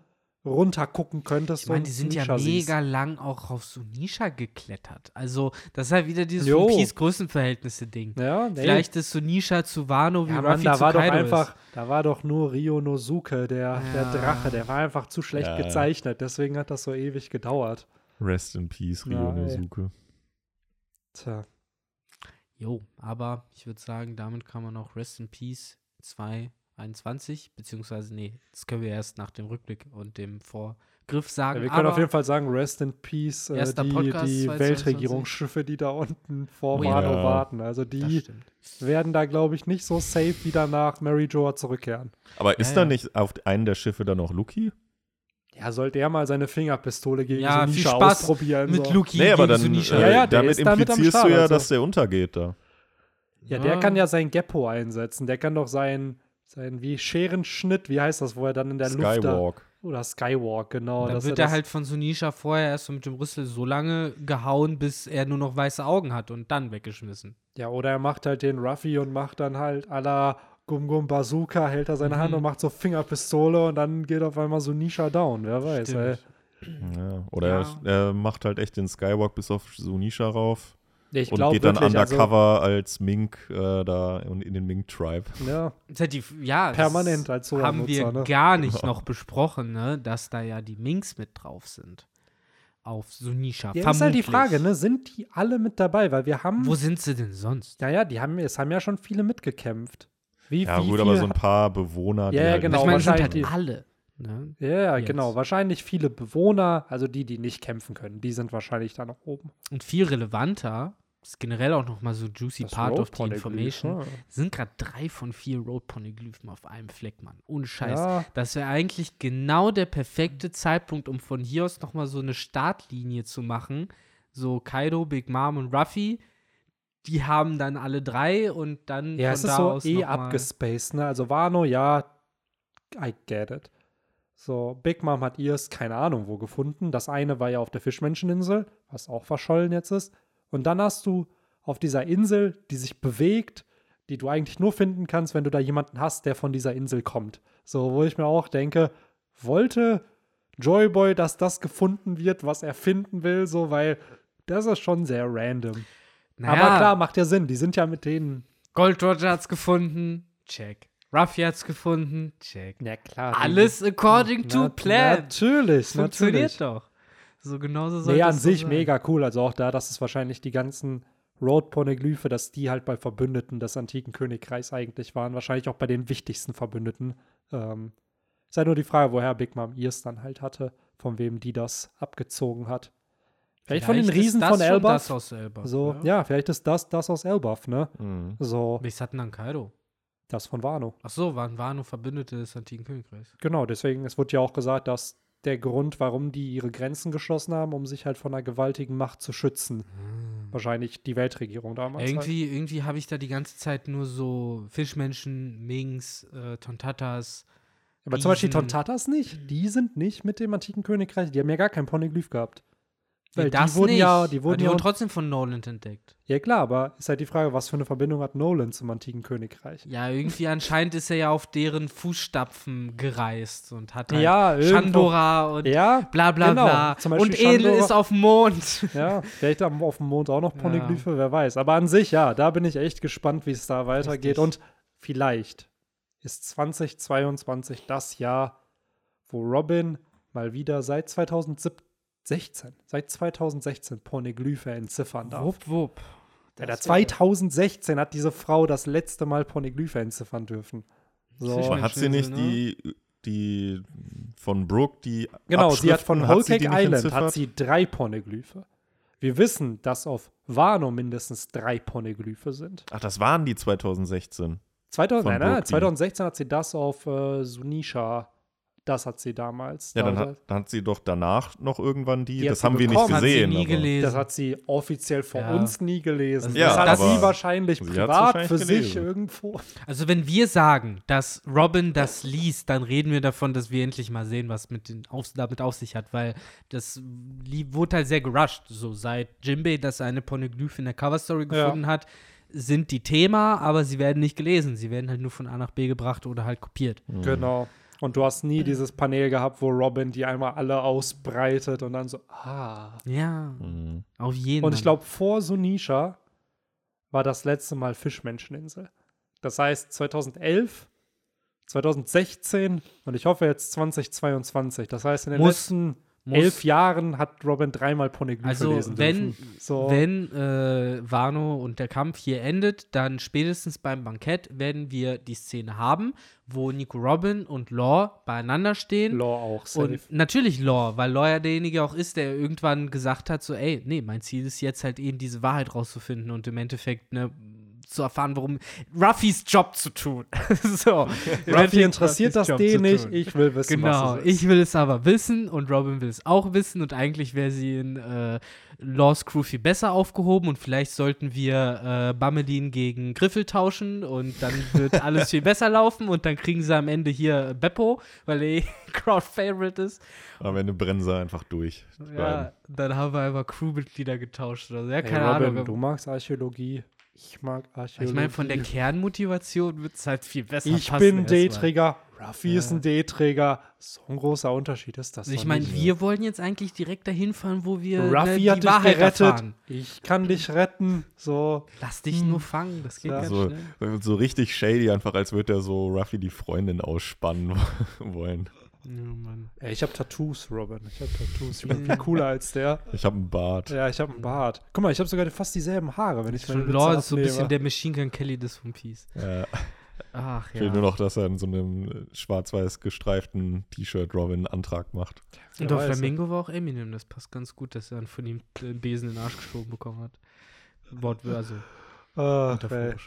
runter gucken könntest. Ich meine, die sind ja Sunisha siehst. mega lang auch auf Sunisha geklettert. Also, das ist halt wieder dieses Jo. One Piece Größenverhältnisse-Ding. Ja, nee. Vielleicht ist Sunisha zu Wano wie ja, Mann, da zu war doch einfach, ist. da war doch nur Ryonosuke, der, der Ja. Drache, der war einfach zu schlecht Ja, gezeichnet, deswegen hat das so ewig gedauert. Rest in Peace, Ja, ey. Ryonosuke. Tja. Jo, aber ich würde sagen, damit kann man auch Rest in Peace 221, beziehungsweise, nee, das können wir erst nach dem Rückblick und dem Vorgriff sagen. Ja, wir können aber auf jeden Fall sagen, Rest in Peace, äh, die, die 2022. Weltregierungsschiffe, die da unten vor Oh ja. Wano Ja. warten. Also die werden da, glaube ich, nicht so safe wieder nach Mary Joa zurückkehren. Aber ist Ja, da ja. nicht auf einem der Schiffe dann noch Luki? Ja, sollte er mal seine Fingerpistole gegen Ja, viel Sunisha Spaß ausprobieren. Mit so. Luki Nee, aber gegen dann Sunisha. äh, Ja, ja, der damit ist da mit am implizierst Start, du ja, also. dass der untergeht da. Ja, der Ja. kann ja sein Geppo einsetzen. Der kann doch sein, sein wie Scherenschnitt, wie heißt das, wo er dann in der Luft da, Skywalk. oder Skywalk, genau. dann wird er er halt von Sunisha vorher erst so mit dem Rüssel so lange gehauen, bis er nur noch weiße Augen hat und dann weggeschmissen. Ja, oder er macht halt den Ruffy und macht dann halt à la Gum Gum Bazooka, hält er seine Hand Mhm. und macht so Fingerpistole und dann geht auf einmal so Nisha down, wer weiß. Ja, oder Ja. Er, er macht halt echt den Skywalk bis auf Sunisha rauf Ich und geht dann wirklich, undercover als Mink äh, da und in den Mink-Tribe. also, ja, Das halt die, ja, das permanent als so haben wir ne? gar nicht noch besprochen, ne, dass da ja die Minks mit drauf sind. Auf Sunisha. Ja, ist halt die. Frage, ne, sind die alle mit dabei, weil wir haben Wo sind sie denn sonst? Ja, ja, die haben, es haben ja schon viele mitgekämpft. Wie, Ja, wie gut, viel, aber so ein paar Bewohner, die Ja, ja, halt genau, ich meine, sind halt wahrscheinlich- alle. Ne? Ja, Jetzt. genau. Wahrscheinlich viele Bewohner, also die, die nicht kämpfen können, die sind wahrscheinlich da noch oben. Und viel relevanter, ist generell auch noch mal so juicy Das part of the information, ja. sind gerade drei von vier Road-Poneglyphen auf einem Fleck, Mann. Ohne Scheiß. Ja, Das wäre eigentlich genau der perfekte Zeitpunkt, um von hier aus noch mal so eine Startlinie zu machen. So Kaido, Big Mom und Ruffy, die haben dann alle drei und dann ja es ist so eh abgespaced, ne? Also Wano, ja, I get it. So, Big Mom hat ihrs, keine Ahnung, wo gefunden. Das eine war ja auf der Fischmenscheninsel, was auch verschollen jetzt ist. Und dann hast du auf dieser Insel, die sich bewegt, die du eigentlich nur finden kannst, wenn du da jemanden hast, der von dieser Insel kommt. So, wo ich mir auch denke, wollte Joyboy, dass das gefunden wird, was er finden will, so, weil das ist schon sehr random. Naja, Aber klar, macht ja Sinn. Die sind ja mit denen. Gold Roger hat's gefunden, check. Ruffy hat's gefunden, check. Ja, klar. Alles according to Na- plan. Natürlich, Funktioniert natürlich. doch. So genauso soll Nee, an so sich sein. mega cool. Also auch da, dass es wahrscheinlich die ganzen Road-Poneglyphe, dass die halt bei Verbündeten des antiken Königreichs eigentlich waren. Wahrscheinlich auch bei den wichtigsten Verbündeten. Ähm, ist halt nur die Frage, woher Big Mom ihrs dann halt hatte, von wem die das abgezogen hat. Vielleicht, von den ist Riesen das von schon Elbaf. Das aus Elbaf. So, ja. vielleicht ist das das aus Elbaf, ne? Mhm. So, Welches hatten dann Kaido? das von Wano. Ach so, waren Wano Verbündete des antiken Königreichs. Genau, deswegen, es wurde ja auch gesagt, dass der Grund, warum die ihre Grenzen geschlossen haben, um sich halt von einer gewaltigen Macht zu schützen. Wahrscheinlich die Weltregierung damals. Halt. Irgendwie, irgendwie habe ich da die ganze Zeit nur so Fischmenschen, Minks, äh, Tontatas. Aber zum Beispiel Riesen- Tontatas nicht. Die sind nicht mit dem antiken Königreich. Die haben ja gar kein Poneglyph gehabt. Weil das die wurden nicht. ja, die wurden die ja, wurden trotzdem von Noland entdeckt. ja klar, aber ist halt die Frage, was für eine Verbindung hat Nolan zum antiken Königreich? Ja, irgendwie anscheinend ist er ja auf deren Fußstapfen gereist und hat halt Ja. Chandora und Ja, bla bla genau. bla. Und Edel Chandora- ist auf dem Mond. ja, vielleicht haben auf dem Mond auch noch Poneglyphe, wer weiß. Aber an sich, ja, da bin ich echt gespannt, wie es da weitergeht. Richtig. Und vielleicht ist 2022 das Jahr, wo Robin mal wieder seit 2016, seit 2016 Poneglyphe entziffern darf. Wupp, wupp. Ja, Das da wär- 2016 hat diese Frau das letzte Mal Poneglyphe entziffern dürfen. So. Hat sie nicht Menscheninsel, die, die von Brooke, die Genau, sie hat von Whole Cake Island entziffert? hat sie drei Poneglyphe. Wir wissen, dass auf Wano mindestens drei Poneglyphe sind. Ach, das waren die 2016. 2000, Von nein, nein, Brooke, die- 2016 hat sie das auf äh, Sunisha. Das hat sie damals. Ja, dann Da- hat, dann hat sie doch danach noch irgendwann die, Die das haben wir nicht bekommen. Hat sie gesehen. nie gelesen. das hat sie offiziell vor Ja. uns nie gelesen. Also Ja, das hat sie wahrscheinlich sie privat wahrscheinlich für sich gelesen. irgendwo. Also wenn wir sagen, dass Robin das liest, dann reden wir davon, dass wir endlich mal sehen, was mit den auf, damit auf sich hat, weil das wurde halt sehr gerusht. So seit Jimbei das eine Poneglyph in der Coverstory Ja. gefunden hat, sind die Thema, aber sie werden nicht gelesen. Sie werden halt nur von A nach B gebracht oder halt kopiert. Mhm. Genau. Und du hast nie dieses Panel gehabt, wo Robin die einmal alle ausbreitet und dann so, ah. Ja, Mhm. auf jeden Und ich Fall. glaube, vor Sunisha war das letzte Mal Fischmenscheninsel. Das heißt 2011, 2016 und ich hoffe jetzt 2022. Das heißt, in den Muss- letzten muss- elf Jahren hat Robin dreimal Poneglyphe Also, lesen wenn- dürfen. So. Wenn äh, Wano und der Kampf hier endet, dann spätestens beim Bankett werden wir die Szene haben, wo Nico Robin und Law beieinander stehen. Law auch safe. Und natürlich Law, weil Law ja derjenige auch ist, der irgendwann gesagt hat, so, ey, nee, mein Ziel ist jetzt halt eben diese Wahrheit rauszufinden und im Endeffekt, ne, zu erfahren, warum Ruffys Job zu tun. so. Ruffy interessiert Ruffys das den nicht. Ich will wissen, Genau, was es ist. ich will es aber wissen und Robin will es auch wissen und eigentlich wäre sie in äh, Laws Crew viel besser aufgehoben und vielleicht sollten wir äh, Bamedin gegen Griffel tauschen und dann wird alles viel besser laufen und dann kriegen sie am Ende hier Beppo, weil er eh Crowd Favorite ist. Am Ende brennen sie einfach durch. Ja, dann haben wir einfach Crewmitglieder getauscht oder so. Ja, Hey, keine Robin, Ahnung. du magst Archäologie. Ich mag Archäologie. Ich meine, von der Kernmotivation wird es halt viel besser Ich bin D-Träger, Ruffy ja. ist ein D-Träger. So ein großer Unterschied ist das. Also ich meine, wir wollen jetzt eigentlich direkt dahin fahren, wo wir Ruffy ne, hat dich Wahrheit gerettet. Erfahren. Ich kann dich retten. So. Lass dich hm. nur fangen, das geht ja. ganz so, schnell. So richtig shady, einfach als würde er so Ruffy die Freundin ausspannen wollen. Ja, ich habe Tattoos, Robin. Ich habe Tattoos. Ich bin viel cooler als der. Ich habe einen Bart. Ja, ich habe einen Bart. Guck mal, ich habe sogar fast dieselben Haare, wenn ich meine Lord ist so ein bisschen der Machine Gun Kelly des One Piece. Ja. Ach ja. Ich will nur noch, dass er in so einem schwarz-weiß gestreiften T-Shirt Robin einen Antrag macht. Und auf Flamingo war auch Eminem. Das passt ganz gut, dass er von ihm den Besen in den Arsch geschoben bekommen hat. Wortwörtlich. Also. Uh,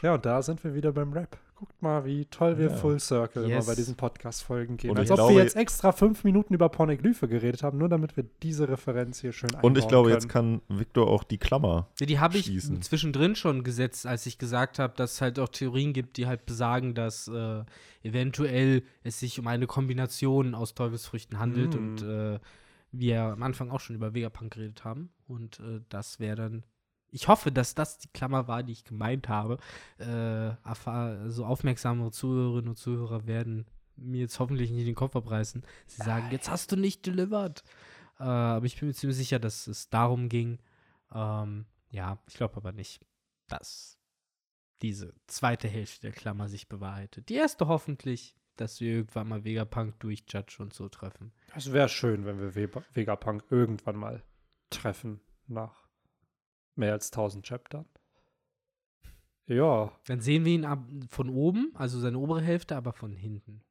ja, und da sind wir wieder beim Rap. Guckt mal, wie toll wir ja. Full Circle yes. immer bei diesen Podcast-Folgen gehen. Und Als ob glaube, wir jetzt extra fünf Minuten über Pornoglyphe geredet haben, nur damit wir diese Referenz hier schön Und ich glaube, können. jetzt kann Victor auch die Klammer ja, Die habe ich zwischendrin schon gesetzt, als ich gesagt habe, dass es halt auch Theorien gibt, die halt besagen, dass äh, eventuell es sich um eine Kombination aus Teufelsfrüchten handelt mm. und äh, wir am Anfang auch schon über Vegapunk geredet haben. Und äh, das wäre dann ich hoffe, dass das die Klammer war, die ich gemeint habe. Äh, so aufmerksame Zuhörerinnen und Zuhörer werden mir jetzt hoffentlich nicht den Kopf abreißen. Sie sagen, Nein. jetzt hast du nicht delivered. Äh, aber ich bin mir ziemlich sicher, dass es darum ging. Ähm, ja, ich glaube aber nicht, dass diese zweite Hälfte der Klammer sich bewahrheitet. Die erste hoffentlich, dass wir irgendwann mal Vegapunk durch Judge und so treffen. Es wäre schön, wenn wir Vegapunk irgendwann mal treffen nach Mehr als 1000 Chapter. Ja. Dann sehen wir ihn ab, von oben, also seine obere Hälfte, aber von hinten.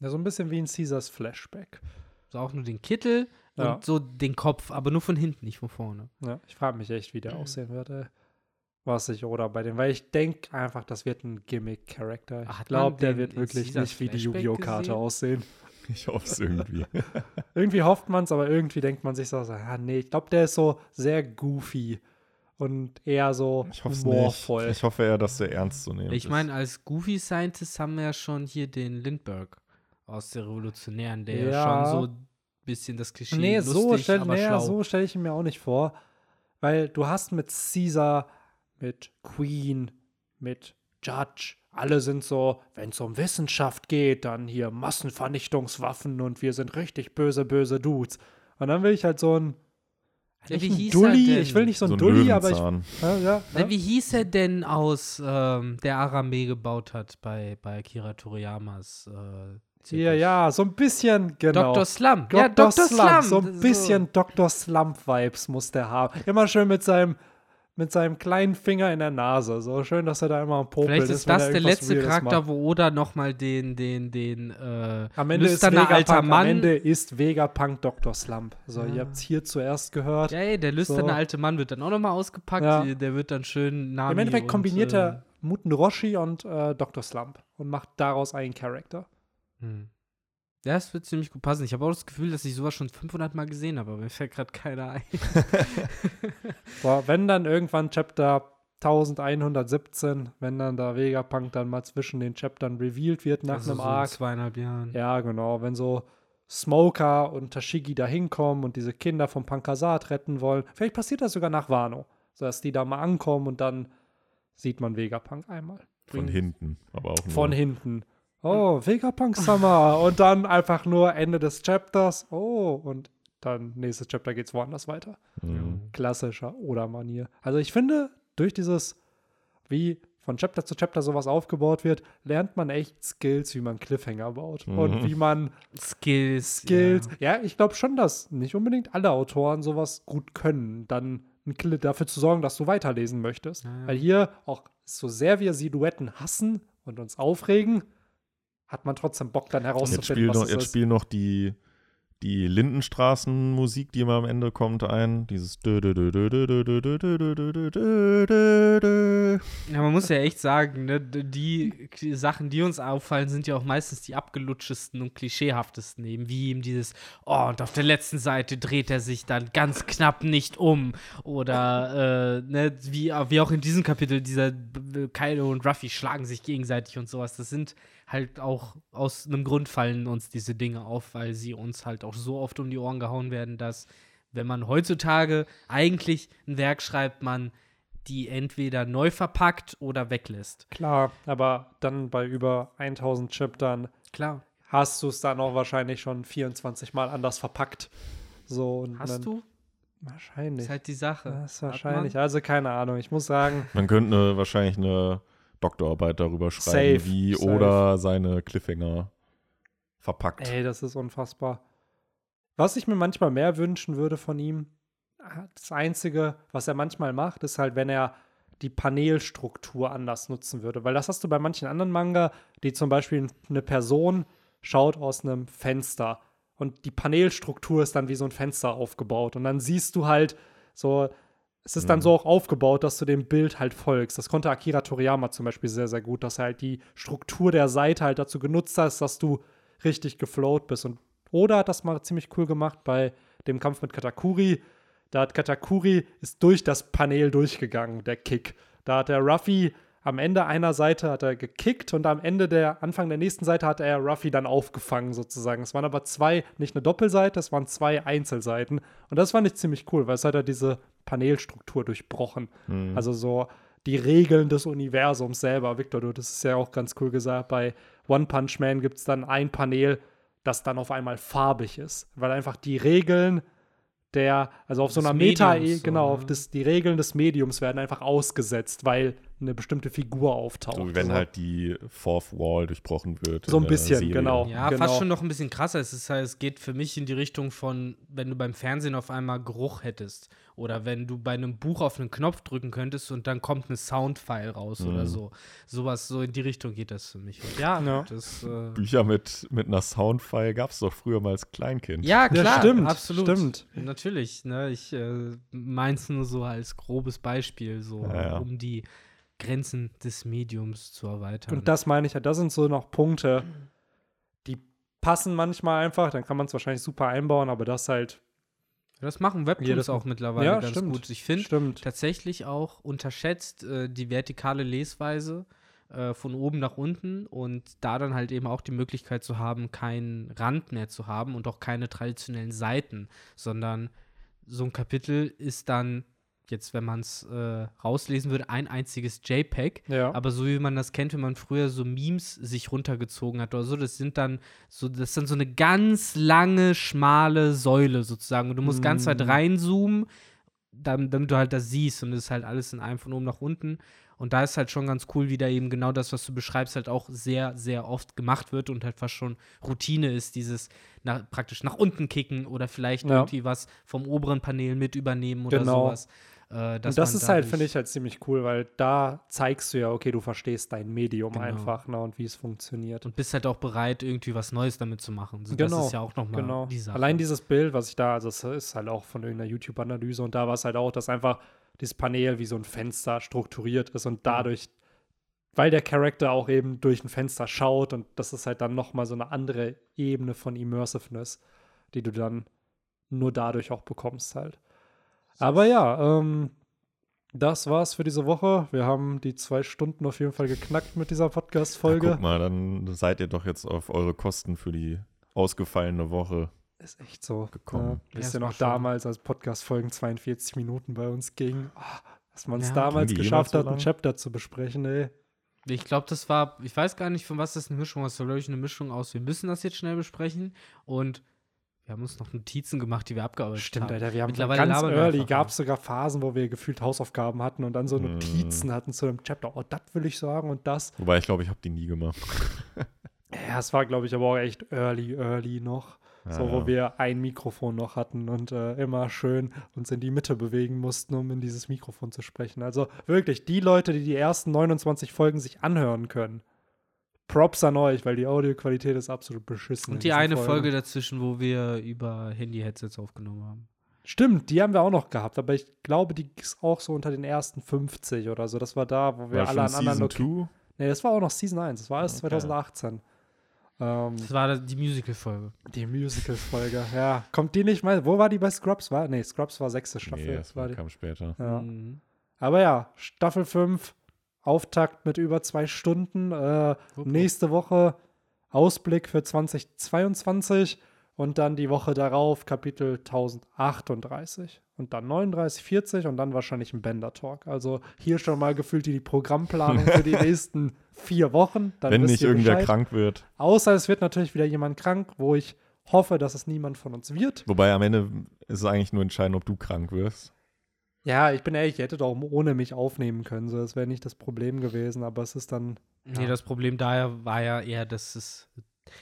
Ja, so ein bisschen wie in Caesars Flashback. So auch nur den Kittel ja. und so den Kopf, aber nur von hinten, nicht von vorne. Ja, ich frage mich echt, wie der mhm. aussehen wird, ey. Was ich oder bei dem, weil ich denke einfach, das wird ein Gimmick-Charakter. Ich glaube, der wird wirklich nicht wie die Yu-Gi-Oh! Karte aussehen. Ich hoffe es irgendwie. irgendwie hofft man es, aber irgendwie denkt man sich so, ah, nee, ich glaube, der ist so sehr goofy und eher so ich humorvoll. Nicht. Ich hoffe eher, dass der ernst zu nehmen Ich meine, als Goofy Scientist haben wir ja schon hier den Lindbergh aus der Revolutionären, der ja, ja schon so ein bisschen das Klischee nee, lustig, so stell, aber nee, schlau. so stelle ich ihn mir auch nicht vor, weil du hast mit Caesar, mit Queen, mit Judge, alle sind so, wenn es um Wissenschaft geht, dann hier Massenvernichtungswaffen und wir sind richtig böse, böse Dudes. Und dann will ich halt so ein ja, wie hieß Dulli, ich will nicht so ein, so ein Dulli, aber ich. Ja, ja, ja. Wie hieß er denn aus, ähm, der Arame gebaut hat bei, bei Akira Toriyamas? Äh, ja, ja, so ein bisschen, genau. Dr. Slump. Dr. Ja, Dr. Slump. Slump. So ein bisschen so. Dr. Slump-Vibes muss der haben. Immer schön mit seinem mit seinem kleinen Finger in der Nase. So schön, dass er da immer am Popeln Vielleicht ist, ist das der letzte Weirdes Charakter, macht. wo Oda nochmal den, den, den, äh, am Ende ist Vegapunk, alter Mann. Am Ende ist Vegapunk Dr. Slump. So, ja. ihr habt es hier zuerst gehört. Ja, ey, der lüsterne so. alte Mann wird dann auch nochmal ausgepackt. Ja. Der wird dann schön Nami Im Endeffekt kombiniert er äh, Muten Roshi und äh, Dr. Slump und macht daraus einen Charakter. Hm. Ja, es wird ziemlich gut passen. Ich habe auch das Gefühl, dass ich sowas schon 500 Mal gesehen habe, aber mir fällt gerade keiner ein. Boah, wenn dann irgendwann Chapter 1117, wenn dann der Vegapunk dann mal zwischen den Chaptern revealed wird nach also einem so Arc. In zweieinhalb Jahren. Ja, genau. Wenn so Smoker und Tashigi da hinkommen und diese Kinder vom Pankasat retten wollen. Vielleicht passiert das sogar nach Wano. So dass die da mal ankommen und dann sieht man Vegapunk einmal. Von hinten, aber auch nur. Von hinten oh, Vegapunk Summer und dann einfach nur Ende des Chapters, oh, und dann nächstes Chapter geht's woanders weiter. Mhm. Klassischer Oder-Manier. Also ich finde, durch dieses, wie von Chapter zu Chapter sowas aufgebaut wird, lernt man echt Skills, wie man Cliffhanger baut. Mhm. Und wie man Skills. Skills. Ja, ja ich glaube schon, dass nicht unbedingt alle Autoren sowas gut können, dann dafür zu sorgen, dass du weiterlesen möchtest. Ja, ja. Weil hier auch so sehr wir Silhouetten hassen und uns aufregen, hat man trotzdem Bock dann herauszufinden, jetzt was noch, Jetzt spiel noch die, die Lindenstraßenmusik, die immer am Ende kommt, ein. Dieses Ja, man muss ja echt sagen, ne, die Sachen, die uns auffallen, sind ja auch meistens die abgelutschesten und klischeehaftesten eben, wie eben dieses, oh, und auf der letzten Seite dreht er sich dann ganz knapp nicht um. Oder, äh, ne, wie, wie auch in diesem Kapitel, dieser Kaido und Ruffy schlagen sich gegenseitig und sowas. Das sind halt auch aus einem Grund fallen uns diese Dinge auf, weil sie uns halt auch so oft um die Ohren gehauen werden, dass wenn man heutzutage eigentlich ein Werk schreibt, man die entweder neu verpackt oder weglässt. Klar, aber dann bei über 1000 Chaptern Klar. hast du es dann auch wahrscheinlich schon 24 Mal anders verpackt. So, und Hast dann, du? Wahrscheinlich. Ist halt die Sache. das ist wahrscheinlich. Also keine Ahnung. Ich muss sagen, Man könnte eine, wahrscheinlich eine Doktorarbeit darüber schreiben, Safe, wie safe. oder seine Cliffhanger verpackt. ey, das ist unfassbar. Was ich mir manchmal mehr wünschen würde von ihm, ah, das Einzige, was er manchmal macht, ist halt, wenn er die Panelstruktur anders nutzen würde. Weil das hast du bei manchen anderen Manga, die zum Beispiel eine Person schaut aus einem Fenster und die Panelstruktur ist dann wie so ein Fenster aufgebaut. Und dann siehst du halt so, es ist dann Mhm. so auch aufgebaut, dass du dem Bild halt folgst. Das konnte Akira Toriyama zum Beispiel sehr, sehr gut, dass er halt die Struktur der Seite halt dazu genutzt hast, dass du richtig geflowt bist. Und Oda hat das mal ziemlich cool gemacht bei dem Kampf mit Katakuri. Da hat Katakuri ist durch das Panel durchgegangen, der Kick. Da hat der Ruffy am Ende einer Seite hat er gekickt und am Ende der Anfang der nächsten Seite hat er Ruffy dann aufgefangen sozusagen. Es waren aber zwei, nicht eine Doppelseite, es waren zwei Einzelseiten und das fand ich ziemlich cool, weil es hat ja diese Panelstruktur durchbrochen. Mhm. Also so die Regeln des Universums selber. Victor, du, das ist ja auch ganz cool gesagt. Bei One Punch Man gibt es dann ein Panel, das dann auf einmal farbig ist, weil einfach die Regeln der, also auf so einer Meta, Mediums so, genau, ne? auf das, die Regeln des Mediums werden einfach ausgesetzt, weil eine bestimmte Figur auftaucht. so wie wenn So. halt die Fourth Wall durchbrochen wird. So in ein bisschen, Serie. genau. Ja, genau. fast schon noch ein bisschen krasser. Es, ist halt, es geht für mich in die Richtung von, wenn du beim Fernsehen auf einmal Geruch hättest. Oder wenn du bei einem Buch auf einen Knopf drücken könntest und dann kommt ein Soundfile raus oder Mhm. so. Sowas, so in die Richtung geht das für mich. Und ja, Ja. das. Äh, Bücher mit, mit einer Soundfile gab es doch früher mal als Kleinkind. ja, Ja, klar, stimmt, absolut. stimmt. Natürlich, ne? Ich äh, meins nur so als grobes Beispiel, so Ja, ja. um die Grenzen des Mediums zu erweitern. Und das meine ich ja, das sind so noch Punkte, die passen manchmal einfach, dann kann man es wahrscheinlich super einbauen, aber das halt, das machen Mal. auch mittlerweile Ja, ganz stimmt. gut. Ich finde, tatsächlich auch unterschätzt äh, die vertikale Lesweise äh, von oben nach unten und da dann halt eben auch die Möglichkeit zu haben, keinen Rand mehr zu haben und auch keine traditionellen Seiten, sondern so ein Kapitel ist dann jetzt, wenn man es äh, rauslesen würde, ein einziges JPEG. Ja. Aber so wie man das kennt, wenn man früher so Memes sich runtergezogen hat oder so, das sind dann so, das ist dann so eine ganz lange, schmale Säule sozusagen. Und du musst ganz weit Mm. reinzoomen, damit, damit du halt das siehst. Und es ist halt alles in einem von oben nach unten. Und da ist halt schon ganz cool, wie da eben genau das, was du beschreibst, halt auch sehr, sehr oft gemacht wird und halt fast schon Routine ist, dieses nach, praktisch nach unten kicken oder vielleicht Ja. irgendwie was vom oberen Panel mit übernehmen oder Genau. sowas. Äh, Und das ist halt, finde ich, halt ziemlich cool, weil da zeigst du ja, okay, du verstehst dein Medium Genau. einfach ne, und wie es funktioniert. und bist halt auch bereit, irgendwie was Neues damit zu machen. So, Das Genau, ist ja auch nochmal Genau. die Sache. Allein dieses Bild, was ich da, also es ist halt auch von irgendeiner YouTube-Analyse und da war es halt auch, dass einfach dieses Panel wie so ein Fenster strukturiert ist und dadurch, weil der Charakter auch eben durch ein Fenster schaut und das ist halt dann nochmal so eine andere Ebene von Immersiveness, die du dann nur dadurch auch bekommst halt. Aber ja, ähm, das war's für diese Woche. Wir haben die zwei Stunden auf jeden Fall geknackt mit dieser Ja, Podcast-Folge. guck mal, dann seid ihr doch jetzt auf eure Kosten für die ausgefallene Woche. Ist echt so gekommen. Ja, wisst Ja, ihr noch war schon- damals, als Podcast-Folgen 42 Minuten bei uns gingen, ah, dass man es Ja. damals geschafft so hat, ein lang? Chapter zu besprechen, ey. Ich glaube, das war, ich weiß gar nicht, von was das eine Mischung ist. Das war, glaube ich, eine Mischung aus, wir müssen das jetzt schnell besprechen und wir haben uns noch Notizen gemacht, die wir abgearbeitet Stimmt, haben. Alter, wir haben Mittlerweile ganz early, gab es sogar Phasen, wo wir gefühlt Hausaufgaben hatten und dann so Mm. Notizen hatten zu einem Chapter. Oh, das will ich sagen und das. Wobei ich glaube, ich habe die nie gemacht. Ja, es war, glaube ich, aber auch echt early, early noch. So, Ja, wo ja. wir ein Mikrofon noch hatten und äh, immer schön uns in die Mitte bewegen mussten, um in dieses Mikrofon zu sprechen. Also wirklich, die Leute, die die ersten 29 Folgen sich anhören können, Props an euch, weil die Audioqualität ist absolut beschissen. Und die eine. Folge dazwischen, wo wir über Handy-Headsets aufgenommen haben. Stimmt, die haben wir auch noch gehabt, aber ich glaube, die ist auch so unter den ersten 50 oder so. Das war da, wo wir War alle schon an anderen Season 2? Nee, das war auch noch Season 1. Das war erst Okay. 2018. Ähm, Das war die Musical-Folge. die Musical-Folge, ja. Kommt die nicht mal? Wo war die bei Scrubs? War, nee, Scrubs war sechste Staffel. Nee, das war die, kam später. ja. Mhm. Aber ja, Staffel 5, Auftakt mit über zwei Stunden. Äh, nächste Woche Ausblick für 2022. Und dann die Woche darauf Kapitel 1038. Und dann 39, 40 und dann wahrscheinlich ein Bender-Talk. Also hier schon mal gefühlt die Programmplanung für die nächsten vier Wochen. Dann Wenn nicht irgendwer Bescheid. krank wird. Außer es wird natürlich wieder jemand krank, wo ich hoffe, dass es niemand von uns wird. Wobei am Ende ist es eigentlich nur entscheidend, ob du krank wirst. Ja, ich bin ehrlich, ihr hättet auch ohne mich aufnehmen können. So, das wäre nicht das Problem gewesen, aber es ist dann. Nee, Ja. das Problem daher war ja eher, dass es.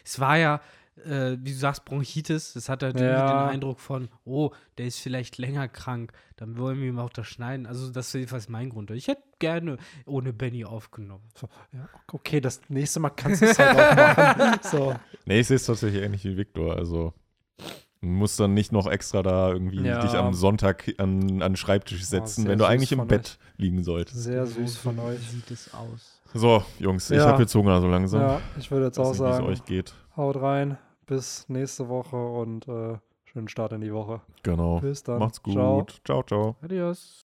Es war ja, äh, wie du sagst, Bronchitis. Das hat halt Ja. den Eindruck von, oh, der ist vielleicht länger krank. Dann wollen wir ihm auch das schneiden. Also, das ist jedenfalls mein Grund. Ich hätte gerne ohne Benny aufgenommen. So, ja, okay, das nächste Mal kannst du es halt auch machen. So, Nee, ich sehe es tatsächlich ähnlich wie Victor. Also du musst dann nicht noch extra da irgendwie Ja. dich am Sonntag an, an den Schreibtisch setzen, sehr wenn du eigentlich im Bett liegen solltest. sehr süß von Wie euch. sieht es aus? So, Jungs, ich Ja. habe jetzt Hunger so langsam. Ja, ich würde jetzt auch nicht, wie es sagen, euch geht. haut rein. Bis nächste Woche und äh, schönen Start in die Woche. Genau. Bis dann. Macht's gut. Ciao. ciao. ciao. Adios.